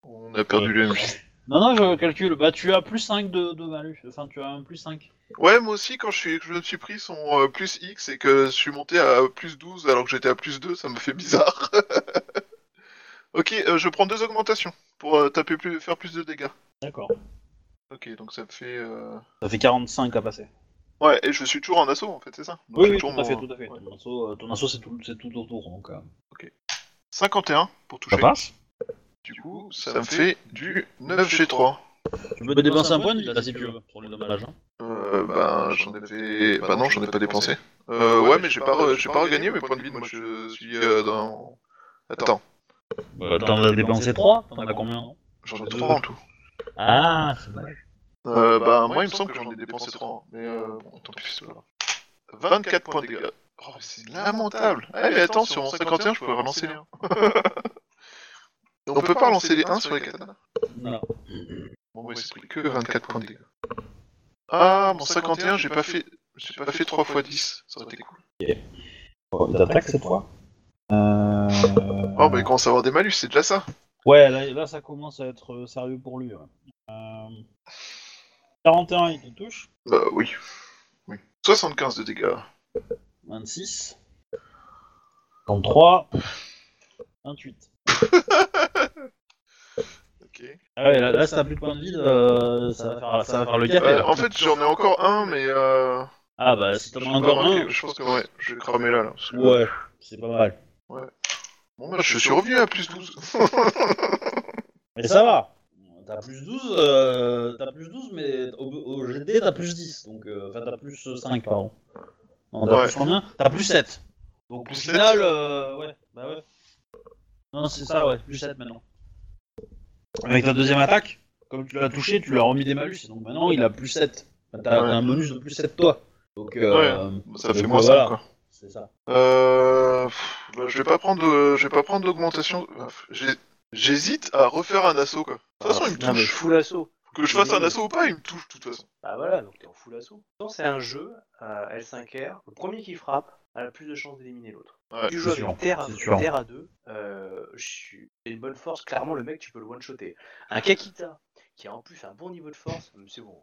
On a perdu le MJ. Non, non, je calcule. Bah, tu as plus 5 de, de malus. Enfin, tu as un plus 5. Ouais, moi aussi, quand je, suis, je me suis pris son euh, plus X et que je suis monté à plus 12 alors que j'étais à plus 2, ça me fait bizarre. ok, euh, je prends deux augmentations pour euh, taper plus, faire plus de dégâts. D'accord. Ok, donc ça me fait... euh, Ça fait 45 à passer. Ouais, et je suis toujours en assaut en fait, c'est ça Donc, Oui, tout à fait, tout à fait. ouais. Ton assaut, euh, ton assaut, c'est tout, c'est tout autour. Donc, euh, 51 pour toucher. passe. Du coup, ça, me fait du 9G3. Tu peux dépenser un point de vie là si tu veux, sur les dommages. hein. Euh, ben, j'en avais... Bah non, j'en ai pas dépensé. Euh, ouais, mais j'ai pas, re- j'ai pas regagné mes points de vie, moi je suis euh, dans... Attends, Bah, T'en as dépensé 3 T'en as combien non j'en ai 3 en tout. Ah, c'est vrai. Euh, bah, moi, il me semble que j'en ai dépensé 3. Mais euh, bon, tant pis, c'est pas grave. 24 points de dégâts. Oh, mais c'est lamentable. Ah, mais attends, sur mon 51, je pourrais relancer les 1. On peut pas relancer les 1 sur les katanas Non. Bon, ouais, c'est pris que 24 points de dégâts. Ah, mon 51, j'ai pas fait... J'ai pas fait 3 x 10. Ça aurait été cool. Oh, T'attaques cette fois? Euh... Oh, bah, il commence à avoir des malus, c'est déjà ça. Ouais, là, là, ça commence à être euh, sérieux pour lui. ouais. Euh... 41, il te touche. Bah, oui. Oui. 75 de dégâts. 26. 33. 28. Ok. Ah ouais, là, là si t'as plus de points de vie, euh, ça, va faire, ça va faire le café. Euh, là. en fait, j'en ai encore un, mais euh... Ah bah, si t'en as pas encore un, Je pense que ouais, je vais cramer là. là parce que- ouais, c'est pas mal. Bon, bah, je suis revenu à plus 12. Mais ça va. T'as plus 12, euh, t'as plus 12, mais au, au GD, t'as plus 10. Donc, euh, enfin, t'as plus 5, pardon. Non, t'as Ouais. plus combien T'as plus 7. Donc, Plus au final, euh, ouais, bah ouais. Non, c'est ça, ouais, plus 7 maintenant. Avec ta deuxième attaque, comme tu l'as touché, tu lui as remis des malus. Donc maintenant, il a plus 7. Enfin, T'as Ouais. t'as un bonus de plus 7 toi. Donc, euh, Ça fait donc, moins voilà. 5, quoi. C'est ça. Euh... pff, bah, je vais pas prendre, de- je vais pas prendre d'augmentation. J'ai- J'hésite à refaire un assaut, quoi. De toute façon, il me touche. full assaut. Que je fasse un assaut ou pas, il me touche, de toute façon. Bah voilà, donc t'es en full assaut. C'est un jeu à L5R. Le premier qui frappe a plus de chances d'éliminer l'autre. Ouais, tu joues sûr, avec terre à, terre à deux, euh, c'est une bonne force. Clairement, le mec, tu peux le one-shotter. Un Kakita qui a en plus un bon niveau de force, c'est bon.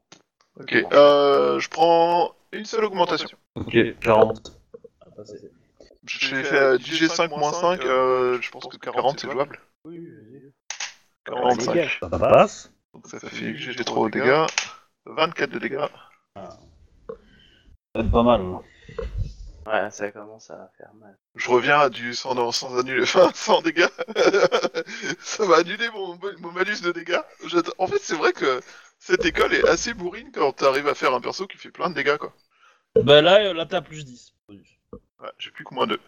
Ok, euh, je prends une seule augmentation. Ok, 40. Ah, bah, J'ai fait euh, 10G5 moins 5, euh, je pense que 40 c'est jouable. Oui, vas-y. 45. Ça passe. Donc ça fait que j'ai trop de dégâts. 24 de dégâts. C'est pas mal. hein. Ouais, ça commence à faire mal. Je reviens à du sans, sans annuler, enfin, sans dégâts. ça va annuler mon, mon malus de dégâts. En fait, c'est vrai que cette école est assez bourrine quand t'arrives à faire un perso qui fait plein de dégâts, quoi. Bah là, euh, là t'as plus 10. bonus. Ouais, j'ai plus que moins 2.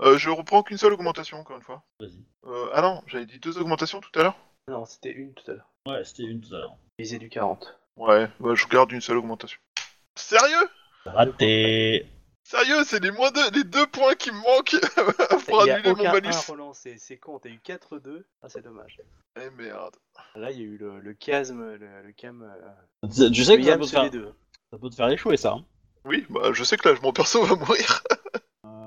Euh, je reprends qu'une seule augmentation, encore une fois. Vas-y. Euh, ah non, j'avais dit deux augmentations tout à l'heure Non, c'était une tout à l'heure. Ouais, c'était une tout à l'heure. Visée du 40. Ouais, ouais, je garde une seule augmentation. Sérieux? Raté. Sérieux, c'est les moins deux, les deux points qui me manquent pour Il y a annuler mon aucun malus. 1 relancé, c'est con, t'as eu 4-2. Ah, c'est dommage. Eh merde. Là, il y a eu le, le chasme, le, le cam. Euh, Tu sais- que ça peut, faire, les deux. ça peut te faire échouer ça. hein. Oui, bah je sais que là, mon perso va mourir.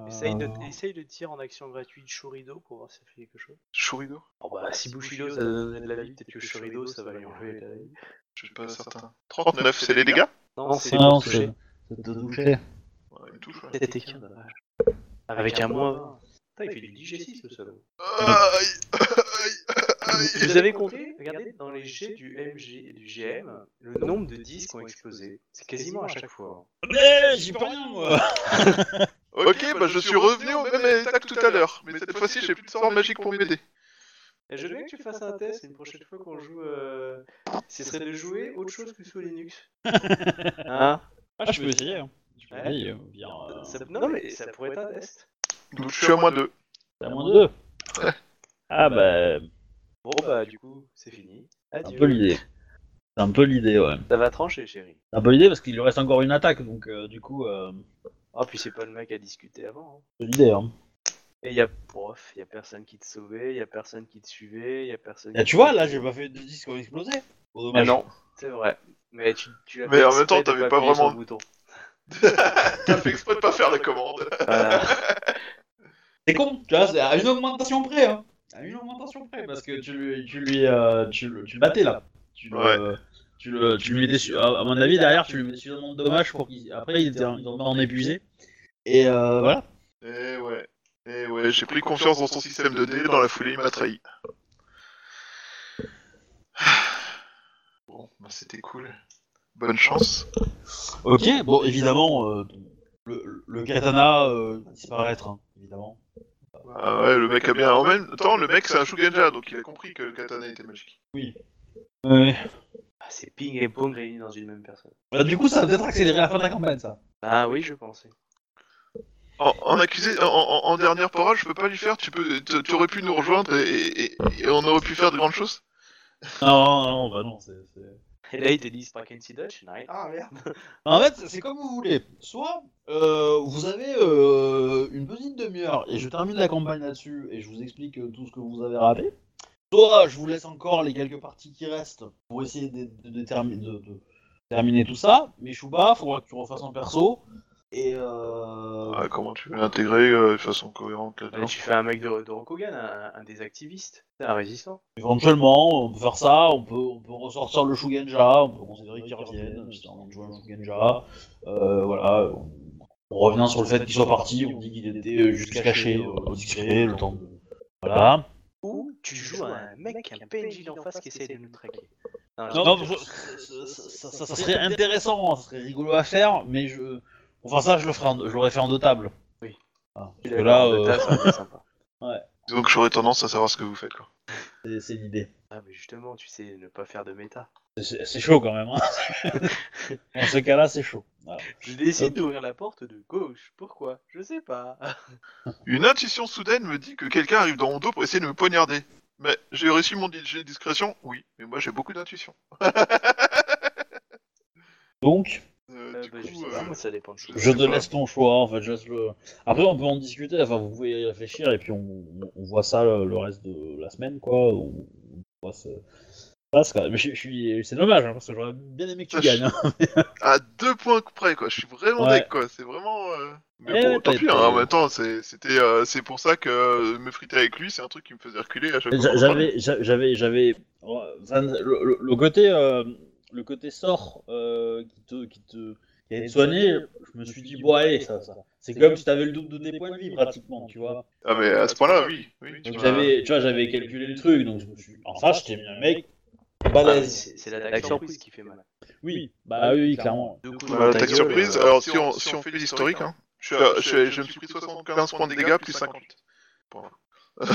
Essaye, de, Euh, essaye de tir en action gratuite Shurido pour voir si ça fait quelque chose. Shurido Oh bah, si Bushido ça donne de la vie, peut-être que Shurido ça va lui enlever la vie. Je suis pas certain. 39, c'est les dégâts? Non, c'est pour c'est toucher. Ouais, il me touche, ouais. C'était qu'un dommage. Avec un moins 20. Putain, il fait du 10G6 le salaud. Aïe, aïe, aïe. Vous avez compté, regardez, dans les jets du MG et du GM, le nombre de disques ont explosé. C'est quasiment à chaque fois. Mais j'y peux rien moi. Ok, bah je suis revenu au même état que tout à l'heure, mais cette fois-ci j'ai plus de sort magique pour m'aider. Et je veux bien que tu fasses un test une prochaine fois qu'on joue. Euh... Ce serait de jouer autre chose que sous Linux. hein Ah, je peux essayer. hein. Peux Ouais. essayer. euh, bien, euh, Ça- Non, mais ça pourrait être un test. Donc je suis à moins 2. T'as moins de 2. Ah bah, Bon, bah, du coup, c'est fini. c'est un Adieu. peu l'idée. C'est un peu l'idée, ouais. Ça va trancher, chérie. C'est un peu l'idée parce qu'il lui reste encore une attaque, donc euh, du coup, euh, Oh, puis c'est pas le mec à discuter avant. hein. c'est l'idée. Hein. Et y a, prof, y a personne qui te sauvait, y a personne qui te suivait, y a personne. Et qui tu vois, là, j'ai pas fait de disques qui ont explosé. Ah dommage. non, c'est vrai. Mais tu, tu l'as Mais fait en même exprès temps, de t'avais pas appuyer sur vraiment- bouton. T'as fait exprès de pas faire la commande. Voilà. C'est con, tu vois, c'est à une augmentation près, hein. À une augmentation près, parce que tu lui, tu lui, euh, tu, le- tu le battais là. Tu le, tu le, tu lui mettais, su- à à mon avis, derrière, tu lui mettais suffisamment de dommages pour qu'il. Après, il était en, il en épuisé. Et euh, voilà. Eh ouais. Eh ouais, j'ai pris confiance dans son système de dés, dans la foulée, il m'a trahi. Bon, bah c'était cool. Bonne chance. Ok, bon, évidemment, euh, le, le katana euh, va disparaître, hein, évidemment. Ah ouais, le mec a bien. En même temps, le mec c'est un Shugenja, donc il a compris que le katana était magique. Ouais. Ah, c'est ping et pong réunis dans une même personne. Bah, du coup, ça va peut-être accélérer la fin de la campagne, ça. Ah oui, je pensais. En, en accusé, en, en- en dernière parole, je peux pas lui faire, tu peux, tu, tu aurais pu nous rejoindre et, et- et on aurait pu faire de grandes choses? Non, non, bah non, c'est. Et là, ils te disent and Dutch. Ah merde. En fait, c'est comme vous voulez. Soit euh, vous avez euh, une petite demi-heure et je termine la campagne là-dessus et je vous explique euh, tout ce que vous avez raté. Soit je vous laisse encore les quelques parties qui restent pour essayer de, de- de termi- de- de terminer tout ça. Mais Chouba, faudra que tu refasses un perso. Et euh... Ah, comment tu veux l'intégrer euh, de façon cohérente Là, là-dedans tu fais un mec de, de Rokugan, un, un des activistes. C'est un résistant. éventuellement, on peut faire ça. On peut, on peut ressortir le Shugenja. On peut considérer qu'il revienne. Jouer un Shugenja. Euh, voilà. On, on revient sur le fait qu'il soit parti. On dit qu'il était euh, juste caché, euh, discret, le temps de. Voilà. Ou tu joues à un mec, un PNJ en face qui essaie de nous traquer. Non, Non, je- je- ça, ça- ça serait intéressant, hein, ça serait rigolo à faire, mais je. Pour faire ça, je le ferai en- je l'aurais fait en deux tables. Oui. Parce que là, euh, ça sympa. Que j'aurais tendance à savoir ce que vous faites, quoi. c'est- c'est l'idée. Ah, mais justement, tu sais, ne pas faire de méta. C'est- C'est chaud quand même. Hein. Dans ce cas-là, c'est chaud. Voilà. Je décide d'ouvrir la porte de gauche. Pourquoi? Je sais pas. Une intuition soudaine me dit que quelqu'un arrive dans mon dos pour essayer de me poignarder. Mais j'ai réussi mon de discrétion? Oui, mais moi j'ai beaucoup d'intuition. Donc, du bah, coup, je euh, pas, moi, ça dépend de choses. je sais te laisse ton choix. En fait, je laisse le. Après, on peut en discuter. Enfin, vous pouvez y réfléchir et puis on, voit ça le, le reste de la semaine, quoi. On, on voit ce. passe, quoi. Mais je, je suis, c'est dommage hein, parce que j'aurais bien aimé que tu gagnes. hein. à deux points près, quoi. Je suis vraiment Ouais. deck, quoi. C'est vraiment. euh, Mais Eh bon, ouais, tant pis, hein, en même temps, c'est- c'était, euh, c'est pour ça que euh, me friter avec lui, c'est un truc qui me faisait reculer à chaque fois. J'avais, j'a- j'avais, j'avais, Van- le, le- le côté, euh, le côté sort euh, qui te, qui te, qui allait te soigner. Je me suis dit bon allez, ça, ça. C'est comme si t'avais le double de tes points de vie pratiquement, tu vois. Ah, mais à ce point-là, oui. oui tu Donc j'avais, tu vois, j'avais calculé le truc, donc je me suis, enfin, je t'ai mis un mec Ah, balèze. c'est c'est l'attaque surprise qui fait mal. Oui, bah oui, clairement. Bah, L'attaque gueule, surprise, euh, alors si on, si on fait l'historique, hein, je, je, me suis pris 75 points de dégâts plus 58. Ah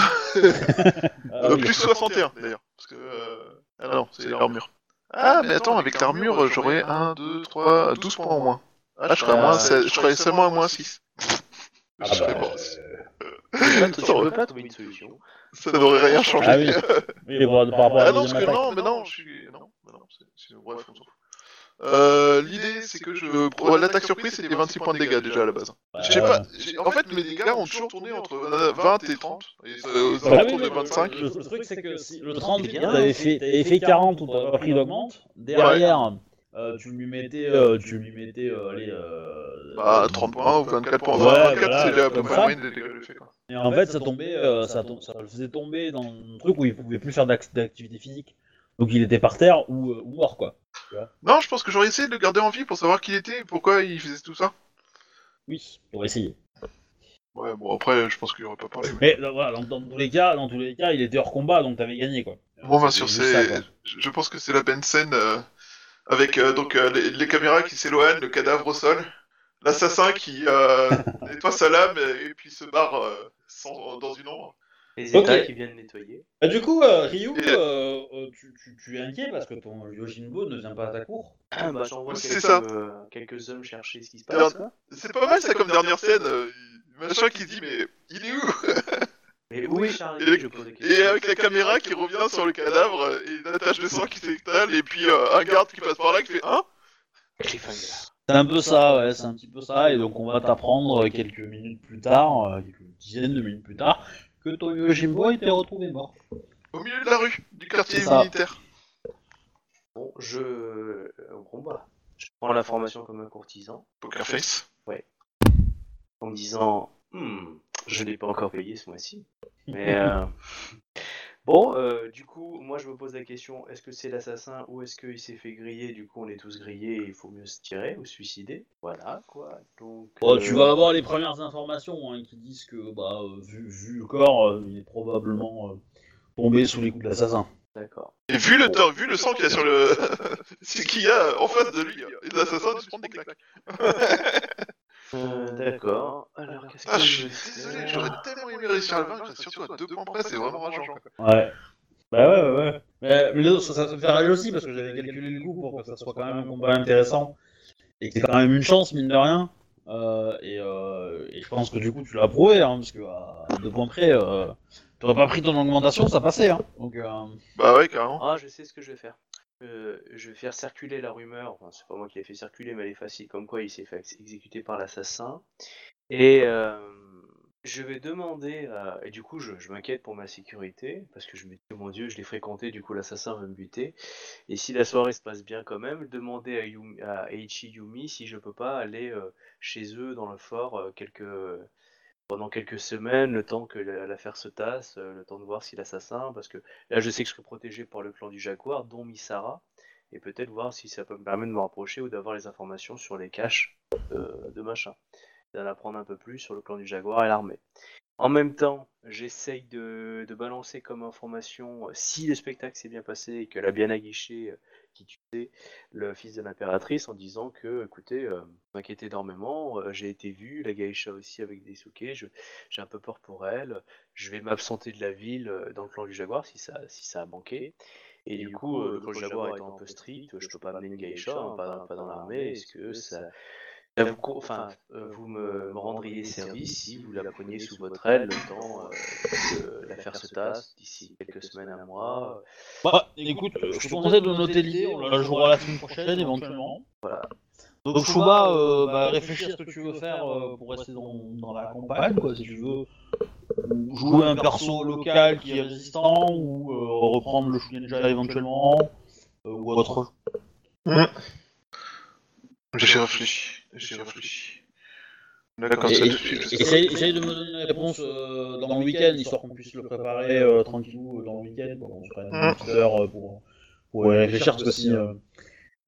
Euh, oui. plus 61 d'ailleurs. Parce que. euh, Ah non, c'est l'armure. Ah, mais attends, avec l'armure, j'aurais 1, 2, 3, 12 points en moins. Ah, je serais, à moins, je serais seulement à moins 6. Ah Je serais bah, mort. Tu peux pas- tu peux pas trouver une solution. Ça n'aurait rien changé. Ah oui. Oui, par, par rapport à Ah non, parce que non, mais non, je suis. Non, mais non, Bref, on s'en fout. Euh, L'idée, c'est que je. L'attaque surprise, c'était 26 points de dégâts déjà à la base. Bah, pas, j'ai- en fait, mes dégâts ont toujours tourné entre euh, 20 et 30. Et ça, aux Ah oui, alentours oui, de 25. Le, le truc, c'est que si le 30, t'avais fait, t'avais fait 40 ou t'avais pas pris d'augmente, derrière, euh, tu lui mettais, euh, tu lui mettais, euh, allez, euh, Bah, 30 points ou 24 points. Ouais, Enfin, 24, voilà, c'est comme ça. la moyenne des dégâts que j'ai fait. Quoi. Et en fait, ça tombait, euh, ça, tom- ça le faisait tomber dans un truc où il pouvait plus faire d'ac- d'activité physique. Donc il était par terre ou, euh, ou mort, quoi. Non, je pense que j'aurais essayé de le garder en vie pour savoir qui il était et pourquoi il faisait tout ça. Oui, pour essayer. Ouais, bon, après, je pense qu'il aurait pas parlé. mais- Mais voilà, dans, dans tous les cas, dans tous les cas, il était hors combat, donc t'avais gagné, quoi. Bon, bah, C'est sur ces. Je pense que c'est la bonne scène euh, avec euh, donc euh, les, les caméras qui s'éloignent, le cadavre au sol, l'assassin qui nettoie sa lame et, et puis se barre sans- dans une ombre. Les Ok. états qui viennent nettoyer. Bah, du coup, euh, Ryu, euh, euh, tu, tu- tu es inquiet parce que ton Yojimbo ne vient pas à ta cour. bah, j'envoie C'est quelques, euh, quelques hommes chercher ce qui se passe. Quoi. C'est pas mal ça comme dernière scène. euh, machin qui dit, mais il est où? Mais où est Charlie? Et- Je pose Et avec la caméra qui revient sur le cadavre et une tache de sang qui s'étale et puis euh, un garde qui passe par là qui fait Hein? Cliffhanger. C'est un peu ça, ouais, c'est un petit peu ça, et donc on va t'apprendre quelques minutes plus tard, quelques dizaines de minutes plus tard, que ton Yojimbo été retrouvé mort. Au milieu de la rue, du quartier ça. militaire. Bon, je. euh, Au combat. Je prends l'information comme un courtisan Poker face. en me disant Hmm, je n'ai pas encore payé ce mois-ci. Mais. euh, Bon, euh, du coup, moi je me pose la question est-ce que c'est l'assassin ou est-ce qu'il s'est fait griller? Du coup, on est tous grillés et il faut mieux se tirer ou se suicider. Voilà quoi. Donc. Oh, euh, tu vas avoir les premières informations hein, qui disent que, bah, euh, vu, vu le corps, euh, il est probablement euh, tombé sous les coups de l'assassin. D'accord. Et vu le, vu le sang qu'il y a sur le. c'est qu'il y a en face de lui, et l'assassin il se prend des claques. Euh, D'accord. Alors, qu'est-ce que Ah, je je suis désolé, j'aurais tellement aimé réussir à le vaincre, surtout à deux points près, c'est vraiment rageant. quoi. Ouais. Bah ouais, ouais, ouais. Mais, ça, ça me fait rager aussi parce que j'avais calculé le coup pour que ça soit quand même un combat intéressant et que c'est quand même une chance, mine de rien. Euh, et, euh, et je pense que du coup, tu l'as prouvé, hein, parce que à deux points près, euh, t'aurais pas pris ton augmentation, ça passait. Hein. Donc, euh, Bah ouais, carrément. Ah, je sais ce que je vais faire. Euh, je vais faire circuler la rumeur, enfin, c'est pas moi qui l'ai fait circuler, mais elle est facile, comme quoi il s'est fait ex- exécuter par l'assassin. Et euh, je vais demander, et du coup je, m'inquiète pour ma sécurité, parce que je me dis, oh mon dieu, je l'ai fréquenté, du coup l'assassin va me buter. Et si la soirée se passe bien quand même, demander à, Eiichi Yumi si je peux pas aller euh, chez eux dans le fort quelques... pendant quelques semaines, le temps que la- l'affaire se tasse, euh, le temps de voir si l'assassin, parce que Là, je sais que je serai protégé par le clan du Jaguar, dont Misara, et peut-être voir si ça peut me permettre de me rapprocher ou d'avoir les informations sur les caches euh, de machin. D'en apprendre un peu plus sur le clan du Jaguar et l'armée. En même temps, j'essaye de, balancer comme information, euh, si le spectacle s'est bien passé et qu'elle a bien aguiché euh, qui tuait le fils de l'impératrice, en disant que, écoutez, euh, m'inquiète énormément, euh, j'ai été vu, la Gaïcha aussi avec des souquets, j'ai un peu peur pour elle, je vais m'absenter de la ville euh, dans le clan du Jaguar si ça, si ça a manqué. Et du coup, euh, le clan du Jaguar étant un peu strict, je peux pas amener une geisha, hein, pas, pas dans l'armée. Est-ce que ça, vous, enfin, euh, vous me, me rendriez service si vous la preniez sous votre aile le temps euh, que l'affaire se tasse d'ici quelques semaines à mois Bah, écoute, je te conseille de noter l'idée, on la jouera la semaine prochaine éventuellement. Voilà. Donc Chouba, euh, bah, réfléchis à ce que tu veux faire euh, pour rester dans, dans la campagne, quoi, si tu veux. Ou Jouer un perso local qui est résistant, ou euh, reprendre le Shugenja éventuellement, euh, ou autre. J'ai réfléchi, j'ai réfléchi. Et- ça, tout de suite, Essaye, de me donner une réponse euh, dans le week-end, histoire qu'on puisse le préparer euh, tranquillou euh, dans le week-end, pour qu'on se prenne une petite heure euh, pour, pour y réfléchir, parce que si euh,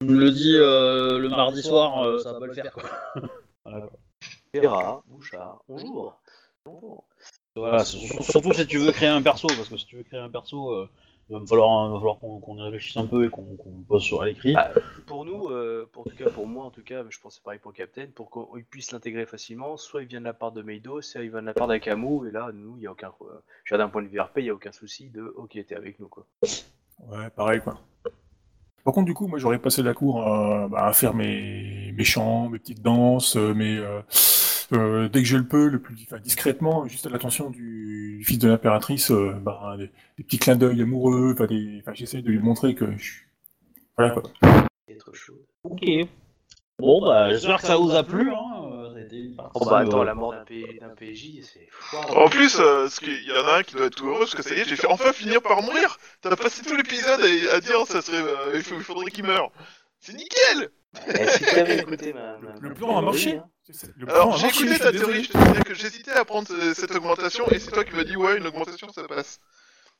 tu me le dis euh, le mardi soir, euh, ça va pas le faire. Quoi. Voilà, quoi. Vera, Bouchard, bonjour. Bonjour. Voilà, sur- sur- surtout si tu veux créer un perso, parce que si tu veux créer un perso, euh, il va me falloir, il va falloir qu'on y réfléchisse un peu et qu'on le pose sur à l'écrit. Ah, Pour nous, euh, pour, en tout cas pour moi en tout cas, mais je pense que c'est pareil pour le Captain, pour qu'on puisse l'intégrer facilement, soit il vient de la part de Meido, soit il vient de la part d'Akamu, et là, nous, il n'y a aucun... euh, d'un point de vue RP, il n'y a aucun souci de « Ok, t'es avec nous, quoi Ouais, pareil quoi. Par contre, du coup, moi j'aurais passé la cour à, bah, à faire mes, mes chants, mes petites danses, euh, mes, euh, euh, dès que je le peux, le plus enfin, discrètement, juste à l'attention du fils de l'impératrice, euh, bah, des, des petits clins d'œil amoureux, enfin, des, enfin, j'essaie de lui montrer que je suis. Voilà quoi. ». Ok. Bon, bah, j'espère que ça vous a plu. Hein. une partie, Oh bah attends, la mort d'un PJ, c'est... En plus, euh, ce il y en a un qui doit être tout heureux parce que ça y est, j'ai fait enfin finir par mourir. T'as passé tout l'épisode à, à dire ça serait, euh, il faudrait qu'il meure. C'est nickel. Eh, si t'avais écouté ma... ma- Le plan a marché. hein. Le Alors j'ai écouté ta théorie, je te disais que j'hésitais à prendre cette augmentation et c'est toi qui m'as dit ouais une augmentation ça passe.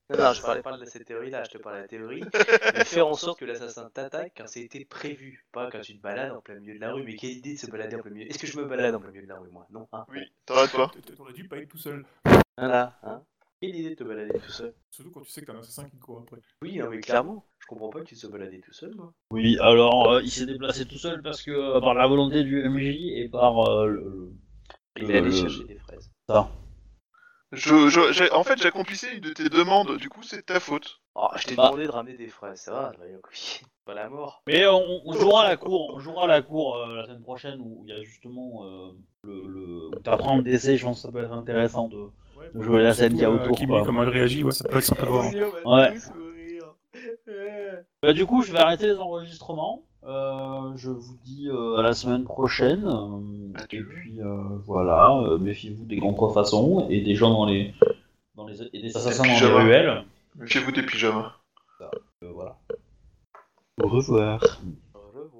Non, non, je parlais pas de cette théorie-là, je te parlais de la théorie de faire en sorte que l'assassin t'attaque quand c'était prévu, pas quand tu te balades en plein milieu de la rue. Mais quelle idée de se balader en plein milieu? Est-ce que je me balade en plein milieu de la rue, moi? Non, hein? Oui, t'arrêtes pas. T'aurais dû pas être tout seul. Voilà, hein? Quelle idée de te balader tout seul Surtout quand tu sais que t'as un assassin qui court après. Oui, non, mais clairement, je comprends pas que tu te sois baladé tout seul, moi. Oui, alors euh, il s'est déplacé tout seul parce que euh, par la volonté du MJ et par euh, le, le- Il est allé chercher des fraises. Je, je- j'ai- en fait, j'accomplissais une de tes demandes, du coup, c'est ta faute. Oh, je t'ai Bah. demandé de ramener des fraises, ça va. Pas la mort. Mais on, on jouera la cour, on jouera la cour euh, la semaine prochaine où il y a justement euh, le, le où t'apprends le décès. Je pense que ça peut être intéressant de. Ouais, Jouer la scène qu'il y a euh, autour, Kimi, quoi. comment elle réagit, ouais, ça peut être sympa de voir. Ouais. Bah, du coup, je vais arrêter les enregistrements. Euh, je vous dis euh, à la semaine prochaine. euh, et puis euh, voilà, euh, méfiez-vous des contrefaçons et des gens dans les dans les et des assassins dans les pyjamas. ruelles. Méfiez-vous des pyjamas. Euh, voilà. Au revoir.